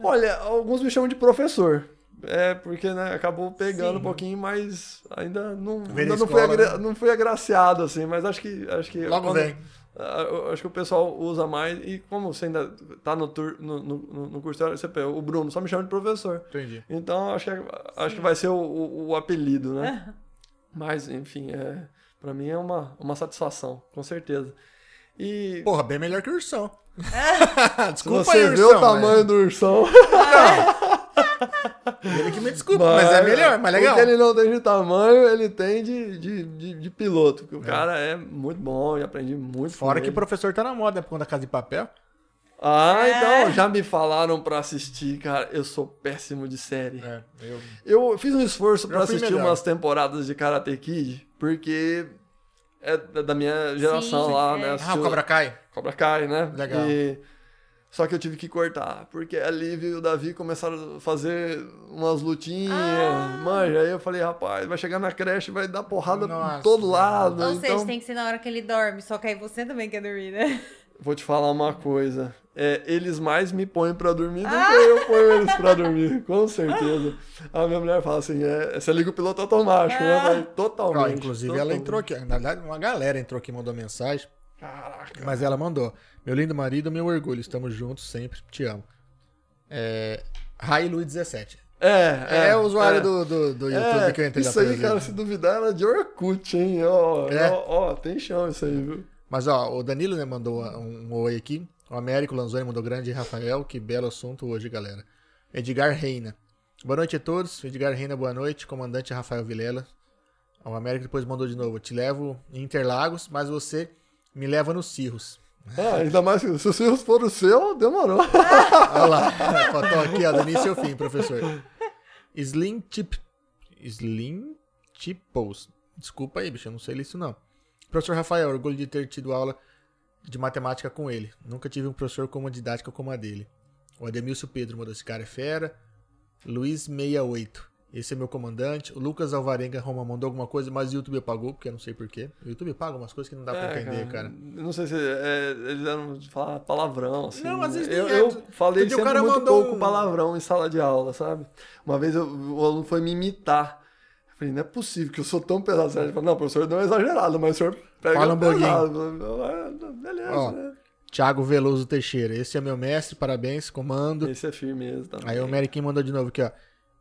Olha, alguns me chamam de professor. É, porque, né, acabou pegando Sim. um pouquinho, mas ainda não, ainda não, fui agra- né? não fui agraciado, assim, mas acho que. Acho que Logo quando- vem. Ah, eu acho que o pessoal usa mais, e como você ainda tá no, tur, no, no, no- curso teórico, você o Bruno só me chama de professor. Entendi. Então, acho que, acho que vai ser o, o, o apelido, né? Mas, enfim, é, pra mim é uma, uma satisfação, com certeza. E Porra, bem melhor que o ursão. se Desculpa você aí, vê ursão, o tamanho do ursão, mas- Ele que me desculpa, mas, é melhor, mais legal. O que ele não tem de tamanho, ele tem de, de, de, de piloto. Porque o cara é muito bom e aprendi muito com Fora que ele. professor tá na moda, por conta da casa de papel. Ah, É. então, já me falaram pra assistir, cara. Eu sou péssimo de série. É, eu... Eu fiz um esforço fui assistir melhor. umas temporadas de Karate Kid, porque é da minha geração Sim, lá, é. né? Ah, o Cobra Kai. Cobra Kai, né? Legal. E- Só que eu tive que cortar, porque a Liv e o Davi começaram a fazer umas lutinhas, Ah. manja. Aí eu falei, rapaz, vai chegar na creche, vai dar porrada Nossa. por todo lado. Ou então, seja, tem que ser na hora que ele dorme, só que aí você também quer dormir, né? vou te falar uma coisa. É, eles mais me põem pra dormir do Ah. que eu ponho eles pra dormir, com certeza. A minha mulher fala assim, é, você liga o piloto automático, né? Ah. Vai totalmente. Ó, inclusive, ela totalmente. entrou aqui. Na verdade, uma galera entrou aqui e mandou mensagem. Caraca. Mas ela mandou. Meu lindo marido, meu orgulho. Estamos juntos sempre. Te amo. É. Rai Luiz 17. É, É, o usuário é. do, do, do YouTube É, que eu entrei Isso aí, cara, se duvidar, era de Orkut, hein? Ó, É? ó, ó, tem chão isso aí, viu? Mas ó, o Danilo né, mandou um, um oi aqui. O Américo Lanzoni mandou grande Rafael. Que belo assunto hoje, galera. Edgar Reina. Boa noite a todos. Edgar Reina, boa noite. Comandante Rafael Vilela. O Américo depois mandou de novo. Te levo em Interlagos, mas você me leva nos Cirros. Ah, ainda mais se os for o seu, demorou. Olha lá. Faltou aqui, ó. Do início ao fim, professor. Slim Tip. Slim Tipos. Desculpa aí, bicho. Eu não sei ler isso, não. Professor Rafael, orgulho de ter tido aula de matemática com ele. Nunca tive um professor com uma didática como a dele. O Ademilson Pedro mandou esse cara é fera. Luiz 68. Esse é meu comandante. O Lucas Alvarenga Roma mandou alguma coisa, mas o YouTube apagou, porque eu não sei porquê. O YouTube paga umas coisas que não dá pra É, entender, cara. Eu não sei se é, eles eram de falar palavrão, assim. Não, às vezes eu, é. eu falei Porque o sempre cara muito mandou pouco um- palavrão em sala de aula, sabe? Uma vez eu- o aluno foi me imitar. Eu falei, não é possível que eu sou tão pesado. Ele falou, não, professor, não é exagerado, mas o senhor pega Fala um falei, "Ah, Beleza, Ó, né? Thiago Veloso Teixeira. Esse é meu mestre, parabéns, comando. Esse é firmeza também. Aí o Meriquim mandou de novo aqui, ó.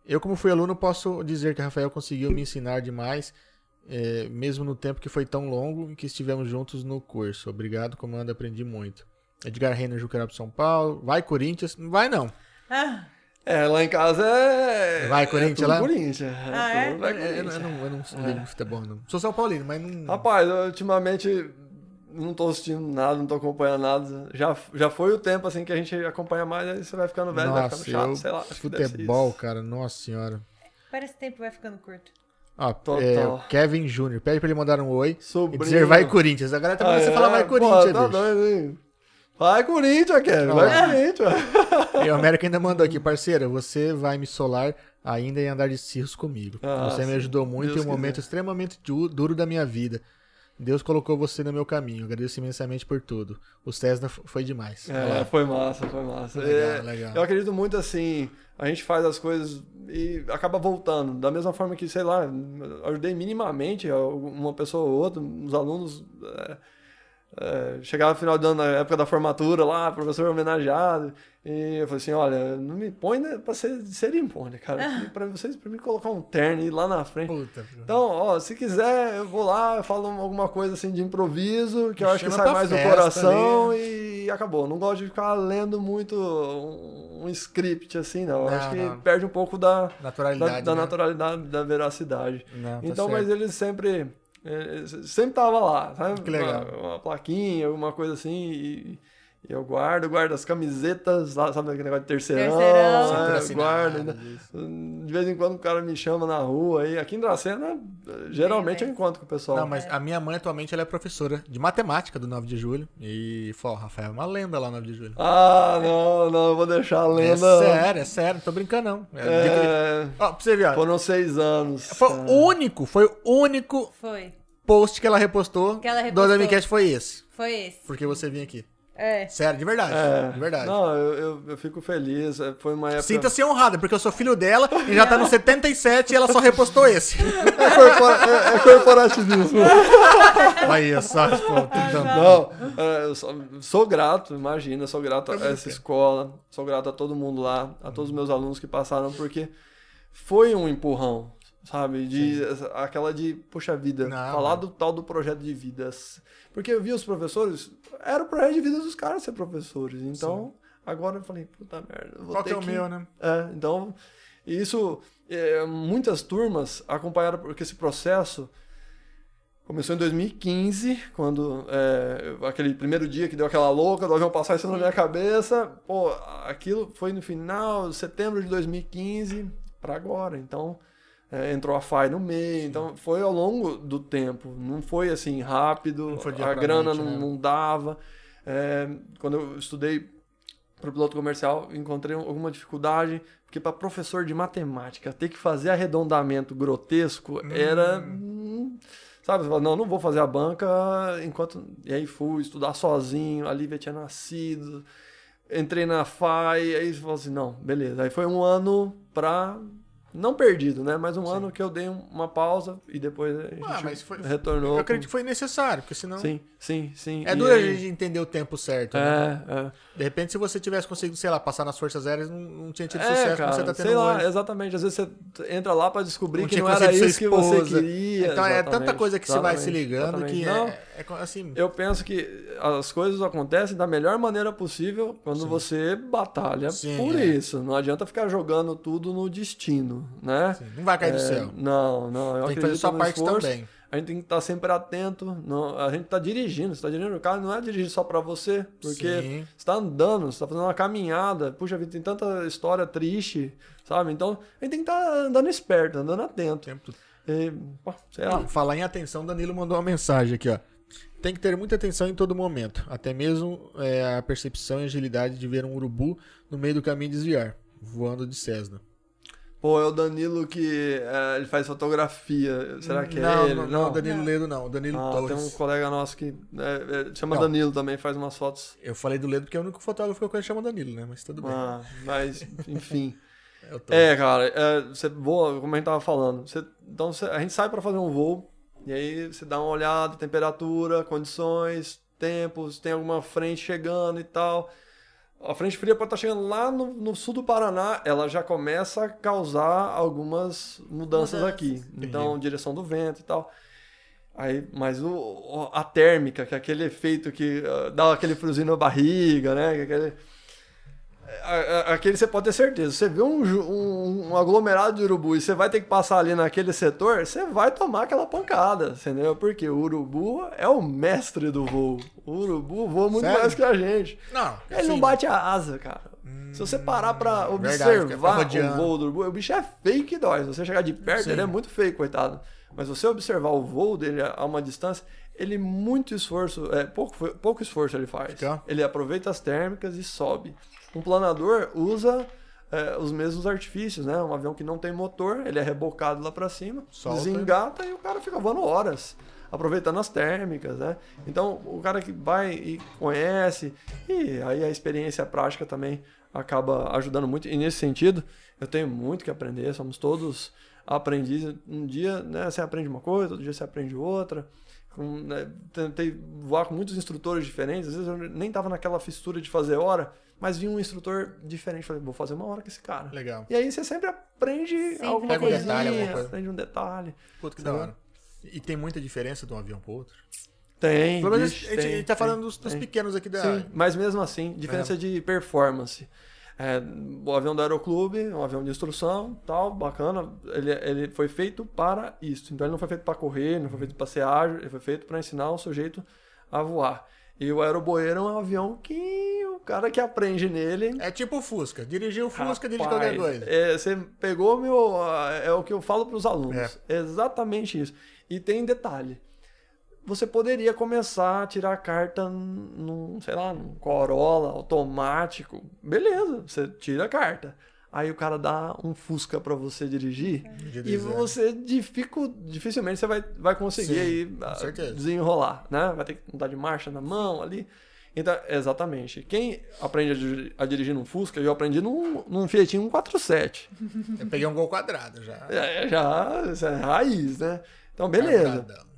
Eu, como fui aluno, posso dizer que Rafael conseguiu me ensinar demais, é, mesmo no tempo que foi tão longo e que estivemos juntos no curso. Obrigado, comando, aprendi muito. Edgar Renner, Jucará São Paulo. Vai, Corinthians? Não vai, não. Ah, É, lá em casa é. Vai, Corinthians, é tudo lá? Corinthians. Ah, é? tudo vai É, eu, Corinthians. eu não, eu não sou ligo de futebol, não. Sou São Paulino, mas não. Rapaz, eu, ultimamente não tô assistindo nada, não tô acompanhando nada. Já, já foi o tempo assim que a gente acompanha mais, aí você vai ficando velho, vai Nossa, ficando chato, eu, sei lá. futebol, cara, nossa senhora. parece que o tempo vai ficando curto. Ó, Total. é, Kevin Júnior, pede pra ele mandar um oi Sobrinho. e dizer vai Corinthians. A galera tá mandando Ah, você é? falar vai Pô, Corinthians, tá bicho. doido, hein? Vai Corinthians, Kevin, vai Corinthians. E o América ainda mandou aqui, parceiro, você vai me solar ainda em andar de cirros comigo. Ah, você me ajudou muito Deus em um momento quiser. extremamente du- duro da minha vida. Deus colocou você no meu caminho. Agradeço imensamente por tudo. O César foi demais. É, foi massa, foi massa. Legal, É, legal. Eu acredito muito assim, a gente faz as coisas e acaba voltando. Da mesma forma que, sei lá, ajudei minimamente uma pessoa ou outra, uns alunos. é, é, chegava no final do ano, na época da formatura lá, professor homenageado, e eu falei assim, olha, não me põe né, pra ser cerimônia, cara. Pra vocês, pra mim colocar um terno e ir lá na frente. Puta? Então, ó, se quiser, eu vou lá, eu falo alguma coisa assim de improviso, que eu acho que sai mais do coração e acabou. Não gosto de ficar lendo muito um, um script assim, não. Não, acho que não. perde um pouco da, da, naturalidade. da né? naturalidade, da veracidade. Não, tá então, certo. mas eles sempre. Eh, Sempre tava lá, sabe? Que legal. Uma, uma plaquinha, alguma coisa assim, e eu guardo, guardo as camisetas, lá, sabe aquele negócio de terceirão? Terceirão. Sempre é, assinado, guardo, né? De vez em quando o cara me chama na rua aí. Aqui em Dracena, geralmente eu né? encontro com o pessoal. Não, mas a minha mãe atualmente ela é professora de matemática do 9 de julho. E, pô, Rafael é uma lenda lá no 9 de julho. Ah, não, não, eu vou deixar a É lenda. sério, é sério, não tô brincando não. É, É, Ó, pra você ver, ó, foram seis anos. foi o único, foi o único Foi. post que ela repostou, Que ela do repostou. Adamicast foi esse. Foi esse. Porque você vinha aqui. É. Sério, de verdade. É, De verdade. Não, eu, eu, eu fico feliz. é, Foi uma época. Sinta-se honrada, porque eu sou filho dela e já tá no 77 e ela só repostou esse. É, corpora- é- é corporativismo. Aí, só, tipo. Não, é, eu sou, sou grato, imagina, sou grato a essa escola, sou grato a todo mundo lá, a todos os meus alunos que passaram, porque foi um empurrão, sabe? De, aquela de, poxa vida, Não, falar mano. do tal do projeto de vidas. Porque eu vi os professores, era o projeto de vida dos caras ser professores. Então, agora eu falei, puta merda, vou Qual que é o que... meu, né? É, então, isso, é, muitas turmas acompanharam porque esse processo começou em 2015, quando é, aquele primeiro dia que deu aquela louca do avião passar isso na minha cabeça, pô, aquilo foi no final de setembro de 2015 para agora, então é, entrou a FAI no meio, então foi ao longo do tempo, não foi assim rápido, foi a grana noite, não, né? não dava. É, quando eu estudei para piloto comercial, encontrei alguma dificuldade, porque para professor de matemática ter que fazer arredondamento grotesco era. hum, Sabe, você fala, não, não vou fazer a banca enquanto. E aí fui estudar sozinho, a Lívia tinha nascido, entrei na FAI, aí você falou assim, não, beleza. Aí foi um ano pra. Não perdido, né? Mas um ano que eu dei uma pausa e depois a gente Ah, mas foi- retornou. Eu acredito que foi necessário, porque senão. Sim, sim, sim. É duro a gente entender o tempo certo. né? É, é. De repente, se você tivesse conseguido, sei lá, passar nas forças aéreas, não, não tinha tido É, sucesso cara, como você tá tendo sei lá, hoje. exatamente. Às vezes você entra lá pra descobrir Não que não era isso que você queria. Então é tanta coisa que você vai se ligando exatamente. que Não, é, é assim. Eu penso que as coisas acontecem da melhor maneira possível quando você batalha Sim, por é. isso. Não adianta ficar jogando tudo no destino, né? assim, não vai cair do É, céu. Não, não. Eu Tem que fazer sua parte esforço. também. A gente tem que estar sempre atento. Não, a gente tá dirigindo. Você tá dirigindo o carro, não é dirigir só pra você. Porque Sim. você tá andando, você tá fazendo uma caminhada. Puxa vida, tem tanta história triste, sabe? Então, a gente tem que estar andando esperto, andando atento. Tempo. E, pô. Falar em atenção, Danilo mandou uma mensagem aqui, ó. Tem que ter muita atenção em todo momento, até mesmo é, a percepção e agilidade de ver um urubu no meio do caminho desviar, voando de Cessna. Pô, é o Danilo que é, ele faz fotografia. Será que não, é ele? Não, não, Danilo Ledo não, o Danilo Ah, tem um Torres. colega nosso que é, é, chama Não. Danilo também, faz umas fotos. Eu falei do Ledo porque é o único fotógrafo que eu conheço chama Danilo, né? Mas tudo bem. Ah, mas, enfim. É Torres. É, cara, é, você voa, como a gente tava falando. Você, então você- a gente sai pra fazer um voo, e aí você dá uma olhada, temperatura, condições, tempos, tem alguma frente chegando e tal. A frente fria pode estar chegando lá no, no sul do Paraná, ela já começa a causar algumas mudanças, Mudanças. aqui. Então, direção do vento e tal. Aí, mas o, a térmica, que é aquele efeito que ah, dá aquele friozinho na barriga, né? é Aquele, aquele você pode ter certeza. Você vê um, um, um aglomerado de urubu e você vai ter que passar ali naquele setor, você vai tomar aquela pancada, entendeu? Porque o urubu é o mestre do voo. O urubu voa muito Sério? mais que a gente. Não, Ele assim, não bate a asa, cara. Se você parar pra Hum, verdade, observar rodeando. o voo do urubu, o bicho é feio que dói. Se você chegar de perto, Sim. ele é muito feio, coitado. Mas você observar o voo dele a uma distância, ele muito esforço, é, pouco, pouco esforço ele faz. Fica. Ele aproveita as térmicas e sobe. Um planador usa é, os mesmos artifícios, né? Um avião que não tem motor, ele é rebocado lá pra cima, Solta. desengata e o cara fica voando horas. Aproveitando as térmicas, né? Então, o cara que vai e conhece, e aí a experiência prática também acaba ajudando muito. E nesse sentido, eu tenho muito que aprender, somos todos aprendizes. Um dia né, você aprende uma coisa, outro dia você aprende outra. Com, né, tentei voar com muitos instrutores diferentes, às vezes eu nem tava naquela fissura de fazer hora, mas vi um instrutor diferente, falei, vou fazer uma hora com esse cara. Legal. E aí você sempre aprende Sempre alguma Pega um coisinha, detalhe, alguma coisa. aprende um detalhe. Puta que da hora. E tem muita diferença de um avião pro outro? Tem, Pelo menos bicho, a gente, tem, a gente tá tem, falando dos, dos pequenos aqui da. Sim, mas mesmo assim, diferença de performance. É, o avião do Aeroclube, um avião de instrução, tal, bacana. Ele, ele foi feito para isso. Então ele não foi feito para correr, não foi feito para ser ágil, ele foi feito para ensinar o sujeito a voar. E o Aeroboeiro é um avião que o cara que aprende nele. É tipo o Fusca. Dirigir o Fusca, dirige qualquer coisa. é, você pegou meu. É o que eu falo para os alunos. É. Exatamente isso. E tem detalhe. Você poderia começar a tirar a carta num, sei lá, num Corolla automático. Beleza, você tira a carta. Aí o cara dá um Fusca para você dirigir e zero. você dificu, dificilmente você vai, vai conseguir Sim, aí, ah, desenrolar, né? Vai ter que mudar de marcha na mão ali. Então, exatamente. Quem aprende a dirigir, num Fusca, eu aprendi num, num Fiatinho 147. Eu peguei um gol quadrado já. É, já, isso é raiz, né? Então, beleza. Quadradão.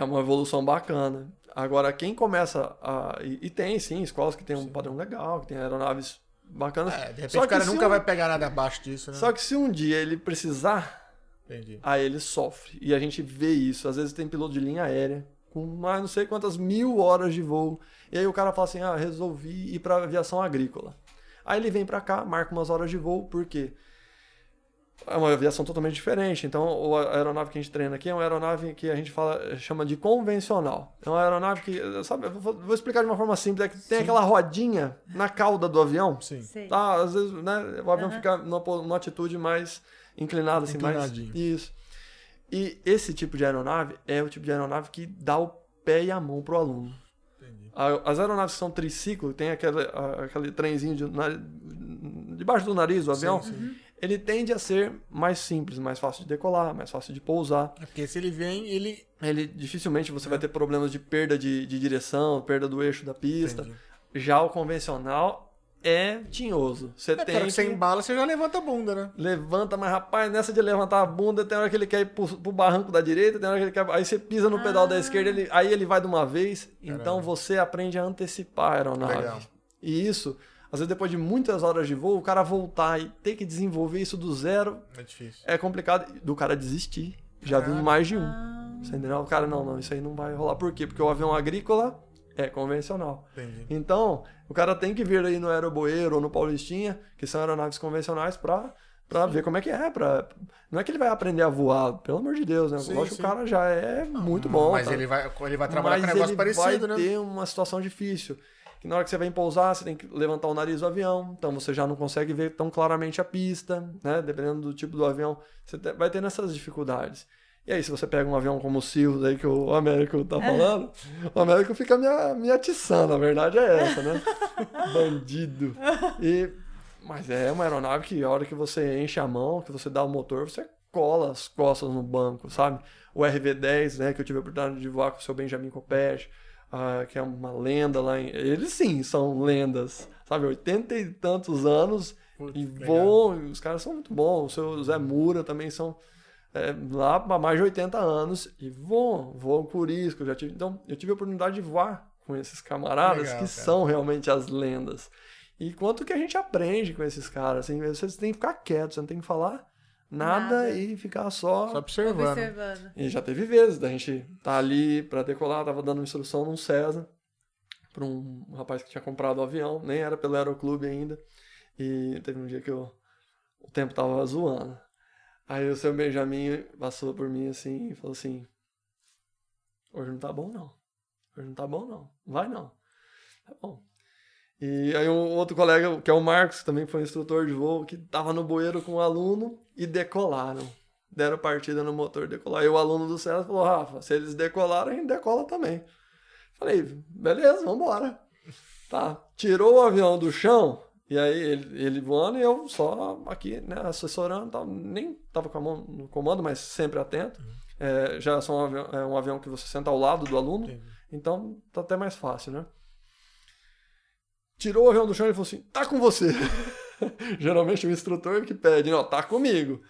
É uma evolução bacana. Agora, quem começa a. E, e tem, sim, escolas que tem um padrão legal, que tem aeronaves bacanas. É, de repente Só o cara nunca um- vai pegar nada abaixo disso, né? Só que se um dia ele precisar, Entendi. aí ele sofre. E a gente vê isso. Às vezes tem piloto de linha aérea com mais não sei quantas mil horas de voo. E aí o cara fala assim: ah, resolvi ir para aviação agrícola. Aí ele vem para cá, marca umas horas de voo, por quê? É uma aviação totalmente diferente. Então, o- a aeronave que a gente treina aqui é uma aeronave que a gente fala, chama de convencional. É uma aeronave que, sabe, vou, explicar de uma forma simples, é que tem aquela rodinha na cauda do avião. Sim. Tá, às vezes, né, o avião Aham. fica numa, numa atitude mais inclinada, assim, mais... Isso. E esse tipo de aeronave é o tipo de aeronave que dá o pé e a mão pro aluno. Entendi. A- As aeronaves que são triciclo, tem aquele, aquele trenzinho de, debaixo do nariz do avião, Sim, sim. Ele tende a ser mais simples, mais fácil de decolar, mais fácil de pousar. É porque se ele vem, ele. Ele dificilmente você vai ter problemas de perda de, de direção, perda do eixo da pista. Entendi. Já o convencional é tinhoso. Você É, tem que... você embala, você já levanta a bunda, né? Levanta, mas rapaz, nessa de levantar a bunda, tem hora que ele quer ir pro, pro barranco da direita, tem hora que ele quer. Aí você pisa no pedal da esquerda, ele- aí ele vai de uma vez. Então você aprende a antecipar a aeronave. Legal. E isso, às vezes depois de muitas horas de voo, o cara voltar e ter que desenvolver isso do zero É difícil. é complicado. Do cara desistir. Já vi Caralho. mais de um. Você entendeu? O cara, não, não, isso aí não vai rolar. Por quê? Porque o avião agrícola é convencional. Entendi. Então, o cara tem que vir aí no Aeroboeiro ou no Paulistinha, que são aeronaves convencionais, pra, pra ver como é que é. Pra... Não é que ele vai aprender a voar, pelo amor de Deus, né? Sim, Lógico que o cara já é muito bom. Mas tá? ele vai, ele vai trabalhar Mas com um negócio ele parecido, vai né? ter uma situação difícil. Que na hora que você vai pousar, você tem que levantar o nariz do avião, então você já não consegue ver tão claramente a pista, né? Dependendo do tipo do avião, você vai ter essas dificuldades. E aí, se você pega um avião como o Silvio aí que o Américo tá falando, o Américo fica me, me atiçando, a verdade é essa, né? Bandido. E, mas é uma aeronave que a hora que você enche a mão, que você dá o motor, você cola as costas no banco, sabe? O RV-10, né, que eu tive a oportunidade de voar com o seu Benjamin Copete, ah, que é uma lenda lá em... Eles sim são lendas, sabe? 80 e tantos anos Putz, e voam, os caras são muito bons. O seu Zé Mura também são é, lá há mais de 80 anos e voam, voam por isso. Eu já tive, então, eu tive a oportunidade de voar com esses camaradas Legal, que cara. são realmente as lendas. E quanto que a gente aprende com esses caras, assim, você tem que ficar quieto, você não tem que falar nada, Nada. e ficar só... Só observando. Observando. E já teve vezes da gente tá ali pra decolar, tava dando instrução num César pra um rapaz que tinha comprado o avião, nem era pelo Aeroclube ainda. E teve um dia que eu, o tempo tava zoando. Aí o seu Benjamin passou por mim assim e falou assim: Hoje não tá bom não. Hoje não tá bom não. Vai não. Tá bom. E aí um outro colega, que é o Marcos, que também foi instrutor de voo, que tava no bueiro com o aluno e decolaram. Deram partida no motor decolar. E o aluno do César falou, Rafa, se eles decolaram, a gente decola também. Falei, beleza, vambora. Tá, tirou o avião do chão, e aí ele, ele voando e eu só aqui, né, assessorando, tal. nem tava com a mão no comando, mas sempre atento. É, já são um avião, é um avião que você senta ao lado do aluno, então tá até mais fácil, né? Tirou o avião do chão e falou assim: tá com você. Geralmente o instrutor que pede, não, tá comigo.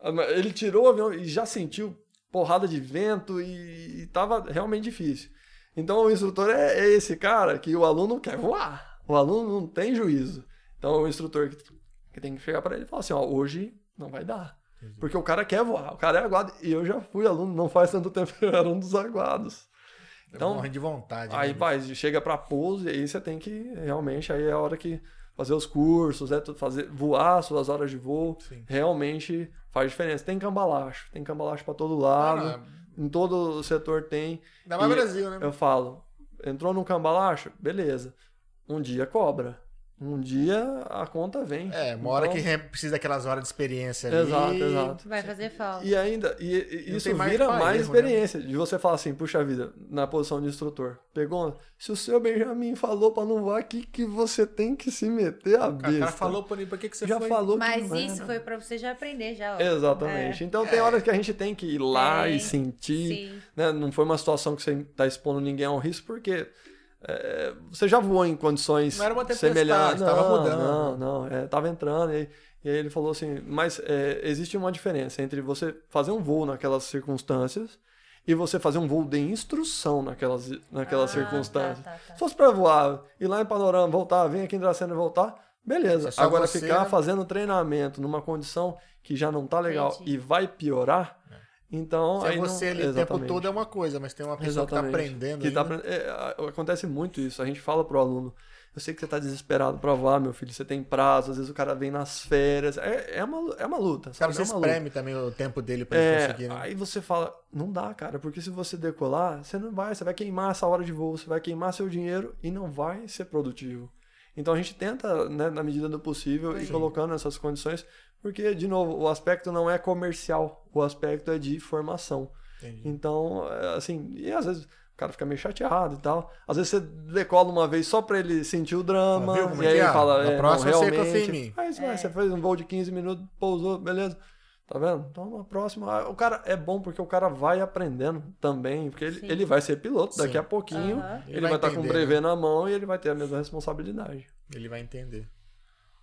Ah, Ele tirou o avião e já sentiu porrada de vento e, e tava realmente difícil. Então o instrutor é, é esse cara que o aluno quer voar. O aluno não tem juízo. Então o instrutor que, que tem que chegar para ele e falar assim: ó, hoje não vai dar. Porque o cara quer voar, o cara é aguado. E eu já fui aluno, não faz tanto tempo que eu era um dos aguados. Então, morrendo de vontade. Aí, né? vai, chega pra pouso e aí você tem que, realmente, aí é a hora que fazer os cursos, é fazer, voar suas horas de voo, Sim. realmente faz diferença. Tem cambalacho, tem cambalacho pra todo Ah, lado, não, em todo setor tem. Ainda mais Brasil, né? Eu falo, entrou no cambalacho, beleza. Um dia cobra. Um dia a conta vem. É, uma hora Então, que re- precisa daquelas horas de experiência ali. Exato, exato. Vai fazer falta. E ainda, e, e isso mais vira pra mais erro, né? experiência. De você falar assim, puxa vida, na posição de instrutor. Pegou, se o seu Benjamin falou pra não voar, que que você tem que se meter a O besta? cara falou pra mim, por que, que você já foi? falou que Mas não isso era. foi pra você já aprender já. ó. Exatamente. É. Então tem horas que a gente tem que ir lá Tem. e sentir. Sim. né? Não foi uma situação que você tá expondo ninguém a um risco, porque é, você já voou em condições Não era uma semelhantes. tava não, mudando. Não, não, é, tava entrando. E, e aí ele falou assim, mas é, existe uma diferença entre você fazer um voo naquelas circunstâncias e você fazer um voo de instrução naquelas, naquelas Ah, circunstâncias. tá, tá, tá. Se fosse pra voar, ir lá em Panorama, voltar, vir aqui em Dracena e voltar, beleza. É Agora você, ficar né? fazendo treinamento numa condição que já não tá legal Entendi. e vai piorar, então Se é aí não- você ali o tempo exatamente. todo é uma coisa, mas tem uma pessoa que tá Exatamente. aprendendo. Que tá ainda. apren- é, acontece muito isso. A gente fala pro aluno. Eu sei que você tá desesperado pra voar, meu filho. Você tem prazo, às vezes o cara vem nas férias. É, é, uma, é uma luta. O cara sabe? é uma luta. espreme também o tempo dele ele É, conseguir, né? aí você fala, não dá, cara, porque se você decolar, você não vai, você vai queimar essa hora de voo, você vai queimar seu dinheiro e não vai ser produtivo. Então a gente tenta, né, na medida do possível, ir Sim. colocando essas condições, porque, de novo, o aspecto não é comercial, o aspecto é de formação. Entendi. Então, é, assim, e às vezes o cara fica meio chateado e tal. Às vezes você decola uma vez só pra ele sentir o drama, Ah, e aí ele é? fala, é, próxima não, você realmente. confia em mim. Aí você, vai, É. você fez um voo de 15 minutos, pousou, beleza. Tá vendo? Então, na próxima. O cara é bom porque o cara vai aprendendo também. Porque ele, Sim. ele vai ser piloto daqui Sim. a pouquinho. Aham. Ele, Ele vai vai estar com o entender, brevet na mão e ele vai ter a mesma responsabilidade. Ele vai entender.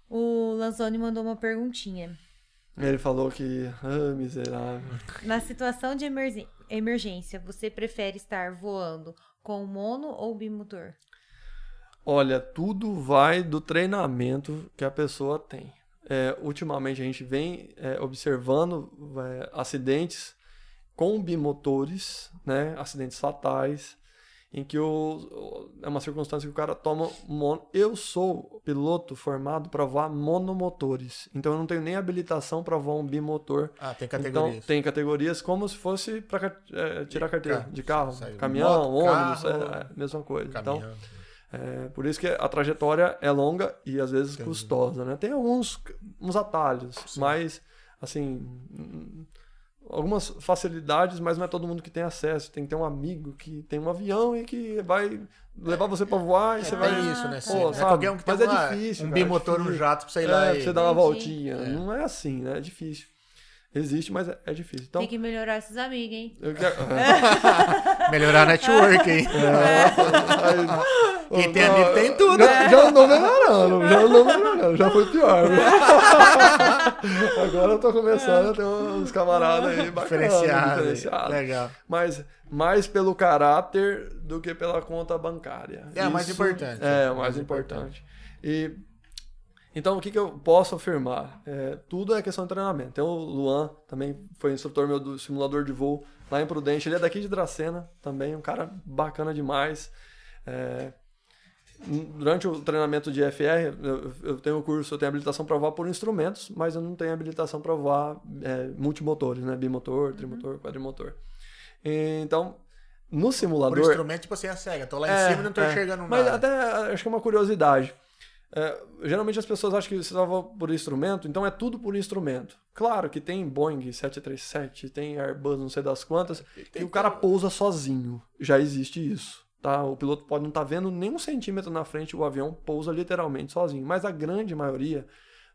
O Lanzoni mandou uma perguntinha. Ele falou que. Ah, miserável. Na situação de emergência, você prefere estar voando com mono ou bimotor? Olha, tudo vai do treinamento que a pessoa tem. É, ultimamente a gente vem é, observando é, acidentes com bimotores, né? Acidentes fatais, em que o, é uma circunstância que o cara toma mono. Eu sou piloto formado para voar monomotores, então eu não tenho nem habilitação para voar um bimotor. Ah, tem Então, categorias. tem categorias como se fosse para tirar carteira carro, de carro, saiu. caminhão, Moto, ônibus, carro, é, é, mesma coisa. Então, Caminhão. é, por isso que a trajetória é longa e às vezes Entendi. custosa, né? Tem alguns uns atalhos, mas assim, algumas facilidades, mas não é todo mundo que tem acesso. Tem que ter um amigo que tem um avião e que vai levar você pra voar e É, você tem vai isso, né? Pô. É sabe? qualquer um que tem Mas é uma- difícil, um cara, é bimotor no difícil. jato pra você ir É, lá pra e... você dar uma voltinha. É. Não é assim, né? É difícil. Existe, mas é, é difícil. Então, Tem que melhorar esses amigos, hein? eu quero... Melhorar a network, hein? Aí, Quem tem amigo tem tudo. Já, já andou melhorando, já andou melhorando, já foi pior. Agora eu tô começando a ter uns camaradas aí bacanas, Diferenciado. diferenciados. Legal. Mas mais pelo caráter do que pela conta bancária. É, o mais importante. É, o mais importante. E então, o que, que eu posso afirmar? É, tudo é questão de treinamento. Tem o Luan, também foi instrutor meu do simulador de voo lá em Prudente. Ele é daqui de Dracena também, um cara bacana demais. É, durante o treinamento de FR, eu, eu tenho o curso, eu tenho habilitação para voar por instrumentos, mas eu não tenho habilitação para voar é, multimotores, né? Bimotor, trimotor, quadrimotor. Então, no Por simulador. instrumento, tipo assim, a cega. Tô lá em É, cima e não tô é. enxergando Mas nada. até acho que é uma curiosidade. É, geralmente as pessoas acham que você estava por instrumento, então é tudo por instrumento. Claro que tem Boeing 737, tem Airbus não sei das quantas, que o cara pousa sozinho. Já existe isso. Tá? O piloto pode não estar vendo nem um centímetro na frente, o avião pousa literalmente sozinho. Mas a grande maioria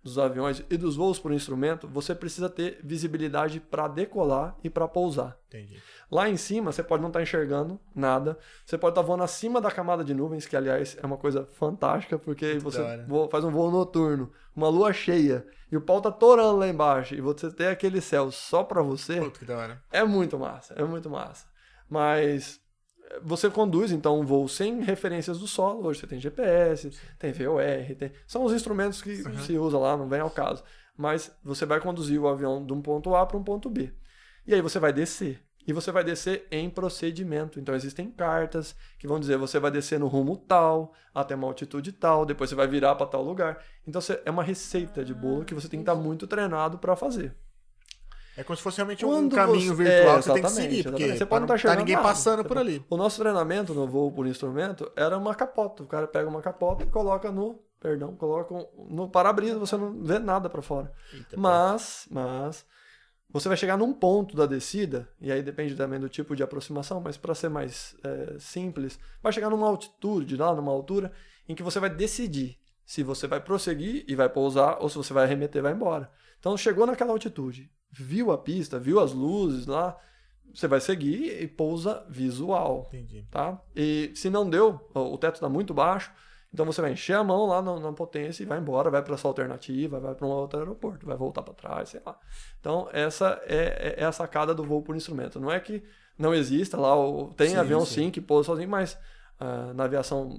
dos aviões e dos voos por instrumento, você precisa ter visibilidade para decolar e para pousar. Entendi. Lá em cima, você pode não estar enxergando nada. Você pode estar voando acima da camada de nuvens, que, aliás, é uma coisa fantástica, porque aí você voa- faz um voo noturno, uma lua cheia, e o pau tá torando lá embaixo, e você ter aquele céu só pra você, Puta que da hora. é muito massa, é muito massa. Mas você conduz, então, um voo sem referências do solo. Hoje você tem GPS, tem VOR, tem... são os instrumentos que se usa lá, não vem ao caso. Mas você vai conduzir o avião de um ponto A para um ponto B. E aí você vai descer. E você vai descer em procedimento. Então existem cartas que vão dizer você vai descer no rumo tal, até uma altitude tal, depois você vai virar para tal lugar. Então é uma receita de bolo que você tem que estar muito treinado para fazer. É como se fosse realmente um Quando caminho você- virtual é, que você tem que exatamente, seguir. Porque exatamente. Você pode não tá tá enxergando ninguém nada. passando Você por pode- ali. O nosso treinamento no voo por instrumento era uma capota. O cara pega uma capota e coloca no, perdão, coloca um- no para-brisa, você não vê nada para fora. Eita, Mas, mas você vai chegar num ponto da descida, e aí depende também do tipo de aproximação, mas para ser mais é, simples, vai chegar numa altitude, lá numa altura, em que você vai decidir se você vai prosseguir e vai pousar, ou se você vai arremeter e vai embora. Então chegou naquela altitude, viu a pista, viu as luzes lá, você vai seguir e pousa visual Entendi. tá? E se não deu, o teto está muito baixo, então você vai encher a mão lá na, na potência e vai embora, vai para essa alternativa, vai para um outro aeroporto, vai voltar para trás, sei lá. Então essa é, é- é a sacada do voo por instrumento. Não é que não exista lá, o- tem Sim, avião sim. sim. que pousa sozinho, mas ah, na aviação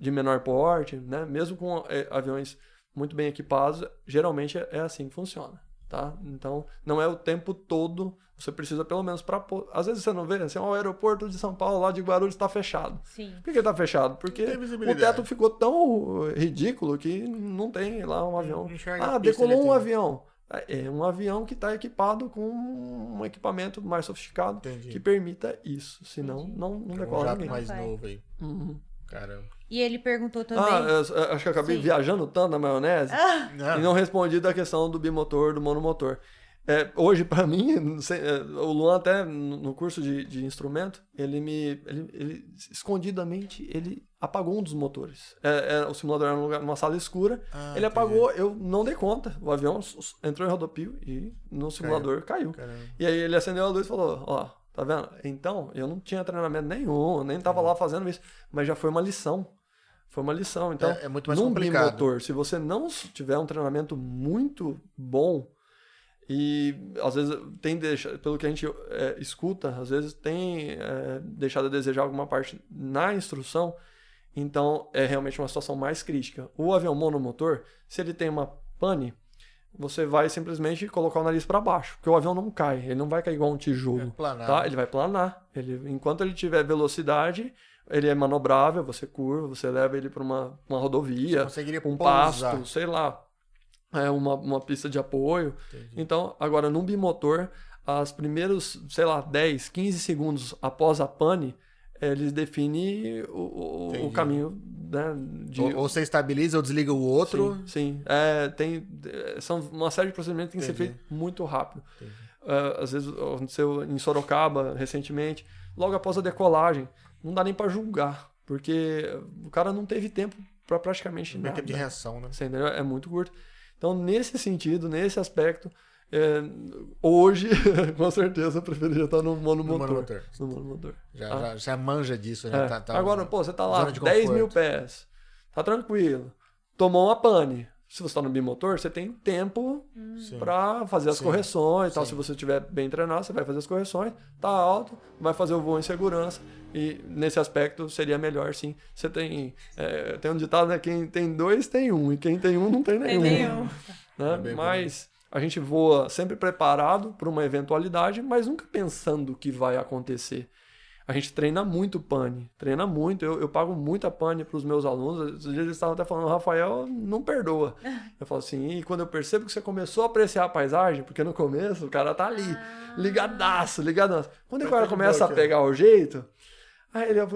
de menor porte, né? Mesmo com eh, aviões muito bem equipados, geralmente é, é assim que funciona. Tá? Então, não é o tempo todo, você precisa pelo menos para. Às vezes você não vê, assim, ó, o aeroporto de São Paulo, lá de Guarulhos, está fechado. Sim. Por que está fechado? Porque o teto ficou tão ridículo que não tem lá um avião. Não enxerga a Ah, decolou um avião. É um avião que está equipado com um equipamento mais sofisticado Entendi. que permita isso. Senão, Entendi. não, não Um decola jato ninguém. mais novo aí. Uhum. Caramba. E ele perguntou também. Ah, eu- eu acho que eu acabei Sim. viajando tanto na maionese Não, e não respondi da questão do bimotor, do monomotor. É, hoje, pra mim, sei, é, o Luan até no curso de, de instrumento, ele me. Ele, ele, escondidamente, ele apagou um dos motores. É, é, o simulador era num lugar- numa sala escura. Ah, ele entendi. apagou, eu não dei conta. O avião entrou em rodopio e no simulador caiu. Caramba. E aí ele acendeu a luz e falou: Ó, tá vendo? Então, eu não tinha treinamento nenhum, nem tava lá fazendo isso, mas já foi uma lição. Foi uma lição. Então, É- é muito mais num complicado. bimotor, se você não tiver um treinamento muito bom, e às vezes tem deixa, pelo que a gente é, escuta, às vezes tem é, deixado a desejar alguma parte na instrução, então é realmente uma situação mais crítica. O avião monomotor, se ele tem uma pane, você vai simplesmente colocar o nariz para baixo, porque o avião não cai, ele não vai cair igual um É tijolo. planar. Tá? Ele vai planar. Ele, enquanto ele tiver velocidade, ele é manobrável, você curva, você leva ele para uma, uma rodovia, Conseguiria um pasto, sei lá, é uma, uma pista de apoio. Entendi. Então, agora, num bimotor, as primeiros, sei lá, 10, 15 segundos após a pane, ele define o, o- o Entendi. caminho né, de... Ou, ou você estabiliza ou desliga o outro. Sim, sim. É, tem, são uma série de procedimentos que tem que ser Entendi. feito muito rápido. Entendi. É, às vezes aconteceu em Sorocaba recentemente, logo após a decolagem, não dá nem para julgar, porque o cara não teve tempo para praticamente Não nada. tempo de reação, né? Você entendeu? É muito curto. Então, nesse sentido, nesse aspecto, É, hoje, com certeza, eu preferiria estar no monomotor. No monomotor. No monomotor. Já, Ah. já, já manja disso. Já É. tá, tá- Agora, pô, você tá lá, zona de 10 mil pés, tá tranquilo, tomou uma pane. Se você tá no bimotor, você tem tempo Sim. pra fazer as Sim. correções e tal. Sim. Se você estiver bem treinado, você vai fazer as correções, tá alto, vai fazer o voo em segurança. E nesse aspecto seria melhor sim. Você tem. é, tem um ditado, né? Quem tem dois tem um, e quem tem um não tem Tem nenhum. nenhum. né? É Mas a gente voa sempre preparado para uma eventualidade, mas nunca pensando o que vai acontecer. A gente treina muito pane, treina muito. Eu, eu pago muita pane para os meus alunos. Esses dias eles estavam até falando, Rafael, não perdoa. Eu falo assim, e quando eu percebo que você começou a apreciar a paisagem, porque no começo o cara tá ali, ligadaço, ligadaço. Quando o cara tá começa a pegar o jeito, aí ele, eu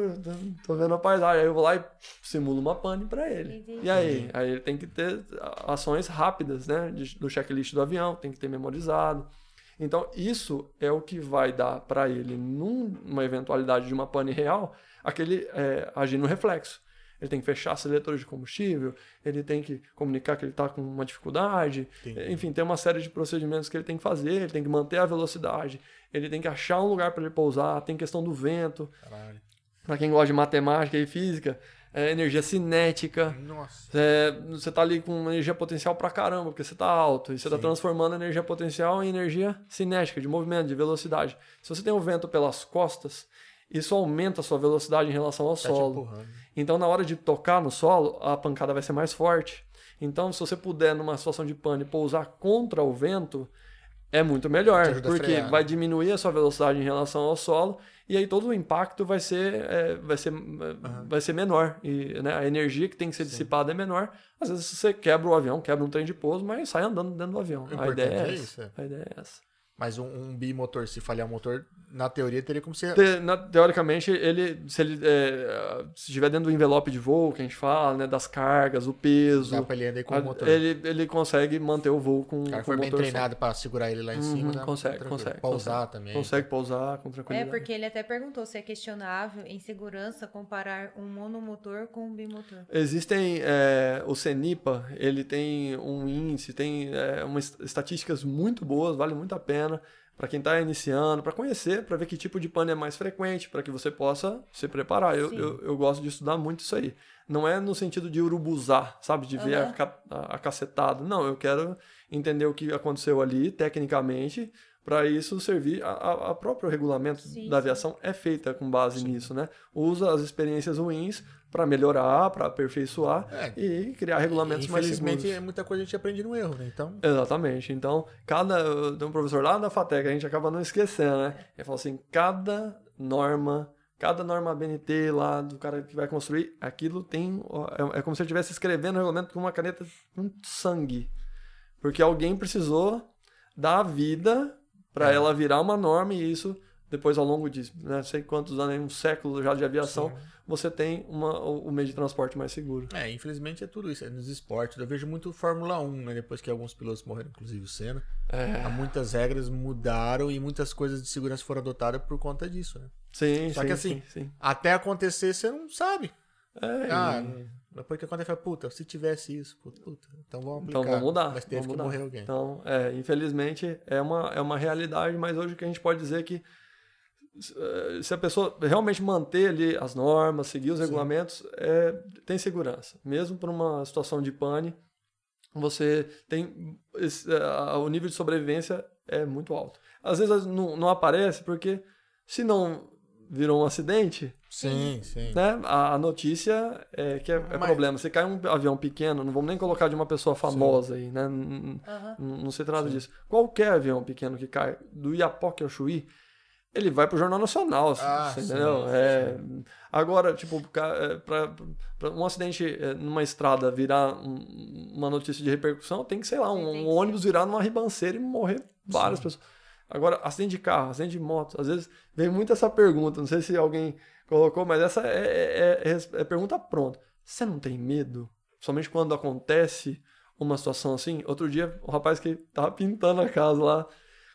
tô vendo a paisagem, aí eu vou lá e simulo uma pane para ele. Entendi. E aí? Aí ele tem que ter ações rápidas, né? Do checklist do avião, tem que ter memorizado. Então, isso é o que vai dar para ele, numa eventualidade de uma pane real, aquele é, agir no reflexo. Ele tem que fechar seletores de combustível, ele tem que comunicar que ele está com uma dificuldade, Entendi. enfim, tem uma série de procedimentos que ele tem que fazer, ele tem que manter a velocidade, ele tem que achar um lugar para ele pousar, tem questão do vento, Caralho. para quem gosta de matemática e física, é, energia cinética, Nossa. é, você tá ali com energia potencial pra caramba, porque você tá alto. E você tá Sim. transformando a energia potencial em energia cinética, de movimento, de velocidade. Se você tem o vento pelas costas, isso aumenta a sua velocidade em relação ao Tá solo. Então, na hora de tocar no solo, a pancada vai ser mais forte. Então, se você puder, numa situação de pane, pousar contra o vento, é muito melhor, porque frear, né? vai diminuir a sua velocidade em relação ao solo e aí todo o impacto vai ser, é, vai ser, é, vai ser menor e né, a energia que tem que ser dissipada é menor. Às vezes você quebra o avião, quebra um trem de pouso, mas sai andando dentro do avião. A ideia é, é essa. isso, é. A ideia é essa. Mas um, um bimotor, se falhar o motor, na teoria teria como ser. Te- na- teoricamente, ele, se ele é, se estiver dentro do envelope de voo, que a gente fala, né, das cargas, o peso, Dá pra ele andar com a- o motor. ele, ele consegue manter o voo com, O cara com for o bem motor só. treinado pra segurar ele lá em Uhum, cima, dá consegue, consegue, Pausar consegue. também. Consegue pousar com É, tranquilidade. porque ele até perguntou se é questionável em segurança comparar um monomotor com um bimotor. Existem é, o CENIPA, ele tem um índice, tem é, umas estatísticas muito boas, vale muito a pena para quem está iniciando, para conhecer, para ver que tipo de pane é mais frequente, para que você possa se preparar. Eu, Sim. eu, eu gosto de estudar muito isso aí. Não é no sentido de urubuzar, sabe? De ver a, a, a cacetada. Não, eu quero entender o que aconteceu ali, tecnicamente, para isso servir. A, a, a próprio regulamento Sim, da sim. aviação é feita com base nisso, né? Usa as experiências ruins para melhorar, para aperfeiçar É. e criar regulamentos mais Infelizmente, seguros. muita coisa a gente aprende no erro, né? Então, Exatamente. Então, cada. Tem um professor lá da FATEC, a gente acaba não esquecendo, né? Ele falou assim: cada norma, cada norma BNT lá do cara que vai construir, aquilo tem. É, é como se ele estivesse escrevendo o regulamento com uma caneta com sangue. Porque alguém precisou dar a vida para É. ela virar uma norma e isso. Depois, ao longo de né, sei quantos anos, um século já de aviação, Sim. Você tem uma, o meio de transporte mais seguro. é, infelizmente é tudo isso. É nos esportes. Eu vejo muito Fórmula 1, né? Depois que alguns pilotos morreram, inclusive o Senna. É. Há muitas regras mudaram e muitas coisas de segurança foram adotadas por conta disso, né? Sim, Só sim, que assim, sim, sim. Até acontecer, você não sabe. É, Ah, depois que acontece, puta, se tivesse isso, puta, puta, então vamos aplicar. Então vamos mudar. Mas teve vamos que mudar. morrer alguém. Então, é, infelizmente, é uma, é uma realidade, mas hoje o que a gente pode dizer é que se a pessoa realmente manter ali as normas, seguir os Sim. regulamentos, é, tem segurança. Mesmo para uma situação de pane, você tem esse, eh, a- o nível de sobrevivência é muito alto. Às vezes não, não aparece porque se não virou um acidente, Sim, sim. né? A, a notícia é que é, é Mas- problema. Se cai um avião pequeno, não vamos nem colocar de uma pessoa famosa aí, né? N- Aham. n- Não se trata disso. Qualquer avião pequeno que cai, do Iapoque ao Chuí, ele vai pro Jornal Nacional, Ah, você sim, entendeu? sim. É, agora, tipo, é, pra, pra um acidente é, numa estrada virar um- uma notícia de repercussão, tem que, sei lá, um, um ônibus virar numa ribanceira e morrer várias pessoas. Agora, acidente de carro, acidente de moto, às vezes vem muito essa pergunta, não sei se alguém colocou, mas essa é, é, é- é pergunta pronta. Você não tem medo? Somente quando acontece uma situação assim? Outro dia, o rapaz que tava pintando a casa lá,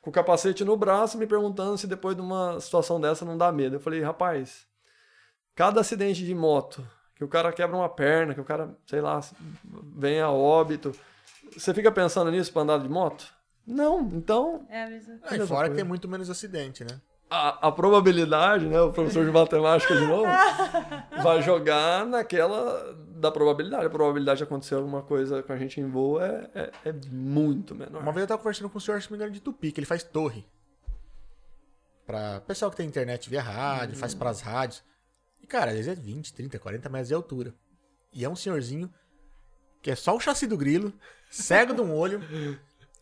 com o capacete no braço, me perguntando se depois de uma situação dessa não dá medo. Eu falei, rapaz, cada acidente de moto, que o cara quebra uma perna, que o cara, sei lá, vem a óbito, você fica pensando nisso pra andar de moto? Não, então É a mesma Ah, e fora que tem muito menos acidente, né? a, a probabilidade, né? O professor de matemática de novo vai jogar naquela da probabilidade. A probabilidade de acontecer alguma coisa com a gente em voo é, é, é muito menor. Uma vez eu tava conversando com o senhor, se não me engano, de Tupi, que ele faz torre. Pra pessoal que tem internet via rádio, faz pras rádios. E, cara, às vezes é 20, 30, 40 metros de altura. E é um senhorzinho que é só o chassi do grilo, cego de um olho.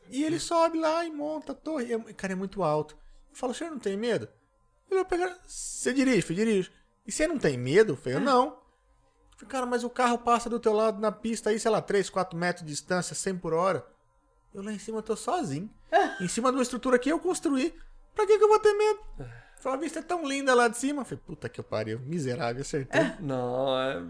e ele sobe lá e monta a torre. E, cara, é muito alto. Eu falo, o senhor não tem medo? Ele vai pegar. Você dirige, filho, dirige. E você não tem medo? Eu falei, eu não. Falei, cara, mas o carro passa do teu lado na pista aí, sei lá, 3, 4 metros de distância, 100 por hora. Eu lá em cima tô sozinho. em cima de uma estrutura que eu construí. Pra que, que eu vou ter medo? Falei, a vista é tão linda lá de cima. Eu falei, puta que eu pariu. Miserável, acertei. Não, é-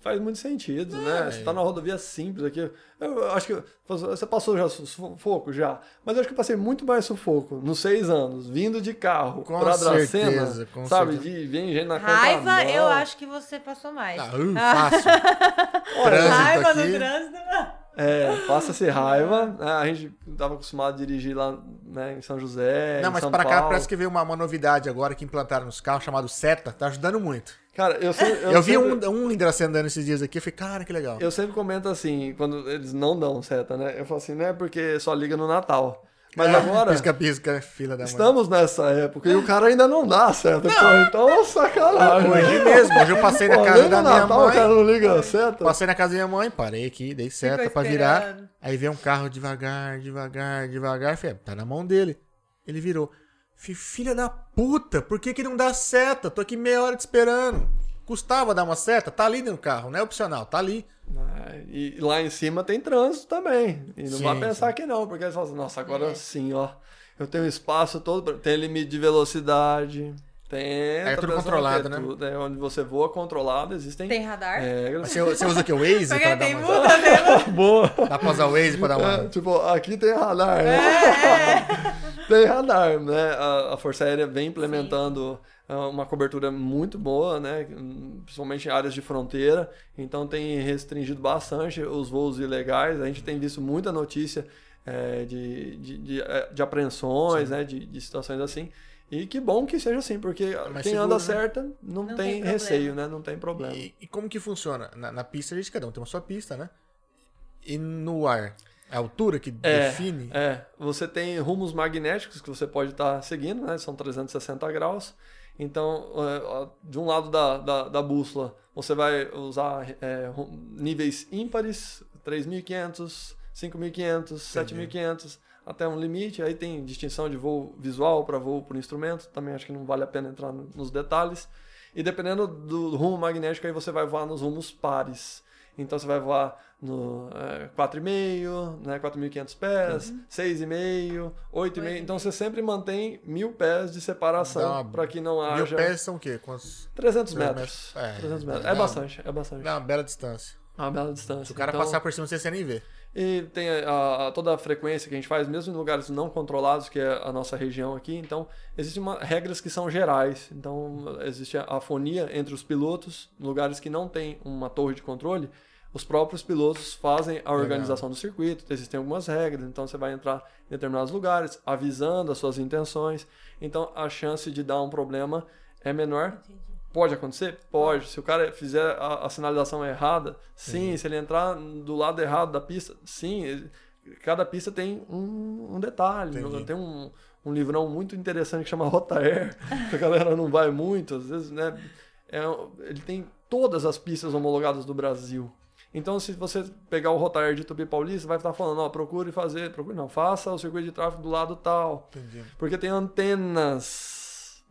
faz muito sentido, né? Você tá na rodovia simples aqui. Eu acho que você passou já sufoco já, mas eu acho que eu passei muito mais sufoco nos seis anos, vindo de carro Com pra Dracena, certeza, com sabe? certeza. De vem gente na Raiva, contramão. eu acho que você passou mais. Ah, uh, fácil. Olha, Trânsito Raiva aqui. no trânsito. É, passa-se raiva. né? A gente tava acostumado a dirigir lá né, em São José. Não, mas para cá parece que veio uma, uma novidade agora que implantaram nos carros chamado Seta. Tá ajudando muito. Cara, eu, sempre, Eu, vi sempre- um, um em Dracena andando esses dias aqui. Eu falei, cara, que legal. Eu sempre comento assim, quando eles não dão seta, né? Eu falo assim, não é porque só liga no Natal. Mas É, agora, Pisca-pisca, filha da mãe. estamos nessa época e o cara ainda não dá seta. Pô, então, sacanagem. Hoje mesmo, hoje eu passei na Pô, casa da minha Natal o cara mãe. não liga a seta. Passei na casa da minha mãe, parei aqui, dei seta pra virar. Aí veio um carro devagar, devagar, devagar. Falei, tá na mão dele. Ele virou. Falei, filha da puta, por que que não dá seta? Tô aqui meia hora te esperando. Custava dar uma seta? Tá ali no carro, não é opcional, tá ali. Ah, E lá em cima tem trânsito também. E não Sim, vai pensar sim. que não, porque eles falam assim, nossa, agora É. sim, ó. Eu tenho espaço todo, pra- tem limite de velocidade, tem... É tudo controlado, é né? tudo, é onde você voa controlado, existem Tem radar? Mas Você, você usa o que? O Waze pra dar uma... muita mesmo. Boa! Dá pra usar o Waze pra dar É, uma... tipo, aqui tem radar, né? É, tem radar, né? A, a Força Aérea vem implementando ah, uma cobertura muito boa, né? Principalmente em áreas de fronteira. Então tem restringido bastante os voos ilegais. A gente tem visto muita notícia eh, de, de, de, eh, de apreensões, né? De, de situações assim. E que bom que seja assim, porque mais quem seguro, anda né? certa não, Não tem, tem receio, né? Não tem problema. E, e como que funciona? Na, na pista, a gente, cada um tem uma sua pista, né? E no ar? A altura que É, define? É, você tem rumos magnéticos que você pode estar seguindo, né? São 360 graus. Então, é, de um lado da, da, da bússola, você vai usar é, níveis ímpares, 3.500, 5.500, 7.500, até um limite. Aí tem distinção de voo visual para voo por instrumento. Também acho que não vale a pena entrar no- nos detalhes. E dependendo do rumo magnético, aí você vai voar nos rumos pares. Então você vai voar no é, 4,5, né, 4.500 pés, Uhum. 6,5, 8,5. Então você sempre mantém mil pés de separação para que não Mil haja... pés são o quê? Quantos? 300 Mil metros. metros. É, 300 metros. dá- É bastante, é bastante. Dá uma bela distância. É uma bela distância. Se o cara Então- passar por cima, você nem vê. E tem a, a- toda a frequência que a gente faz, mesmo em lugares não controlados, que é a nossa região aqui. Então, existem uma- regras que são gerais. Então, existe a, a fonia entre os pilotos. Em lugares que não tem uma torre de controle, os próprios pilotos fazem a organização do circuito. Existem algumas regras. Então, você vai entrar em determinados lugares, avisando as suas intenções. Então, a chance de dar um problema é menor. Pode acontecer? Pode. Se o cara fizer a, a sinalização errada, sim. Se ele entrar do lado errado da pista, sim. Cada pista tem um, um detalhe. Entendi. Tem um, um livrão muito interessante que chama Rota Air, que a galera não vai muito, às vezes, né? É, ele tem todas as pistas homologadas do Brasil. Então, se você pegar o Rota Air de Tupi Paulista, vai estar falando, ó, procure fazer, procure não, faça o circuito de tráfego do lado tal. Entendi. Porque tem antenas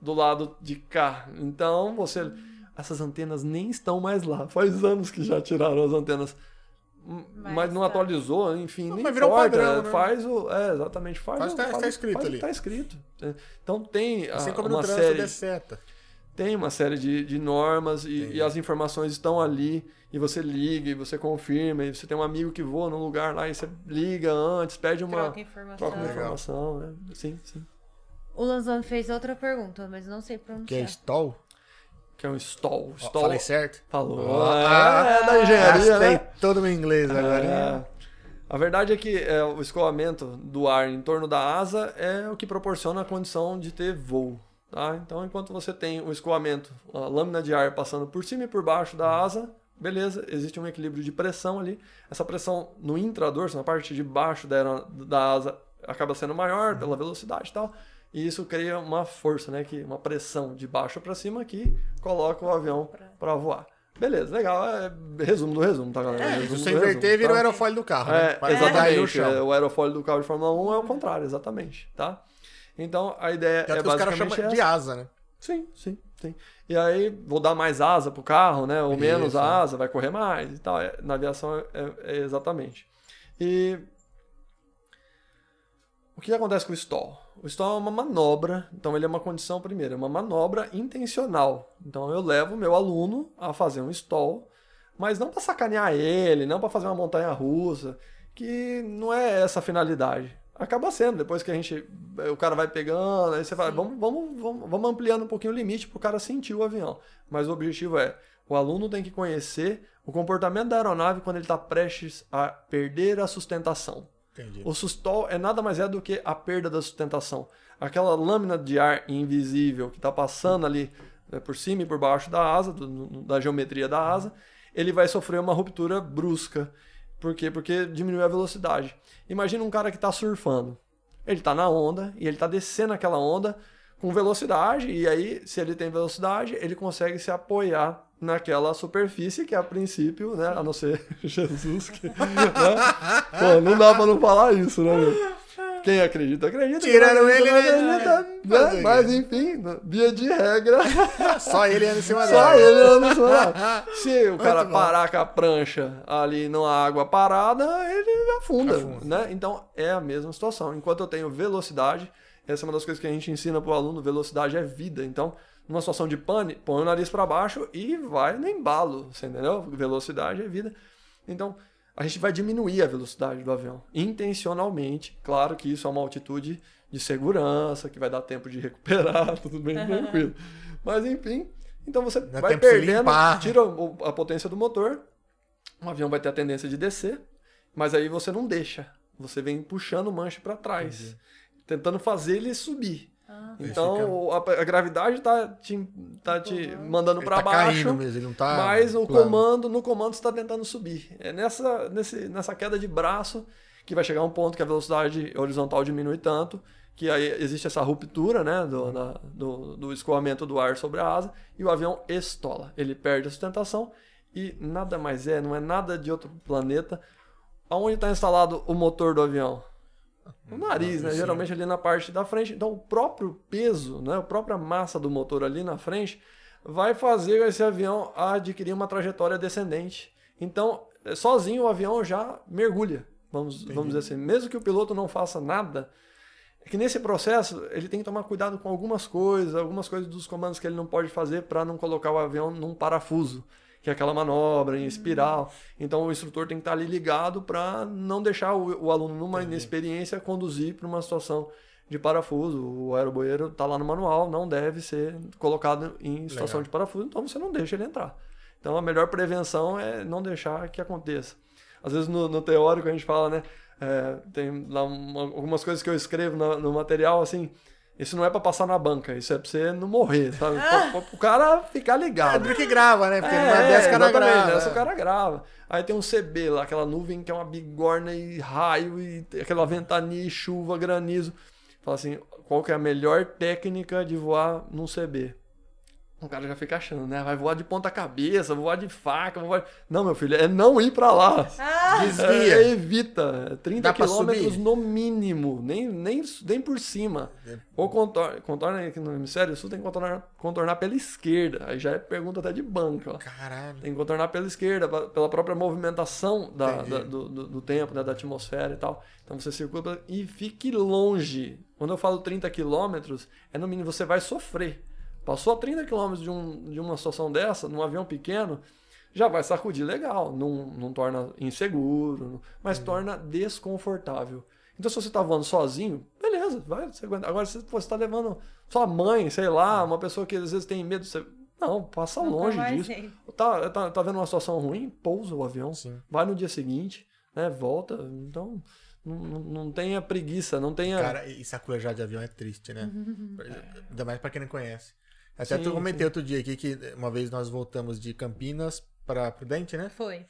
do lado de cá. Então, você. Essas antenas nem estão mais lá. Faz anos que já tiraram as antenas. Mas, Mas não tá. atualizou, enfim, Não, nem mas virou um importa. padrão, né? Faz o. É, exatamente. Faz, Faz o, o que tá- tá escrito faz o ali. tá escrito. É, Então tem a- Assim como uma série. der seta. Tem uma série de, de normas e, e as informações estão ali. E você liga, e você confirma, e você tem um amigo que voa num lugar lá, e você liga antes, pede uma. Troca informação. Troca informação, né? Sim, sim. O Lanzoni fez outra pergunta, mas não sei Que é pronunciar. stall? Que é um stall. Stall Falei certo? Falou. É, é da engenharia, né? todo meu inglês agora. hein? É. A verdade é que é, o escoamento do ar em torno da asa é o que proporciona a condição de ter voo. Tá? Então, enquanto você tem o escoamento, a lâmina de ar passando por cima e por baixo da asa, beleza, existe um equilíbrio de pressão ali. Essa pressão no intradorso, na parte de baixo da, da asa, acaba sendo maior pela velocidade e tal. E isso cria uma força, né, que uma pressão de baixo para cima que coloca o avião para voar. Beleza, legal. É resumo do resumo, tá, galera? É, resumo se você inverter, resumo, vira tá? o aerofólio do carro. né? É, no exatamente. chão. é, o aerofólio do carro de Fórmula 1 é o contrário, exatamente, tá? Então, a ideia Tanto é que os caras basicamente chamam de asa, né? Sim, sim, sim. E aí, vou dar mais asa pro carro, né? Ou menos Isso, é. asa, vai correr mais e tal. É, Na aviação é, é- é exatamente. E o que acontece com o stall? O stall é uma manobra, então ele é uma condição, primeiro, é uma manobra intencional. Então eu levo o meu aluno a fazer um stall, mas não para sacanear ele, não para fazer uma montanha russa, que não é essa a finalidade. Acaba sendo, depois que a gente. O cara vai pegando, aí você fala, vamos, vamos, vamos, vamos ampliando um pouquinho o limite para o cara sentir o avião. Mas o objetivo é: o aluno tem que conhecer o comportamento da aeronave quando ele está prestes a perder a sustentação. Entendi. O sustol é nada mais é do que a perda da sustentação. Aquela lâmina de ar invisível que está passando ali né, por cima e por baixo da asa, do- da geometria da asa, ele vai sofrer uma ruptura brusca. Por quê? Porque diminui a velocidade. Imagina um cara que está surfando. Ele está na onda e ele está descendo aquela onda com velocidade, e aí, se ele tem velocidade, ele consegue se apoiar naquela superfície que a princípio, né, a não ser Jesus, que, né, pô, não dá pra não falar isso, né, meu? Quem acredita, acredita. Tiraram ele, né? acredita, Fazer né? o Mas enfim, via de regra, Só ele anda em cima só dela. ele anda no celular. Se o cara parar com a prancha ali numa água parada, ele afunda, Afunda. né? Então é a mesma situação. Enquanto eu tenho velocidade, essa é uma das coisas que a gente ensina pro aluno, velocidade é vida. Então, numa situação de pane, põe o nariz para baixo e vai no embalo, você entendeu? Velocidade é vida. Então, a gente vai diminuir a velocidade do avião, intencionalmente. Claro que isso é uma altitude de segurança, que vai dar tempo de recuperar, tudo bem tranquilo. Mas enfim, então você Dá vai perdendo, tira a potência do motor, o avião vai ter a tendência de descer, mas aí você não deixa. Você vem puxando o manche para trás, tentando fazer ele subir. Então a, a gravidade tá te, tá te mandando Ele para tá baixo. caindo mesmo, ele não tá. Mas o plano. comando, no comando você está tentando subir. É nessa, nesse, nessa queda de braço que vai chegar um ponto que a velocidade horizontal diminui tanto, que aí existe essa ruptura né, do, na- do, do escoamento do ar sobre a asa e o avião estola. Ele perde a sustentação e nada mais é, não é nada de outro planeta. Aonde está instalado o motor do avião? No nariz, né? Sim. Geralmente ali na parte da frente. Então, o próprio peso, né? A própria massa do motor ali na frente vai fazer esse avião adquirir uma trajetória descendente. Então, eh, sozinho o avião já mergulha. Vamos, vamos dizer assim. Mesmo que o piloto não faça nada, é que nesse processo ele tem que tomar cuidado com algumas coisas, algumas coisas dos comandos que ele não pode fazer para não colocar o avião num parafuso, que é aquela manobra em espiral. Então o instrutor tem que estar ali ligado para não deixar o, o aluno numa inexperiência conduzir para uma situação de parafuso. O aeroboeiro está lá no manual, não deve ser colocado em situação Legal. de parafuso, então você não deixa ele entrar. Então a melhor prevenção é não deixar que aconteça. Às vezes no, no teórico a gente fala, né? é, tem lá uma- algumas coisas que eu escrevo no, no material, assim. Isso não é pra passar na banca, isso é pra você não morrer, sabe? Pra, pra, pro cara ficar É, ligado. do que grava, né? Porque É, numa dessa o cara grava. nessa é. o cara grava. Aí tem um CB lá, aquela nuvem que é uma bigorna e raio, e aquela ventania, e chuva, granizo. Fala assim, qual que é a melhor técnica de voar num CB? O cara já fica achando, né? Vai voar de ponta cabeça, voar de faca, voar... Não, meu filho, é não ir pra lá. Desvia. É, evita. 30 Dá quilômetros no mínimo. Nem, nem, nem por cima. Ou contorna, contorna aqui no hemisfério sul, tem que contornar, contornar pela esquerda. Aí já é pergunta até de banco. Ó. Caralho. Tem que contornar pela esquerda, pela própria movimentação da, da- do, do, do tempo, né, da atmosfera e tal. Então você circula e fique longe. Quando eu falo 30 quilômetros, é no mínimo você vai sofrer. Passou a 30 quilômetros de, um, de uma situação dessa, num avião pequeno, já vai sacudir legal. Não, não torna inseguro, mas torna desconfortável. Então, se você está voando sozinho, beleza, vai, você aguenta. Agora, se você está levando sua mãe, sei lá, uma pessoa que às vezes tem medo, você. Não, passa Nunca longe disso. Tá, tá, tá vendo uma situação ruim? Pousa o avião. Sim. Vai no dia seguinte. né? Volta. Então, não, não, tenha preguiça, não tenha. Cara, e saculejar de avião é triste, né? Ainda mais pra quem não conhece. Até Sim, tu comentei outro dia aqui que uma vez nós voltamos de Campinas pra Prudente, né? Foi.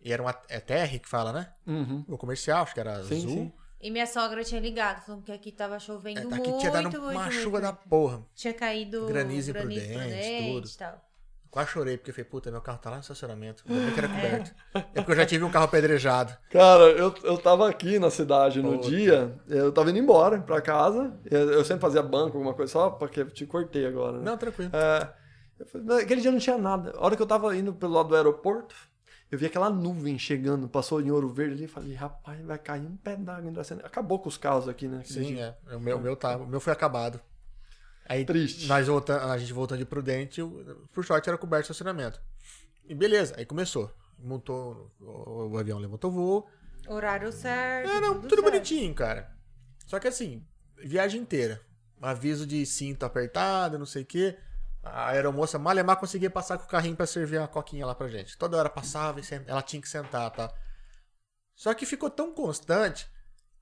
E era uma. É TR que fala, né? Uhum. O comercial, acho que era Sim, azul. sim. E minha sogra tinha ligado, falando que aqui tava É, chovendo aqui muito, tinha dado muito, uma muito, chuva da muito. porra. Tinha caído Granizo granizo, imprudente, prudente tudo. e tal. Quase chorei, porque eu falei, puta, meu carro tá lá no estacionamento. Bem que era coberto. É porque eu já tive um carro apedrejado. Cara, eu, eu tava aqui na cidade no Puta. dia, eu tava indo embora pra casa. Eu, eu sempre fazia banco, alguma coisa, só porque eu te cortei agora. Né? Não, tranquilo. É, eu falei, "Mas aquele dia não tinha nada. A hora que eu tava indo pelo lado do aeroporto, eu vi aquela nuvem chegando, passou em Ouro Verde ali, falei, rapaz, vai cair um pé d'água em Dracena. Acabou com os carros aqui, né? Sim, dia. é. O meu, o meu tá. O meu foi acabado. Aí Triste. nós voltando, a gente voltando de Prudente, o- por sorte era coberto o estacionamento. E beleza, aí começou. Montou, o, o avião levantou o voo. Horário certo. É, não, tudo, certo. bonitinho, cara. Só que assim, viagem inteira. Aviso de cinto apertado, não sei o quê. A aeromoça malemar conseguia passar com o carrinho pra servir uma coquinha lá pra gente. Toda hora passava e ela tinha que sentar, tá? Só que ficou tão constante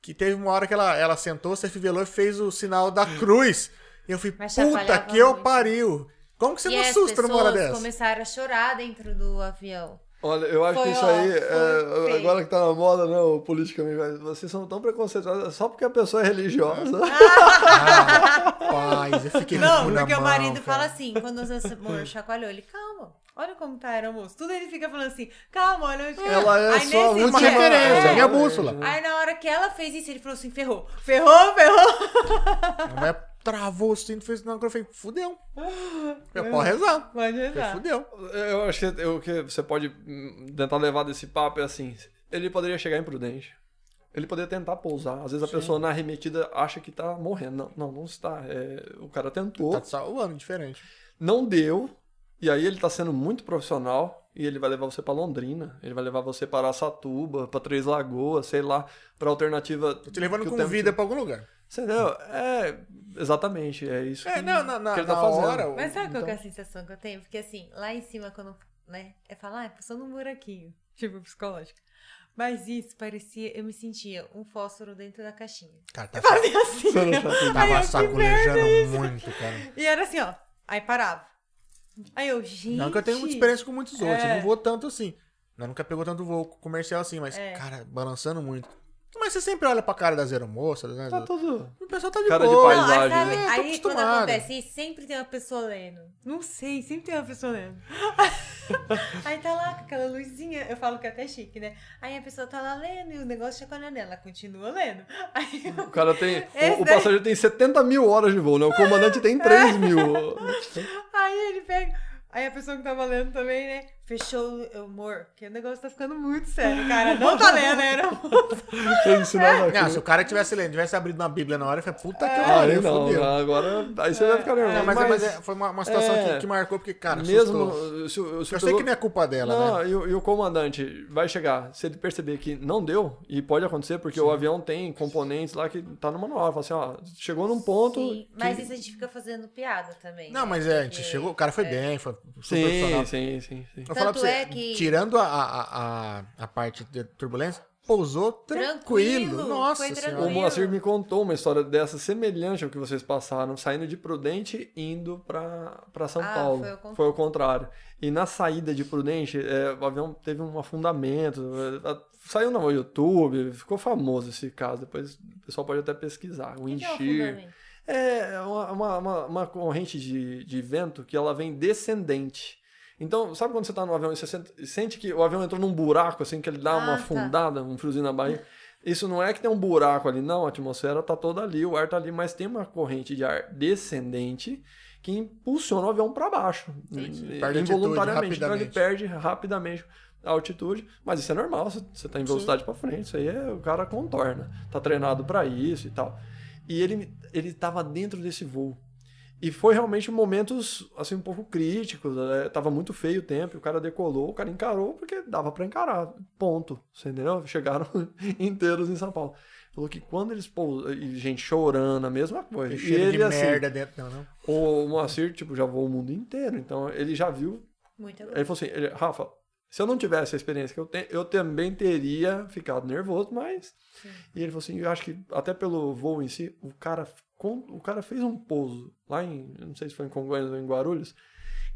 que teve uma hora que ela, ela sentou, se afivelou e fez o sinal da cruz. Eu fui, puta que eu muito. pariu. Como que você e não as assusta numa hora dessa? começaram a chorar dentro do avião. Olha, eu acho Foi, que isso ó, aí, foi é, agora que tá na moda, né, o politicamente, vocês são tão preconceituosos só porque a pessoa é religiosa. Ah, Rapaz, eu fiquei Não, porque o marido cara. fala assim, quando o amor chacoalhou, ele, calma, olha como tá aeromoça. Tudo ele fica falando assim, calma, olha. onde- Ela é Aí só nesse a É uma última- referência, É. minha bússola. Aí na hora que ela fez isso, ele falou assim, ferrou, ferrou, ferrou. A mulher travou o cinto, fez sinal, eu falei, fudeu. Eu posso rezar. Pode Falei, rezar. Fudeu. Eu acho que o que você pode hum, tentar levar desse papo é assim: ele poderia chegar imprudente. Ele poderia tentar pousar. Às vezes a pessoa na arremetida acha que tá morrendo. Não, não, não está. É, o cara tentou, Tá te salvando, diferente. não deu, e aí ele tá sendo muito profissional. E ele vai levar você pra Londrina, ele vai levar você para Araçatuba, pra Três Lagoas, sei lá, pra alternativa. Tô te levando que com vida te- pra algum lugar. Entendeu? É, exatamente, é isso É, que, não, na, na, que ele tá na fazendo. hora. Mas sabe qual então- que é a sensação que eu tenho? Porque assim, lá em cima, quando, né, é falar, ah, passou num buraquinho, tipo, psicológico. Mas isso parecia, eu me sentia um fósforo dentro da caixinha. Cara, tá, Fazia assim. Você não tava que sacolejando muito, cara. E era assim, ó. Aí parava. Aí eu, gente. Não que eu tenho muita experiência com muitos outros, eu É. não vou tanto assim. Eu nunca pegou tanto voo comercial assim, mas, É. cara, balançando muito. Mas você sempre olha pra cara das aeromoças, né? Tá tudo. O pessoal tá de Cara de boa. Não, aí, paisagem, sabe, né? Tô aí quando acontece isso, sempre tem uma pessoa lendo. Não sei, sempre tem uma pessoa lendo. aí tá lá com aquela luzinha, eu falo que é até chique, né? Aí a pessoa tá lá lendo e o negócio chacoalhando ela, continua lendo. Aí O cara tem. O, o daí- passageiro tem 70 mil horas de voo, né? O comandante tem 3 mil. Aí ele pega. Aí a pessoa que tava lendo também, né? Fechou o amor, que o negócio tá ficando muito sério, cara. Não tá lendo, era. Tem ensinado aqui. Não, se o cara tivesse lendo, tivesse abrido uma Bíblia na hora, eu falei, puta que Ah, pariu, não, fudeu. agora. Aí você vai ficar nervoso. Não, mas, é- mas é- foi uma, uma situação é, que, que marcou, porque, cara, mesmo. Se, se o Eu sei que não é culpa dela, Não, né? e, o- e o comandante vai chegar, se ele perceber que não deu, e pode acontecer, porque o avião tem componentes lá que tá no manual. Fala assim, ó, chegou num ponto. Sim, mas que- isso a gente fica fazendo piada também. Não, né? mas é, a gente Porque- chegou, o cara foi bem, foi super Sim, profissional. sim, sim, sim. Falar pra você, é que- tirando a, a, a, a parte de turbulência, pousou tranquilo. Tranquilo, Nossa foi senhora. O tranquilo. Moacir me contou uma história dessa semelhante ao que vocês passaram, saindo de Prudente indo pra, pra São Ah, Paulo. foi o contrário. Foi o contrário. E na saída de Prudente, é, o avião teve um afundamento. é, a- Saiu no YouTube, ficou famoso esse caso. Depois o pessoal pode até pesquisar. O que é? É uma, uma, uma, uma corrente de, de vento que ela vem descendente. Então, sabe quando você tá no avião e você sente, sente que o avião entrou num buraco, assim, que ele dá Ah, uma tá. afundada, um friozinho na barriga? Isso não é que tem um buraco ali, não. A atmosfera tá toda ali, o ar tá ali, mas tem uma corrente de ar descendente que impulsiona o avião para baixo. Entendi. Perde involuntariamente. Então ele perde rapidamente a altitude, mas isso é normal, você, você tá em velocidade para frente, isso aí é, o cara contorna, tá treinado para isso e tal. E ele ele tava dentro desse voo. E foi realmente momentos assim um pouco críticos, né? tava muito feio o tempo, o cara decolou, o cara encarou porque dava para encarar, ponto, você entendeu? Chegaram inteiros em São Paulo. Falou que quando eles pousaram, e gente chorando, a mesma coisa. E cheiro ele de assim, merda dentro, não, não. o Moacir, tipo, já voou o mundo inteiro, então ele já viu Muito Ele falou assim, ele, Rafa, Se eu não tivesse a experiência que eu tenho, eu também teria ficado nervoso, mas. E ele falou assim: eu acho que até pelo voo em si, o cara, o cara fez um pouso lá em. Não sei se foi em Congonhas ou em Guarulhos,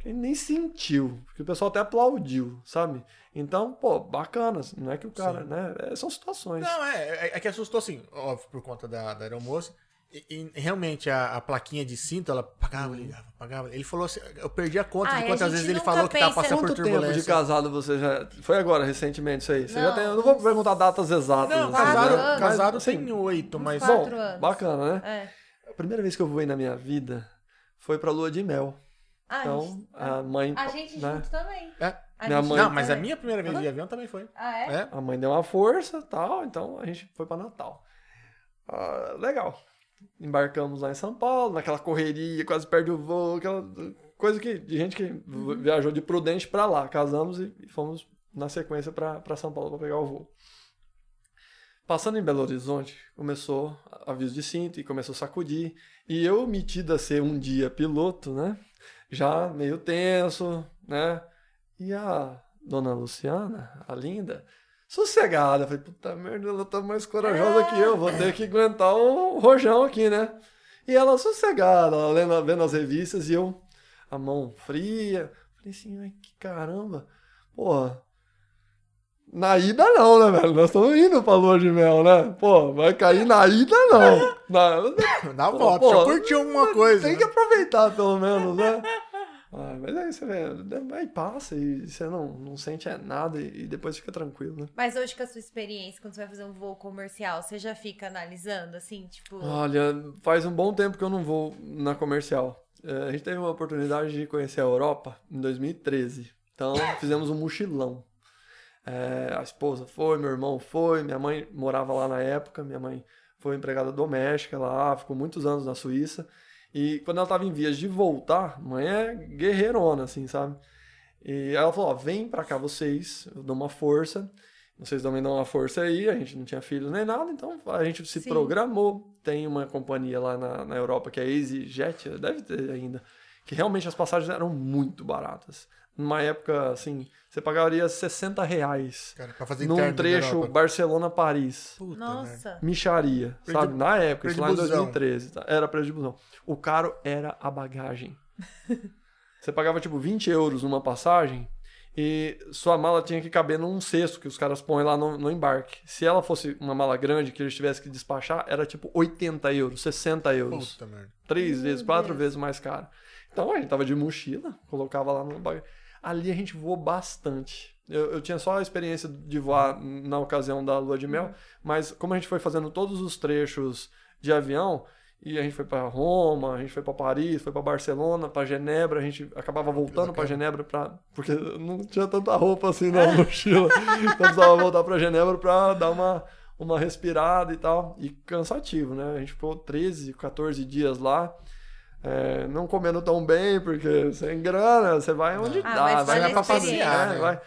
que ele nem sentiu, porque o pessoal até aplaudiu, sabe? Então, pô, bacana. Não é que o cara, Sim. né? é, são situações. Não, é, é, é que assustou assim, óbvio, por conta da, da aeromoça. E, e realmente a, a plaquinha de cinto, ela pagava, ligava, pagava. Ele falou assim, eu perdi a conta Ah, de quantas vezes ele falou que tava pensa- passando por Quanto tempo de turbulência. casado você já. Foi agora, recentemente, isso aí? Você já Não, tem. Eu não vou perguntar datas exatas. Não, casado, anos. casado Mas, assim, tem oito, mas. quatro Bom, anos. bacana, né? É. A primeira vez que eu voei na minha vida foi pra lua de mel. Ah, a Então, gente- a mãe. a gente né? junto também. É. A Minha gente mãe- Não, mas a também. minha primeira vez de avião também foi. Ah, é? É. A mãe deu uma força e tal, então a gente foi pra Natal. Ah, legal. Embarcamos lá em São Paulo, naquela correria, quase perde o voo, aquela coisa que, de gente que Uhum. viajou de Prudente pra lá. Casamos e, e fomos na sequência pra pra São Paulo pra pegar o voo. Passando em Belo Horizonte, começou aviso de cinto e começou a sacudir. E eu, metido a ser um dia piloto, né? Já meio tenso, né? E a dona Luciana, a linda, sossegada. Falei, puta merda, ela tá mais corajosa que eu, vou ter que aguentar o rojão aqui, né? E ela sossegada, ela lendo, vendo as revistas e eu, a mão fria. Falei assim, ai, que caramba. Porra, na ida não, né, velho? Nós estamos indo pra lua de mel, né? Pô, vai cair na ida não. Na, Dá a Pô, volta, pô, já curtiu alguma coisa. tem que né? aproveitar pelo menos, né? Ah, mas aí você vê, aí passa e você não, não sente é nada e, e depois fica tranquilo, né? Mas hoje com a sua experiência, quando você vai fazer um voo comercial, você já fica analisando, assim, tipo... Olha, faz um bom tempo que eu não vou na comercial. É, a gente teve uma oportunidade de conhecer a Europa em 2013. Então, fizemos um mochilão. É, a esposa foi, meu irmão foi, minha mãe morava lá na época, minha mãe foi empregada doméstica lá, ficou muitos anos na Suíça. E quando ela estava em vias de voltar, mãe é guerreirona, assim, sabe? E ela falou, ó, vem pra cá vocês, eu dou uma força. Vocês também dão uma força aí, a gente não tinha filhos nem nada, então a gente se Sim. programou. Tem uma companhia lá na, na Europa que é EasyJet, deve ter ainda, que realmente as passagens eram muito baratas. Numa época, assim, você pagaria 60 reais Cara, pra fazer num trecho. Barcelona-Paris. Nossa. Micharia, sabe? Na época, isso lá em busão. 2013. tá? Era preço de busão. O caro era a bagagem. Você pagava, tipo, 20 euros numa passagem e sua mala tinha que caber num cesto que os caras põem lá no, no embarque. Se ela fosse uma mala grande que eles tivessem que despachar, era tipo 80 euros, 60 euros. Puta merda. Três Meu vezes, quatro Deus. vezes mais caro. Então a gente tava de mochila, colocava lá no bagagem. Ali a gente voou bastante. Eu, eu tinha só a experiência de voar na ocasião da lua de mel, mas como a gente foi fazendo todos os trechos de avião, e a gente foi para Roma, a gente foi para Paris, foi para Barcelona, para Genebra, a gente acabava voltando para. Genebra pra, porque não tinha tanta roupa assim na mochila. então precisava voltar para Genebra para dar uma uma respirada e tal, e cansativo, né? A gente ficou 13, 14 dias lá. É, não comendo tão bem, porque sem grana, você vai onde Ah, dá, vai vale pra passear, né? Vai.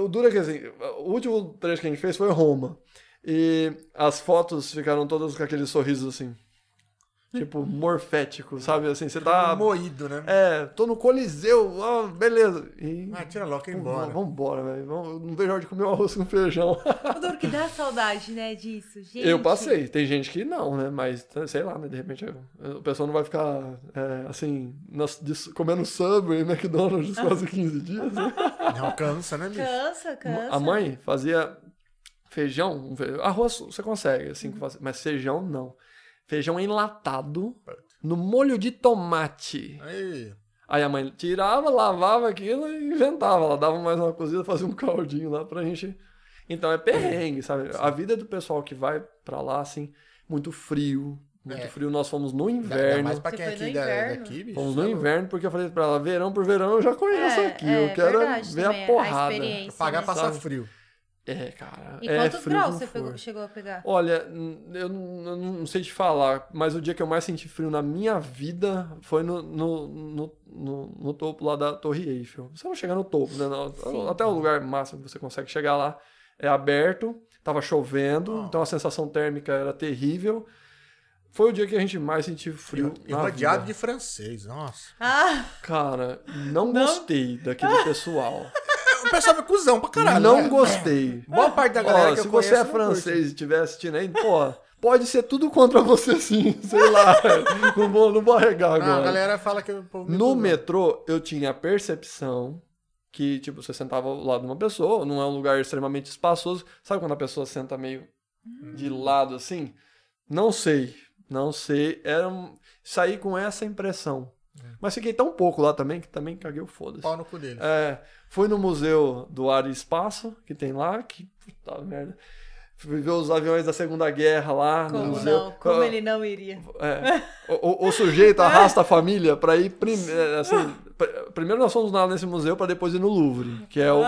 O duro é que assim, o último trecho que a gente fez foi Roma. E as fotos ficaram todas com aquele sorriso assim. Tipo, morfético, sabe? Assim, você tá. Moído, né? É, tô no Coliseu, ó, beleza. E. Ah, tira logo e embora. Vamos embora, velho. Não vejo a hora de comer um arroz com feijão. O duro que dá saudade, né, disso, gente. Eu passei. Tem gente que não, né? Mas, sei lá, né? De repente a pessoa não vai ficar, é, assim, nas- de- comendo Subway e McDonald's quase 15 dias, né? Não cansa, né, bicho? Cansa, cansa. A mãe fazia feijão, fe- arroz você consegue, assim, que faz- mas feijão não. Feijão enlatado no molho de tomate. Aí, Aí a mãe tirava, lavava aquilo e inventava. Ela dava mais uma cozida, fazia um caldinho lá pra gente. Então é perrengue, sabe? A vida do pessoal que vai pra lá, assim, muito frio. Muito É. frio. Nós fomos no inverno. mais pra Você quem foi aqui da, daqui, bicho. Fomos tá no louco. inverno, porque eu falei pra ela, verão por verão eu já conheço É, aqui. é eu quero verdade ver também, a a porrada. experiência. Pagar né? passar Sabe? frio. É, cara. E é quantos frio graus você pegou- chegou a pegar? Olha, eu não, eu não sei te falar, mas o dia que eu mais senti frio na minha vida foi no, no, no, no- no topo lá da Torre Eiffel. Você não chega no topo, né? não. Sim. Até o lugar máximo que você consegue chegar lá é aberto, tava chovendo, Oh. então a sensação térmica era terrível. Foi o dia que a gente mais sentiu frio. E rodeado vida. de francês, nossa. Ah, Cara, não, gostei daquele pessoal. o pessoal é cuzão pra caralho. não né? gostei. Boa parte da galera Ó, que se eu você conheço é não curte. francês e estiver assistindo aí, pô, pode ser tudo contra você sim, sei lá. não, vou, não vou arregar Não, a agora. galera fala que me No metrô, eu tinha a percepção que, tipo, você sentava ao lado de uma pessoa, não é um lugar extremamente espaçoso. Sabe quando a pessoa senta meio de lado assim? Não sei, não sei. Era um... Saí com essa impressão. Mas fiquei tão pouco lá também que também caguei o foda-se. Pau no cu dele. É, fui no Museu do Ar e Espaço, que tem lá, que puta merda. Fui ver os aviões da Segunda Guerra lá no Como museu. não? Como Ah, ele não iria? é. O, o- o sujeito arrasta a família pra ir primeiro. Assim, pr- primeiro nós fomos lá nesse museu pra depois ir no Louvre, que é o.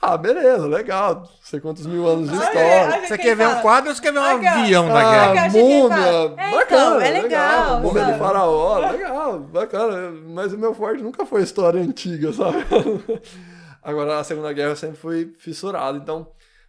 Ah, Ah, beleza, legal. Não sei quantos mil anos de Olha, história. olha Você quer ver um quadro ou você quer ver um ó. avião da Ah, guerra? múmia, fala. É, então, bacana, é legal, Múmia de faraó, legal, bacana. Mas o meu forte nunca foi história antiga, sabe? Agora, a Segunda Guerra eu sempre fui fissurado, então...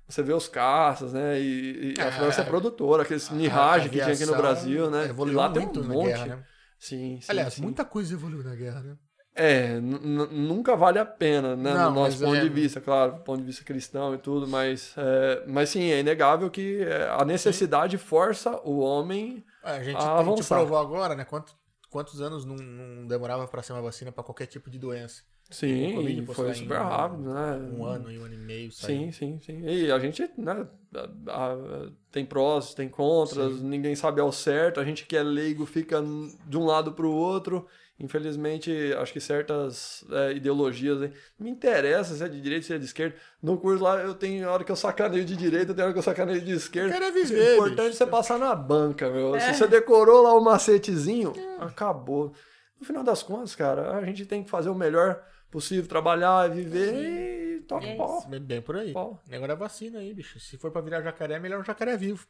Você vê os caças, né? E, e a É, França é produtora, aqueles Mirage que tinha aqui no Brasil, né? Evoluiu e lá tem muito um na monte. guerra, né? Sim, sim. Aliás, sim. muita coisa evoluiu na guerra, né? É, nunca vale a pena, né? Não, no nosso ponto é- de vista, claro, do ponto de vista cristão e tudo, mas, é, mas sim, é inegável que é, a necessidade força o homem. É, A gente, a a gente avançar. provou agora, né? Quanto, quantos anos não, não demorava pra ser uma vacina pra qualquer tipo de doença? Sim, O Covid foi super em rápido, né? Um ano e um ano e meio. Sim, Saiu. sim, sim. E a gente, né, a- a- tem prós, tem contras, ninguém sabe ao certo, a gente que é leigo fica de um lado pro outro. Infelizmente, acho que certas é, ideologias aí, não me interessa se é de direita, se é de esquerda. No curso lá eu tenho hora que eu sacaneio de direita, tem hora que eu sacaneio de esquerda. Quero é O viver, importante é você passar na banca, meu. Se você decorou lá o macetezinho, acabou. No final das contas, cara, a gente tem que fazer o melhor possível, trabalhar, viver e toca É o pau. Bem, bem por aí. Pau. Agora é vacina aí, bicho. Se for pra virar jacaré, é melhor um jacaré vivo.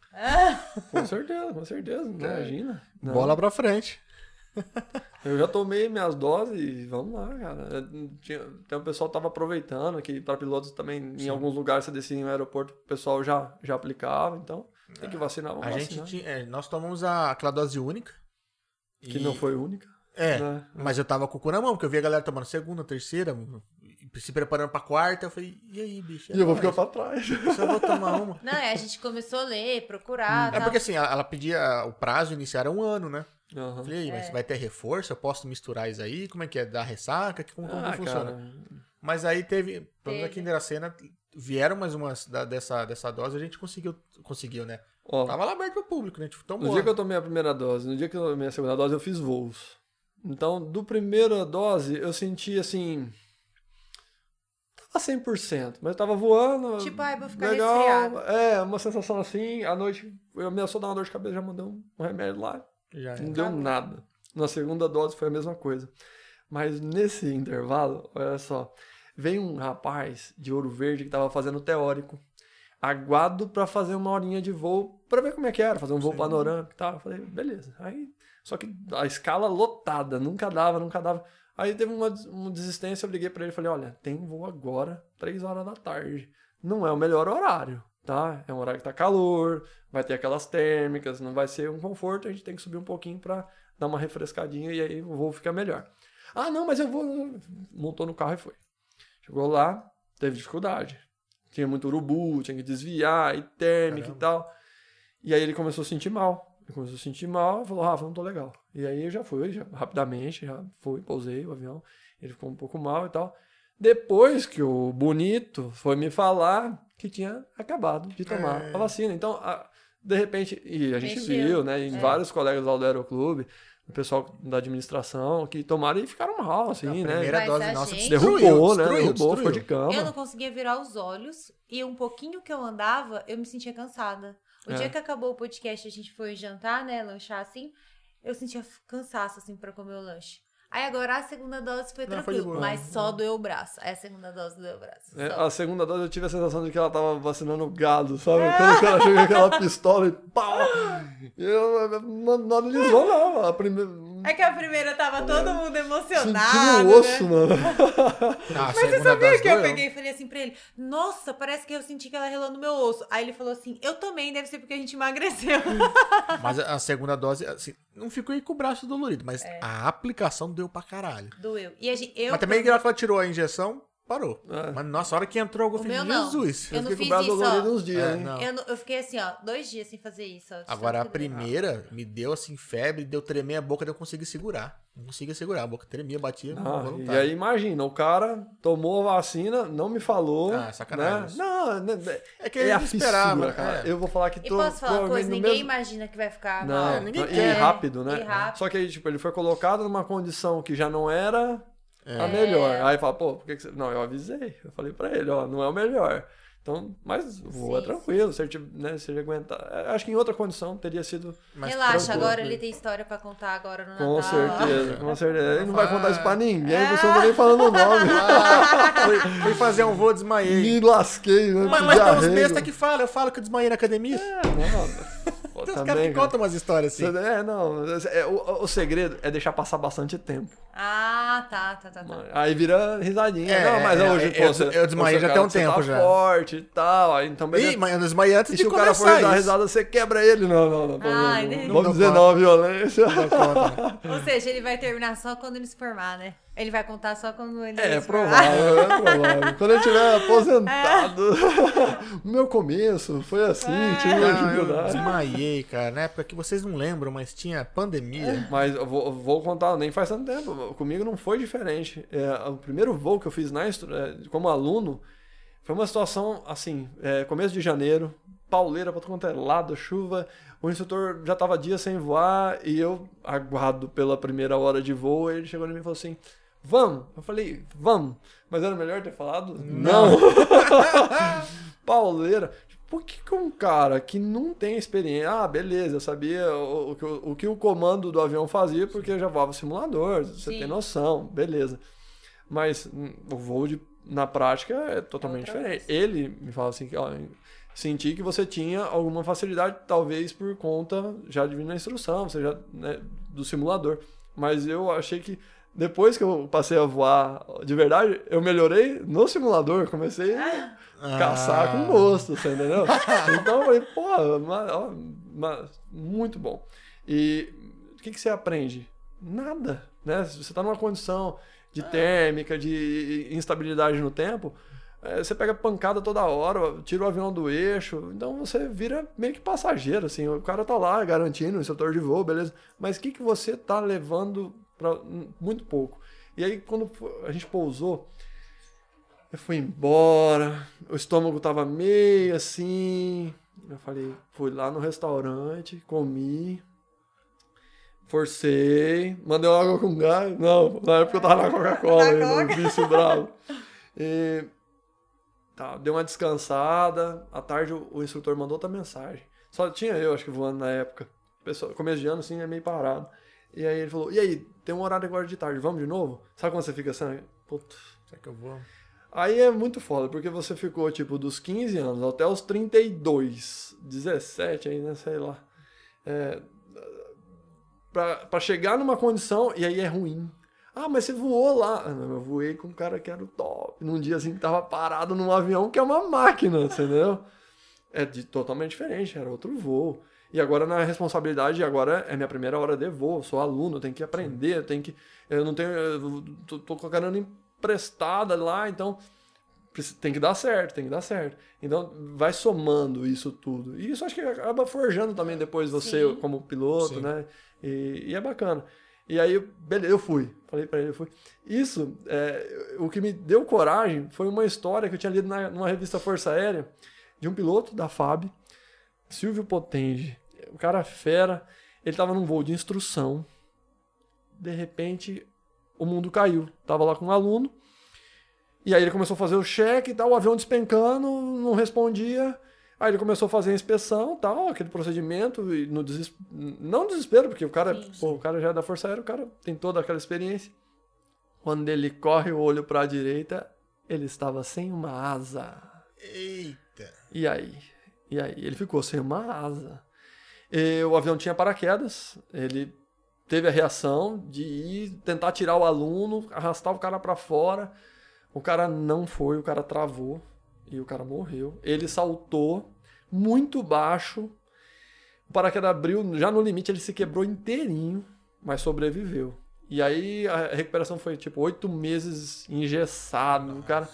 Com certeza, com certeza. Imagina. Não. Bola pra frente. Eu já tomei minhas doses e vamos lá, cara. É, Tinha, tem um pessoal que tava aproveitando que para pilotos também, em alguns lugares você descia em um aeroporto, o pessoal já, já aplicava, então tem que vacinar, vamos A gente vacinar. tinha, é, nós tomamos a, aquela dose única. Que E- não foi única. É, né? mas eu tava com o cu na mão, porque eu vi a galera tomando segunda, terceira, se preparando pra quarta. Eu falei, e aí, bicho? E eu vou ficar pra trás. Só vou tomar uma. Não, é, a gente começou a ler, procurar. É tal. porque assim, ela pedia o prazo iniciar era um ano, né? Eu falei, aí, É. mas vai ter reforço? Eu posso misturar isso aí? Como é que é? Dar ressaca? Como, como Ah, funciona? cara. Mas aí teve, pelo menos aqui em Dracena, vieram mais umas da- dessa, dessa dose, a gente conseguiu, conseguiu, né? Ó, Tava lá aberto pro público, né? Tipo, no tomou. dia que eu tomei a primeira dose, no dia que eu tomei a segunda dose, eu fiz voos. Então, do primeira dose, eu senti assim. Tava 100%, mas eu tava voando. Tipo, ai, vou ficar legal. resfriado. É, uma sensação assim. À noite, eu ameaçou dar uma dor de cabeça, já mandei um, remédio lá. Já Não é. deu nada. Na segunda dose foi a mesma coisa. Mas nesse intervalo, olha só, veio um rapaz de Ouro Verde que tava fazendo teórico, aguado pra fazer uma horinha de voo, pra ver como é que era, fazer um voo Sim. panorâmico e tal. Eu falei, beleza. Aí, só que a escala lotada, nunca dava, nunca dava. Aí teve uma, uma desistência, eu liguei pra ele e falei, olha, tem voo agora, três horas da tarde. Não é o melhor horário, tá? É um horário que tá calor, vai ter aquelas térmicas, não vai ser um conforto, a gente tem que subir um pouquinho pra dar uma refrescadinha e aí o voo fica melhor. Ah, não, mas eu vou. Montou no carro e foi. Chegou lá, teve dificuldade. Tinha muito urubu, tinha que desviar, e térmica Caramba. e tal. E aí ele começou a sentir mal. Ele começou a sentir mal e falou, Rafa, não tô legal. E aí eu já fui, já, rapidamente, já fui, pousei o avião. Ele ficou um pouco mal e tal. Depois que o bonito foi me falar que tinha acabado de tomar É. a vacina. Então, a- de repente, e a gente Mexeu. viu, né, em É. vários colegas lá do Aeroclube, o pessoal da administração, que tomaram e ficaram mal, assim, a né? primeira Mas dose a nossa gente- Derrubou, destruiu, né? destruiu, Derrubou, ficou de destruiu. cama. Eu não conseguia virar os olhos e um pouquinho que eu andava, eu me sentia cansada. O É. dia que acabou o podcast, a gente foi jantar, né, lanchar assim, eu sentia cansaço assim pra comer o lanche. Aí agora a segunda dose foi Não, foi tranquilo, mas só doeu o braço. Aí a segunda dose doeu o braço. É, só. a segunda dose eu tive a sensação de que ela tava vacinando gado, sabe? Quando o cara chega com aquela pistola e pau! E eu, não, não analisou, não. A primeira. É que a primeira tava todo mundo emocionado, o osso, né? mano. A Mas você sabia que eu doeu. peguei e falei assim pra ele, nossa, parece que eu senti que ela relou no meu osso. Aí ele falou assim, eu também, deve ser porque a gente emagreceu. Mas a segunda dose, assim, não ficou aí com o braço dolorido, mas É. a aplicação deu pra caralho. Doeu. E a gente, eu mas também também- que ela tirou a injeção, parou. É. Mas nossa, a hora que entrou, eu O falei, não. Jesus. Eu não fiquei fiz com o braço isso, uns dias, É, hein? não. Eu, não- eu fiquei assim, ó, dois dias sem fazer isso. ó, Agora, a primeira me deu assim febre, deu tremer a boca, daí eu consegui segurar. Não conseguia segurar, a boca tremia, batia. Ah, e aí imagina, o cara tomou a vacina, não me falou. Ah, sacanagem Né? Não, né, né, É que é ele a não esperava, cara. é. Eu vou falar que E tô posso falar uma coisa? Ninguém mesmo- imagina que vai ficar Não, mal. ninguém e quer. rápido, né? E rápido. Só que aí, tipo, ele foi colocado numa condição que já não era É. a melhor. Aí fala, pô, por que, que você. Não, eu avisei. Eu falei pra ele, ó, não é o melhor. Então, mas voa Sim, tranquilo, se ele, né, se ele aguentar. É, Acho que em outra condição teria sido. Relaxa, tranquilo. agora ele tem história pra contar agora no Natal. Com certeza, com certeza. Ele não vai contar isso pra ninguém, É. você não tá nem falando o nome. fui, fui fazer um voo, desmaiei. Me lasquei, né? Mas, mas tem uns bestas que falam, eu falo que eu desmaiei na academia. Não, pô, tem uns caras que contam umas histórias assim. É, não. é, o, o segredo é deixar passar bastante tempo. Ah, tá, tá, tá. tá. Aí vira risadinha. É, não, mas é, hoje, é, pô, eu- você- eu desmaiei já cara, tem um tempo tá já. forte e tal. Aí, então, beleza. Ih, mas eu desmaiei antes E de se o cara for começar dar risada, você quebra ele. Não, não, não. Ai, não, não, Não Vamos dou dizer não, violência. Não conta, né? Ou seja, ele vai terminar só quando ele se formar, né? Ele vai contar só quando ele É, formar. provável, é provável. Quando eu tiver aposentado. O meu começo foi assim, tive uma eu dificuldade. desmaiei, cara. Na época que vocês não lembram, mas tinha pandemia. Mas eu vou, vou contar, nem faz tanto tempo. Comigo não foi diferente. É, o primeiro voo que eu fiz na, é, como aluno foi uma situação assim: é, começo de janeiro, pauleira pra todo quanto é lado, chuva. O instrutor já tava dias sem voar e eu, aguardo pela primeira hora de voo, ele chegou em mim e falou assim: Vamos? Eu falei: Vamos. Mas era melhor ter falado? Não. pauleira. Por que, que um cara que não tem experiência. Ah, beleza, eu sabia o, o, que o- que o comando do avião fazia, porque eu já voava simulador, você Sim. tem noção, beleza. Mas hum, o voo de- na prática é totalmente Outra diferente. Ele me fala assim: que, ó, senti que você tinha alguma facilidade, talvez por conta já de vir na instrução, você já, né, do simulador. Mas eu achei que depois que eu passei a voar de verdade, eu melhorei no simulador, comecei a caçar com gosto, você entendeu? Então eu falei, pô, ma- ó, ma- muito bom. E o que, que você aprende? Nada, né? Se você tá numa condição de térmica, de instabilidade no tempo, é, você pega pancada toda hora, tira o avião do eixo, então você vira meio que passageiro, assim, o cara tá lá garantindo o setor de voo, beleza, mas o que, que você tá levando muito pouco. E aí quando a gente pousou, eu fui embora, o estômago tava meio assim. Eu falei, fui lá no restaurante, comi, forcei, mandei uma água com gás. Não, na época eu tava na Coca-Cola um vício bravo. E, tá, deu uma descansada. À tarde o, o instrutor mandou outra mensagem. Só tinha eu, acho que voando na época. Começo de ano, assim, é meio parado. E aí ele falou, e aí, tem um horário agora de tarde, vamos de novo? Sabe quando você fica assim? Puta. Será que eu vou? Aí é muito foda, porque você ficou, tipo, dos 15 anos até os 32, 17 aí, né, sei lá. É, pra, pra chegar numa condição, e aí é ruim. Ah, mas você voou lá. Ah, não, eu voei com um cara que era o top. Num dia assim que tava parado num avião que é uma máquina, entendeu? É de, totalmente diferente, era outro voo. E agora na responsabilidade, agora é minha primeira hora de voo, sou aluno, tenho que aprender, tenho que. Eu não tenho. Eu tô, tô com a carona emprestada lá, então tem que dar certo, tem que dar certo. Então vai somando isso tudo. E isso acho que acaba forjando também depois você Sim. como piloto, Sim. né? E, e é bacana. E aí, beleza, eu fui. Falei pra ele, eu fui. Isso, é, o que me deu coragem foi uma história que eu tinha lido na, numa revista Força Aérea de um piloto da FAB, Silvio Potengi. O cara fera, ele tava num voo de instrução. De repente, o mundo caiu. Tava lá com um aluno. E aí ele começou a fazer o cheque e tal, o avião despencando, não respondia. Aí ele começou a fazer a inspeção tal, aquele procedimento, e no deses... não desespero, porque o cara, Sim, pô, o cara já é da Força Aérea, o cara tem toda aquela experiência. Quando ele corre o olho para a direita, ele estava sem uma asa. Eita. E aí? E aí? Ele ficou sem uma asa. E o avião tinha paraquedas, ele teve a reação de ir tentar tirar o aluno, arrastar o cara para fora. O cara não foi, o cara travou e o cara morreu. Ele saltou muito baixo. O paraquedas abriu, já no limite ele se quebrou inteirinho, mas sobreviveu. E aí a recuperação foi tipo oito meses engessado. O cara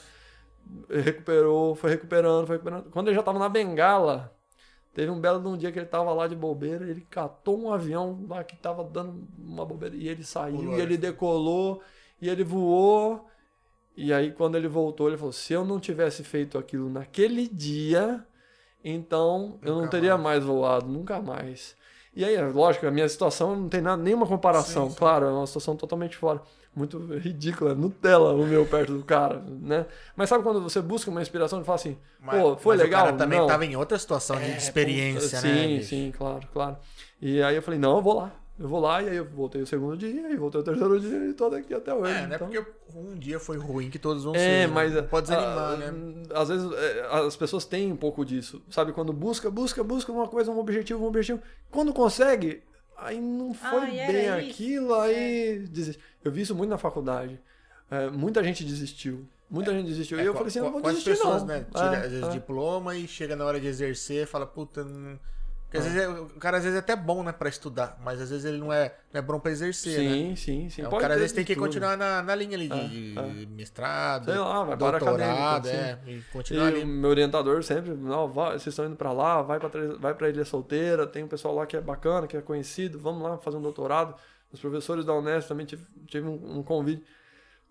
recuperou, foi recuperando, foi recuperando. Quando ele já tava na bengala, teve um belo de um dia que ele tava lá de bobeira, ele catou um avião lá que tava dando uma bobeira e ele saiu, Pulou, e ele decolou, e ele voou. E aí quando ele voltou, ele falou: "Se eu não tivesse feito aquilo naquele dia, então eu não Nunca teria mais. mais voado, nunca mais". E aí, é lógico, a minha situação não tem nada, nenhuma comparação, Sim, sim. claro, é uma situação totalmente fora. Muito ridícula, Nutella o meu perto do cara, né? Mas sabe quando você busca uma inspiração e fala assim, Mas- pô, foi mas legal? O cara também não. tava em outra situação de É, experiência, puta, né? Sim, bicho? sim, claro, claro. E aí eu falei, não, eu vou lá. Eu vou lá, e aí eu voltei o segundo dia, e voltei o terceiro dia, e tô daqui até hoje. É, não é então... porque um dia foi ruim que todos vão É, ser. né? mas Não pode desanimar, ah, né? Às vezes é, as pessoas têm um pouco disso, sabe? Quando busca, busca, busca uma coisa, um objetivo, um objetivo. Quando consegue, aí não foi era bem isso. aquilo, aí desiste. Eu vi isso muito na faculdade. É, muita gente desistiu. Muita gente desistiu. É, e eu qu- falei assim, eu não vou quantas desistir pessoas, não. né? Tira, É, vezes, é. diploma e chega na hora de exercer fala, puta. Não... Porque às vezes é- o cara às vezes é até bom, né, pra estudar, mas às vezes ele não é, não é bom pra exercer, né? Sim, sim, sim. É, o Pode cara às vezes tem que tudo. continuar na, na linha ali de É, de mestrado, Sei lá, vai doutorado, acadêmico, é, e E continuar o ali. meu orientador sempre, não, vai, vocês estão indo pra lá, vai pra, vai pra Ilha Solteira, tem um pessoal lá que é bacana, que é conhecido, vamos lá fazer um doutorado. Os professores da Unesp também tive, tive um, um convite.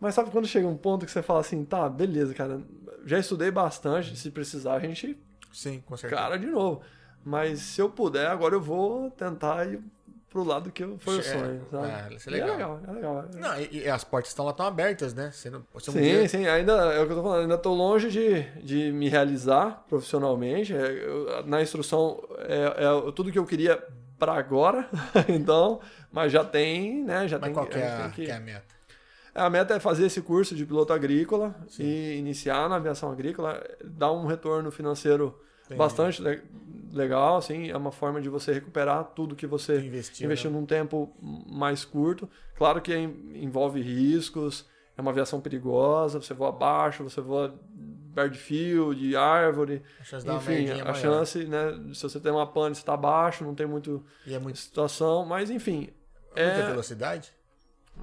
Mas sabe quando chega um ponto que você fala assim, tá, beleza, cara, já estudei bastante, se precisar a gente Sim, com certeza. cara de novo. Mas se eu puder, agora eu vou tentar ir pro lado que foi o É, sonho, sabe? é, isso é E legal. é legal, é legal. Não, e, e as portas estão lá tão abertas, né? Você não, você Sim, dia- sim, ainda é o que eu tô falando, ainda tô longe de, de me realizar profissionalmente. É, eu- na instrução é, é tudo que eu queria para agora, então, mas já tem, né? Já Mas tem qual que é, a, que- que é a meta? A meta é fazer esse curso de piloto agrícola e iniciar na aviação agrícola, dar um retorno financeiro Entendi. bastante le- legal, assim, é uma forma de você recuperar tudo que você Investiu, investiu né? num tempo mais curto. Claro que en- envolve riscos, é uma aviação perigosa, você voa abaixo, você voa perto de árvore, A chance enfim, merdinha a maior. chance, né, se você tem uma pane, você tá abaixo, não tem muito é muito situação, mas enfim, muita é, velocidade?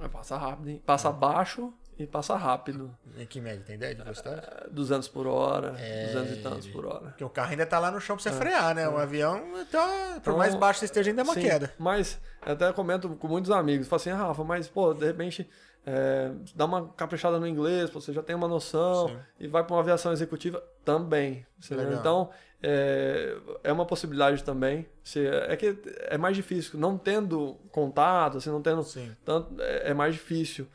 é passa rápido, hein? passa baixo e passa rápido, Em que média? Tem ideia de velocidade? É, 200 por hora, É, 200 e tantos por hora. Porque o carro ainda tá lá no chão pra você frear, né? Um avião, então, por Então, mais baixo você esteja, ainda é uma Sim, queda. Mas eu até comento com muitos amigos, falo assim, "Ah, Rafa, mas pô, de repente é, dá uma caprichada no inglês, você já tem uma noção Sim. e vai para uma aviação executiva também. Então é, é uma possibilidade também. Se, é que é mais difícil, não tendo contato, assim, não tendo Sim. tanto, é, é mais difícil.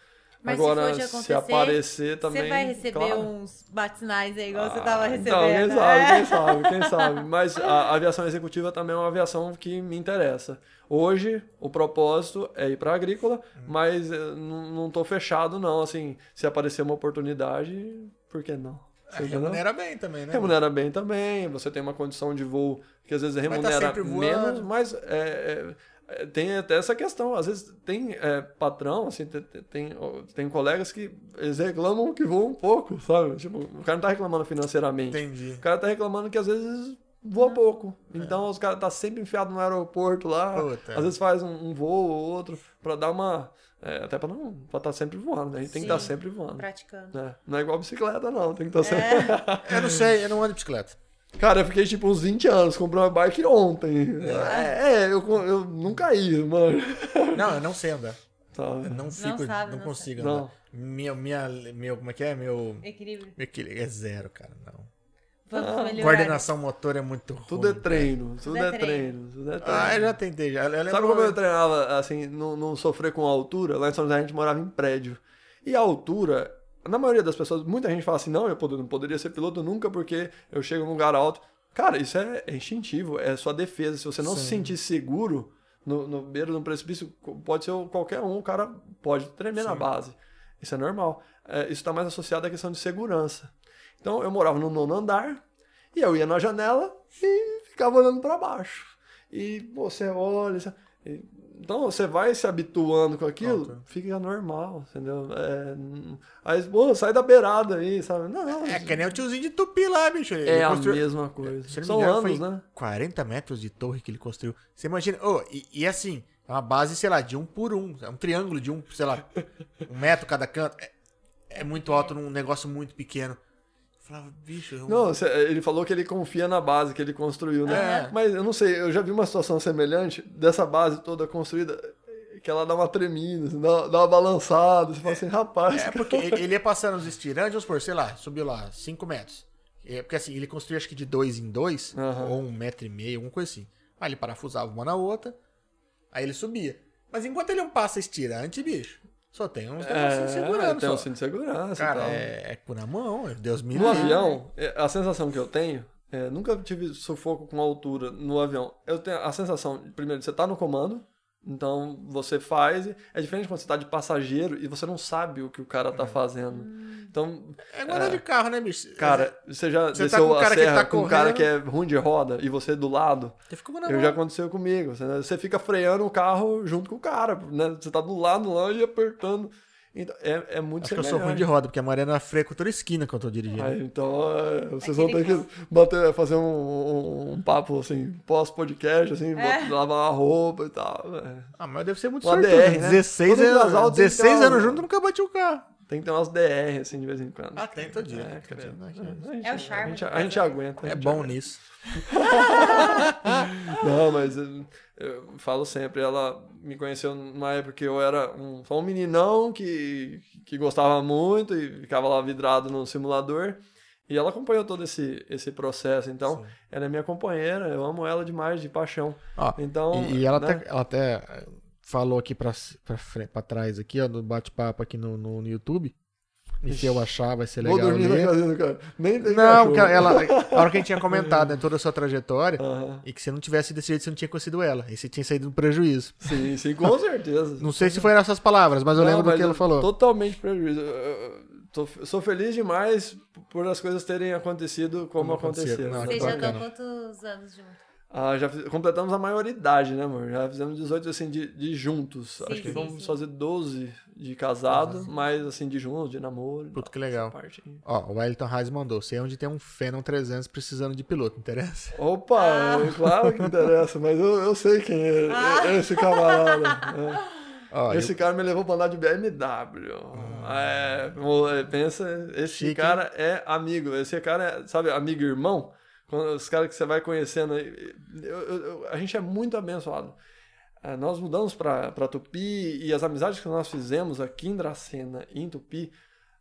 Mas se Agora, for de se, acontecer, aparecer também. Você vai receber claro. uns batinais aí, igual você Ah, tava recebendo. Então, quem né? sabe, quem sabe, quem sabe. Mas a aviação executiva também é uma aviação que me interessa. Hoje, o propósito é ir para a agrícola, mas eh, não não tô fechado, não. Assim, se aparecer uma oportunidade, por que não? É, Você remunera bem também, né? Remunera bem também, você tem uma condição de voo que às vezes tá remunera menos, mas é, é, tem até essa questão. Às vezes tem é, patrão, assim, tem, tem- tem, colegas que eles reclamam que voam um pouco, sabe? Tipo, o cara não tá reclamando financeiramente. Entendi. O cara tá reclamando que às vezes voa pouco. Então os caras tá sempre enfiado no aeroporto lá. Puta. Às vezes faz um, um voo ou outro pra dar uma. é, até pra não. pra estar sempre voando, né? A gente tem que estar Sim. sempre voando. Praticando. né? Não é igual bicicleta, não. Tem que estar sempre. Eu não sei, eu não ando de bicicleta. Cara, eu fiquei tipo uns 20 anos, comprei uma bike ontem. É, é, eu, eu nunca ia, mano. Não, eu não sei andar. Tá. Eu não fico, não, sabe, não consigo sabe. andar. Minha, minha, meu, como é que é? Meu, Equilíbrio. meu equilíbrio é zero, cara, não. Vamos melhorar. Coordenação motor é muito Tudo é ruim, treino, tudo, é é treino, tudo é treino. Ah, eu já tentei, já. Eu lembro- Sabe como eu treinava, assim, não, não sofrer com a altura? Lá em São José a gente morava em prédio. E a altura, na maioria das pessoas, muita gente fala assim, não, eu não poderia ser piloto nunca porque eu chego num lugar alto. Cara, isso é, é instintivo, é sua defesa. Se você não se Sim. sentir seguro no, no beiro de um precipício, pode ser qualquer um, o cara pode tremer na Sim. base. Isso é normal. É, isso está mais associado à questão de segurança. Então, eu morava no nono andar, e eu ia na janela e ficava olhando para baixo. E você olha. e- Então você vai se habituando com aquilo, Pronto. fica normal, entendeu? É, aí, pô, sai da beirada aí, sabe? Não, É que nem o tiozinho de Tupi lá, bicho. Ele é a construiu- mesma coisa. Se não São engano, anos, né? 40 metros de torre que ele construiu. Você imagina. Oh, e, e assim, É uma base, sei lá, de um por um. É um triângulo de um, sei lá, um metro cada canto. É, é muito alto num negócio muito pequeno. Falava, bicho, eu... Não, cê- ele falou que ele confia na base que ele construiu, né? É. Mas eu não sei, eu já vi uma situação semelhante dessa base toda construída que ela dá uma tremida, assim, dá, dá uma balançada. Você fala assim, rapaz. É porque ele, ele ia passando os estirantes, vamos supor, sei lá, subiu lá 5 metros. É, porque assim, ele construiu acho que de dois em dois, Aham. ou um metro e meio, alguma coisa assim. Aí ele parafusava uma na outra, aí ele subia. Mas enquanto ele não passa estirante, bicho, só tem uns negocinhos segurando. tem um cinto de segurança Cara, é, é por na mão, Deus me No livre. avião, é, a sensação que eu tenho, é, nunca tive sufoco com altura no avião. Eu tenho a sensação, primeiro, de você tá no comando, então você faz. É diferente quando você tá de passageiro e você não sabe o que o cara tá fazendo. Então, É igual andar de carro, né, bicho? cara, você já Você tá desceu com o a cara que serra tá com um cara que é ruim de roda e você do lado. Você ficou na Eu já aconteceu comigo. Você, você fica freando o carro junto com o cara, né? Você tá do lado lá e apertando. Então, é, é muito Acho que eu sou ruim de roda, porque a Mariana freia com toda esquina quando eu tô dirigindo. Aí, então, é, vocês vão ter que bater, fazer um, um- um papo, assim, pós-podcast, assim, bota- lavar a roupa e tal. é. Ah, mas deve ser muito sortudo. DR, né? né? 16, Todo anos, casal tem que 16 ter anos junto, nunca bati o carro. Tem que ter umas DR, assim, de vez em quando. Ah, tem, todo dia. É, credo. né? É o charme A gente, a gente aguenta. a É gente bom aguenta. nisso. Não, mas eu, eu falo sempre, ela me conheceu numa época que eu era um, só um meninão que, que gostava muito e ficava lá vidrado no simulador. E ela acompanhou todo esse, esse processo. Então, Sim. ela é minha companheira, eu amo ela demais, de paixão. Ó, Então, e, e ela, né? até, ela até falou aqui pra, pra, frente, pra trás, aqui, ó, no bate-papo aqui no, no, no YouTube. E se eu achar, vai ser Vou legal. dormir na ler. casinha do cara. Nem tem Não, porque ela, a hora que a gente tinha comentado né, toda a sua trajetória, Aham. e que se não tivesse desse jeito, você não tinha conhecido ela. E você tinha saído no prejuízo. Sim, sim, com certeza. Não sei se foi nessas palavras, mas eu Não, lembro do mas que ela eu- falou. Totalmente prejuízo. Eu- eu- tô- sou feliz demais por as coisas terem acontecido como, Como aconteceram. aconteceram. Não? Vocês já estão quantos anos juntos? Ah, já fiz- completamos a maioridade, né, amor? Já fizemos 18, assim, de, de juntos. Acho que sim, vamos sim. fazer 12 de casado, mas, assim, de juntos, de namoro. Puta, tal, que legal. Ó, o Wellington Reis mandou. Sei onde tem um Phenom 300 precisando de piloto, interessa? Opa, Ah. é claro que interessa, mas eu, eu sei quem é esse camarada. é. Ó, Esse eu- cara me levou pra andar de BMW. É, mo- é, pensa, esse Chique, cara é amigo. Esse cara é, sabe, amigo e irmão. Quando, os caras que você vai conhecendo eu- eu- a gente é muito abençoado. É, nós mudamos pra Tupi e as amizades que nós fizemos aqui em Dracena e em Tupi.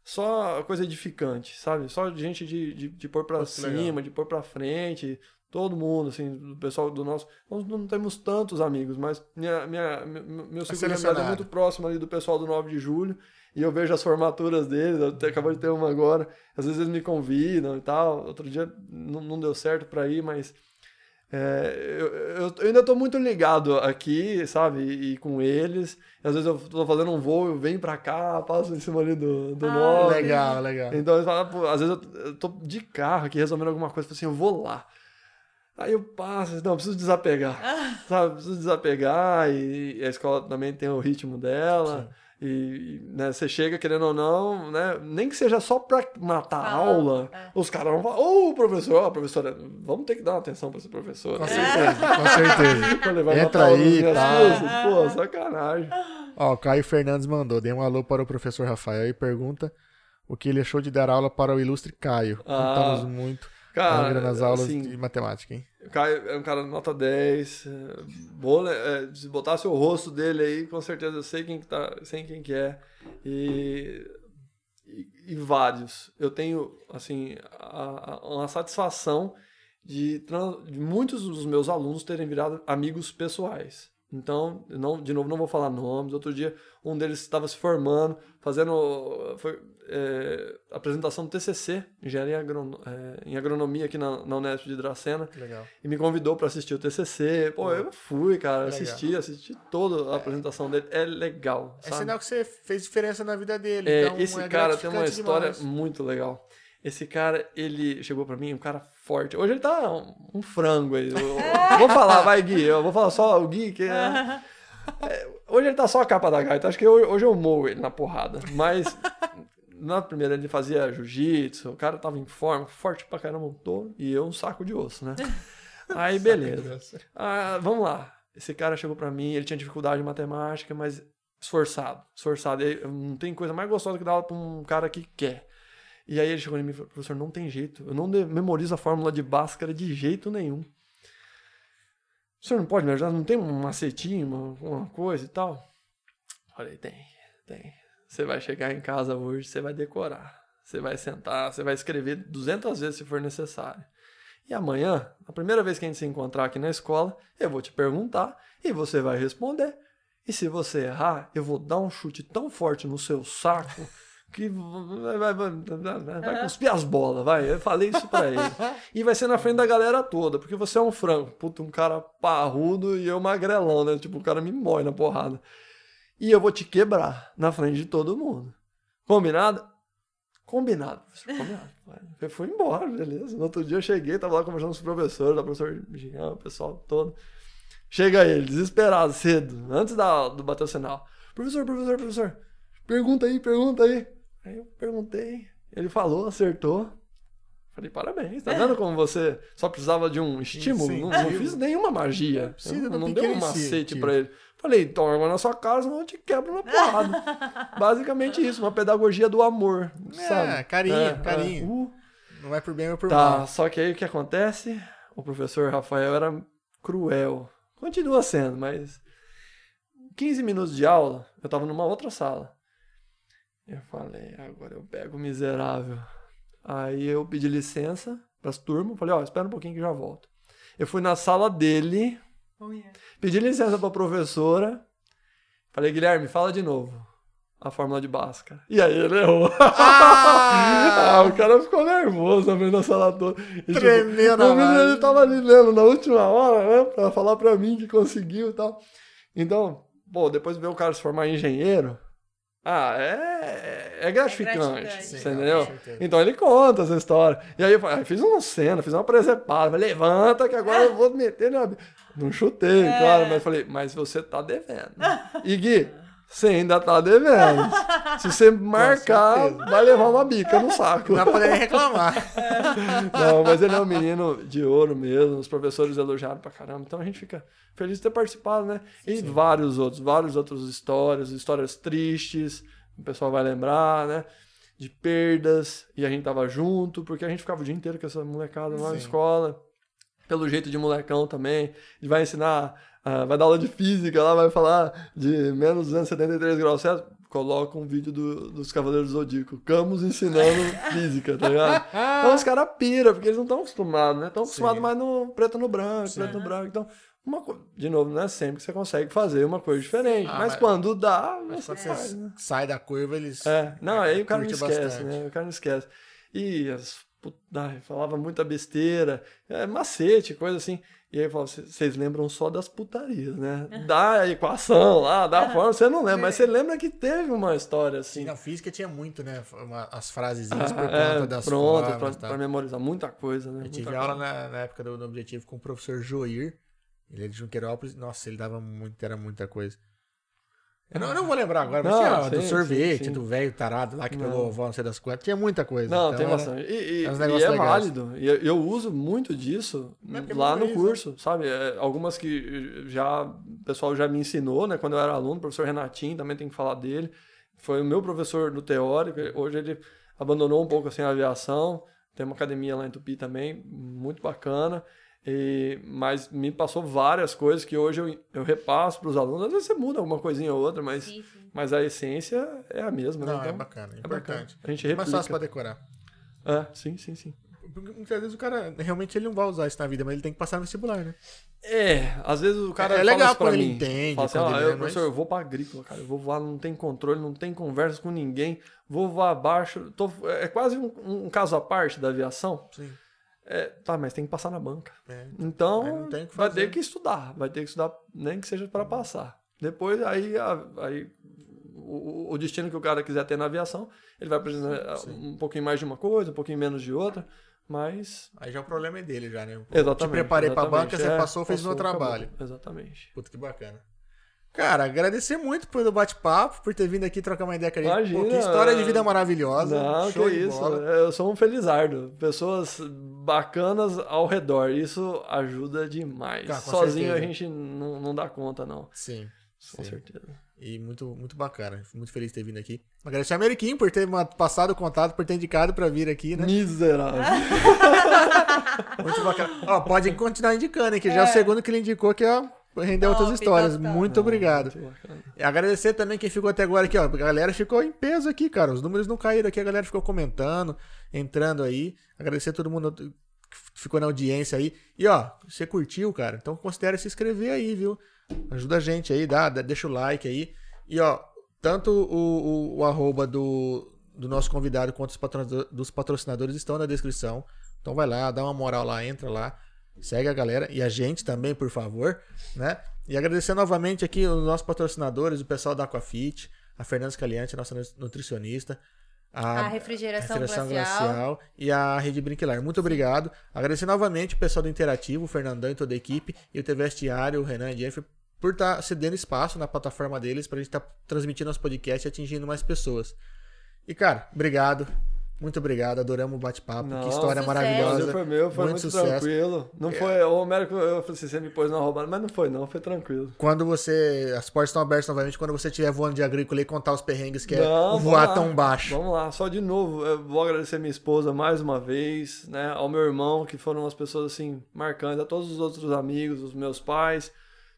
Só coisa edificante, sabe? Só gente de, de, de pôr que cima, legal. de pôr pra frente. Todo mundo, assim, do pessoal do nosso. Nós não temos tantos amigos, mas minha, minha, meu, círculo de amizade é muito próximo ali do pessoal do 9 de julho. E eu vejo as formaturas deles, eu até acabou de ter uma agora. Às vezes eles me convidam e tal. Outro dia não, não deu certo pra ir, mas. é, eu, eu- eu ainda tô muito ligado aqui, sabe? E, e com eles. E às vezes eu tô fazendo um voo, eu venho pra cá, passo em cima ali do, do Ah, nove. Legal, legal. Então, eles falam, pô, às vezes eu, eu tô de carro aqui resolvendo alguma coisa, assim, eu vou lá. Aí eu passo, não, eu preciso desapegar. Sabe, eu preciso desapegar e, e a escola também tem o ritmo dela. E, e, né, você chega querendo ou não, né? Nem que seja só pra matar a Fala, aula, é. os caras vão falar, ô professor, ó, professora, vamos ter que dar uma atenção pra esse professor. Com certeza, com certeza. Quando ele vai Entra aí, minhas tá. coisas, Pô, sacanagem. Ó, o Caio Fernandes mandou. Dê um alô para o professor Rafael e pergunta o que ele achou de dar aula para o ilustre Caio. Ah, Contamos muito Cara, nas aulas assim, de matemática, hein? O Caio é um cara nota 10. É, bom, né? É, se botasse o rosto dele aí, com certeza eu sei quem que tá, sei quem que é. E, e, e vários. Eu tenho, assim, a- a- uma satisfação de, de muitos dos meus alunos terem virado amigos pessoais. Então, não, de novo, não vou falar nomes. Outro dia, um deles estava se formando, fazendo foi, é, apresentação do TCC, engenharia agrono- é, em agronomia aqui na, na Unesp de Dracena, Legal. e me convidou para assistir o TCC. Pô, eu fui, cara, Legal. assisti, assisti toda a apresentação dele. É legal, É sabe? sinal que você fez diferença na vida dele. É, então esse é cara tem uma história demais. muito legal. Esse cara, ele chegou pra mim, um cara forte. Hoje ele tá um, um frango aí. Eu, eu vou falar, vai, Gui. Eu vou falar só o Gui, que é, é, Hoje ele tá só a capa da gaita. Acho que hoje, hoje eu morro ele na porrada. Mas na primeira ele fazia jiu-jitsu, o cara tava em forma, forte pra caramba, e eu um saco de osso, né? Aí beleza. Ah, vamos lá. esse cara chegou pra mim, ele tinha dificuldade em matemática, mas esforçado, esforçado. Aí, não tem coisa mais gostosa que dar aula pra um cara que quer. E aí ele chegou em mim e falou, professor, não tem jeito. Eu não memorizo a fórmula de Bhaskara de jeito nenhum. O senhor não pode me ajudar? Não tem um macetinho, uma, uma coisa e tal? Falei, tem, tem. Você vai chegar em casa hoje, você vai decorar. Você vai sentar, você vai escrever 200 vezes se for necessário. E amanhã, a primeira vez que a gente se encontrar aqui na escola, eu vou te perguntar e você vai responder. E se você errar, eu vou dar um chute tão forte no seu saco que vai, vai, vai, vai, vai cuspir as bolas, vai. Eu falei isso pra ele. E vai ser na frente da galera toda, porque você é um frango. Puta, um cara parrudo e eu magrelão, né? Tipo, o cara me mói na porrada. E eu vou te quebrar na frente de todo mundo. Combinado? Combinado. Combinado. Eu fui embora, beleza. No outro dia eu cheguei, tava lá conversando com os professores, o professor Jean, o pessoal todo. Chega ele, desesperado, cedo, antes da, do bater o sinal. Professor, professor, professor, pergunta aí, pergunta aí. Aí eu perguntei, ele falou, acertou. Falei, parabéns, tá vendo como você só precisava de um estímulo? Não, não fiz nenhuma magia. Do não deu um macete pra ele. Falei, toma na sua casa, eu te quebro na porrada. Basicamente isso, uma pedagogia do amor, sabe? carinho, carinho. Uh, Não vai por bem, vai por Tá, mal. só que aí o que acontece? O professor Rafael era cruel. Continua sendo, mas 15 minutos de aula, eu tava numa outra sala. Eu falei, agora eu pego o miserável. Aí eu pedi licença pras turmas, falei, ó, espera um pouquinho que já volto. Eu fui na sala dele, pedi licença pra professora, falei, Guilherme, fala de novo a fórmula de Bhaskara. E aí ele errou. Ah! Ah, o cara ficou nervoso frente da sala toda. E, tipo, Tremeu na o menino, ele tava ali lendo na última hora, né? Pra falar pra mim que conseguiu e tal. Então, pô, depois de ver o cara se formar engenheiro, ah, é, é gratificante, gratificante. você Sim, entendeu? Então ele conta essa história. E aí eu falei, ah, fiz uma cena, fiz uma presepada. Falei, levanta que agora eu vou meter na... Não chutei, É. claro, mas falei, mas você tá devendo. E Gui, você ainda tá devendo. Se você marcar, vai levar uma bica no saco. Não vai poder reclamar. Não, mas ele é um menino de ouro mesmo. Os professores elogiaram pra caramba. Então a gente fica feliz de ter participado, né? E vários outros, vários outros histórias, histórias tristes. O pessoal vai lembrar, né? De perdas. E a gente tava junto, porque a gente ficava o dia inteiro com essa molecada lá na Sim. escola. Pelo jeito de molecão também. Ele vai ensinar, ah, vai dar aula de física lá, vai falar de menos 273 graus Celsius. Coloca um vídeo do- dos Cavaleiros do Zodíaco. Camus ensinando física, tá ligado? Então os caras piram, porque eles não estão acostumados, né? Estão acostumados mais no preto no branco, Sim. preto no branco. Então, uma co... de novo, não é sempre que você consegue fazer uma coisa diferente. Ah, mas, mas- quando dá, Mas você faz, você né? sai da curva, eles. É, não, aí o cara não esquece, bastante. né? O cara não esquece. E as ai, falava muita besteira, é, macete, coisa assim. E aí eu falava, vocês lembram só das putarias, né? Da equação lá, da forma, você não lembra, mas você lembra que teve uma história assim. Sim, na física tinha muito, né? Uma- as frases Ah, por conta é, das pronto, formas. pra, tá? pra memorizar muita coisa, né? Eu tive Muita aula coisa. na, na época do, do Objetivo com o professor Joir. Ele é de Junqueirópolis. Nossa, ele dava muito, era muita coisa. Eu não, eu não vou lembrar agora, mas Não, tinha do sim, sorvete, sim, sim. do velho tarado lá que Não. pegou vó, não sei das quantas. Tinha muita coisa. Não, Então, tem bastante. E, e- é e é válido. E eu, eu uso muito disso é porque lá no curso, sabe? É, algumas que já o pessoal já me ensinou, né? Quando eu era aluno, o professor Renatinho, também tem que falar dele. Foi o meu professor no teórico. Hoje ele abandonou um pouco assim a aviação. Tem uma academia lá em Tupi também, muito bacana. E, mas me passou várias coisas que hoje eu, eu repasso para os alunos. Às vezes você muda alguma coisinha ou outra, mas, Sim, sim. mas a essência é a mesma. Não, né? é Então, bacana, é é bacana. importante. A gente É mais fácil replica. pra decorar. É, sim, sim, sim. Porque muitas vezes o cara, realmente ele não vai usar isso na vida, mas ele tem que passar no vestibular, né? É, às vezes o cara É fala legal quando ele mim. entende, Fala assim, quando ah, ele eu, é, mas- professor, eu vou pra agrícola, cara. Eu vou voar, não tem controle, não tem conversa com ninguém. Vou voar abaixo. tô- é quase um, um caso à parte da aviação. Sim. É, tá, mas tem que passar na banca. É. Então, Aí não tem o que vai ter que estudar. Vai ter que estudar, nem que seja para passar. Depois, aí, a- aí o, o destino que o cara quiser ter na aviação, ele vai precisar Sim. um pouquinho mais de uma coisa, um pouquinho menos de outra. Mas Aí já o problema é dele já, né? Pô, Exatamente. Te preparei pra exatamente. banca, você É, passou, fez o meu trabalho. acabou. Exatamente. Puta que bacana. Cara, agradecer muito pelo bate-papo, por ter vindo aqui trocar uma ideia com a gente. Imagina, Pô, que história de vida maravilhosa. Não, Show que de isso. bola. Eu sou um felizardo. Pessoas bacanas ao redor. Isso ajuda demais. Sozinho certeza. a gente não, não dá conta, não. Sim. Com sim. certeza. E muito, muito bacana. Fico muito feliz de ter vindo aqui. Agradecer a Meriquim por ter passado o contato, por ter indicado pra vir aqui, né? Miserável. Muito bacana. Ó, pode continuar indicando, hein? Que já é o segundo que ele indicou que, ó, rendeu Top, outras histórias. top. Muito obrigado. Muito bacana. E agradecer também quem ficou até agora aqui, ó. A galera ficou em peso aqui, cara. Os números não caíram aqui, a galera ficou comentando, entrando aí. Agradecer a todo mundo que ficou na audiência aí. E ó, você curtiu, cara? Então considere se inscrever aí, viu? Ajuda a gente aí, dá, deixa o like aí. E ó, tanto o, o, o arroba do, do nosso convidado quanto os patrocinador- dos patrocinadores estão na descrição. Então vai lá, dá uma moral lá, entra lá, segue a galera e a gente também, por favor, né? E agradecer novamente aqui os nossos patrocinadores, o pessoal da Aquafit, a Fernanda Scaliante, nossa nutricionista, A refrigeração, Refrigeração glacial. Glacial e a Rede Brinquilar. Muito obrigado. Agradecer novamente o pessoal do Interativo, o Fernandão e toda a equipe, e o TV Vestiário, o Renan e a Jeff, por estar cedendo espaço na plataforma deles pra gente estar transmitindo nosso podcast e atingindo mais pessoas. E, cara, obrigado. Muito obrigado. Adoramos o bate-papo. Que história sucesso. maravilhosa. Foi meu, foi muito, sucesso. tranquilo. Não foi. O Américo, eu falei assim, você me pôs na roubada, mas não foi, não, foi tranquilo. Quando você. As portas estão abertas novamente quando você estiver voando de agrícola e contar os perrengues que é Não, voar vamos lá. tão baixo. Vamos lá, só de novo, eu vou agradecer minha esposa mais uma vez, né? Ao meu irmão, que foram as pessoas assim marcantes, a todos os outros amigos, os meus pais,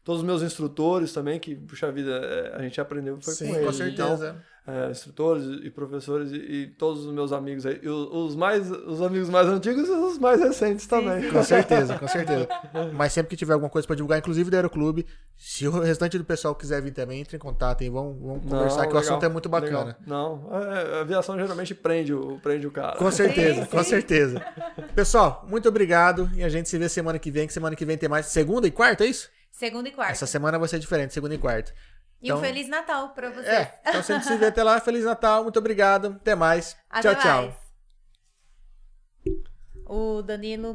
todos os meus instrutores também, que, puxa vida, é, a gente aprendeu foi Sim, com eles. com certeza. Então, é, instrutores e professores e, e todos os meus amigos aí, e os, mais, os amigos mais antigos e os mais recentes também. Com certeza, com certeza. Mas sempre que tiver alguma coisa pra divulgar, inclusive do Aeroclube, se o restante do pessoal quiser vir também, entre em contato e vamos, vamos conversar, Não, que o legal, assunto é muito bacana. legal. Não, é, a aviação geralmente prende o, prende o cara. Com certeza, Sim, com sim. certeza. Pessoal, muito obrigado e a gente se vê semana que vem, que semana que vem tem mais segunda e quarta, é isso? Segunda e quarta. Essa semana vai ser diferente, segunda e quarta. E um Então- Feliz Natal pra vocês. É, então se a gente se vê até lá, Feliz Natal, muito obrigado, até mais. Até tchau, tchau. mais. O Danilo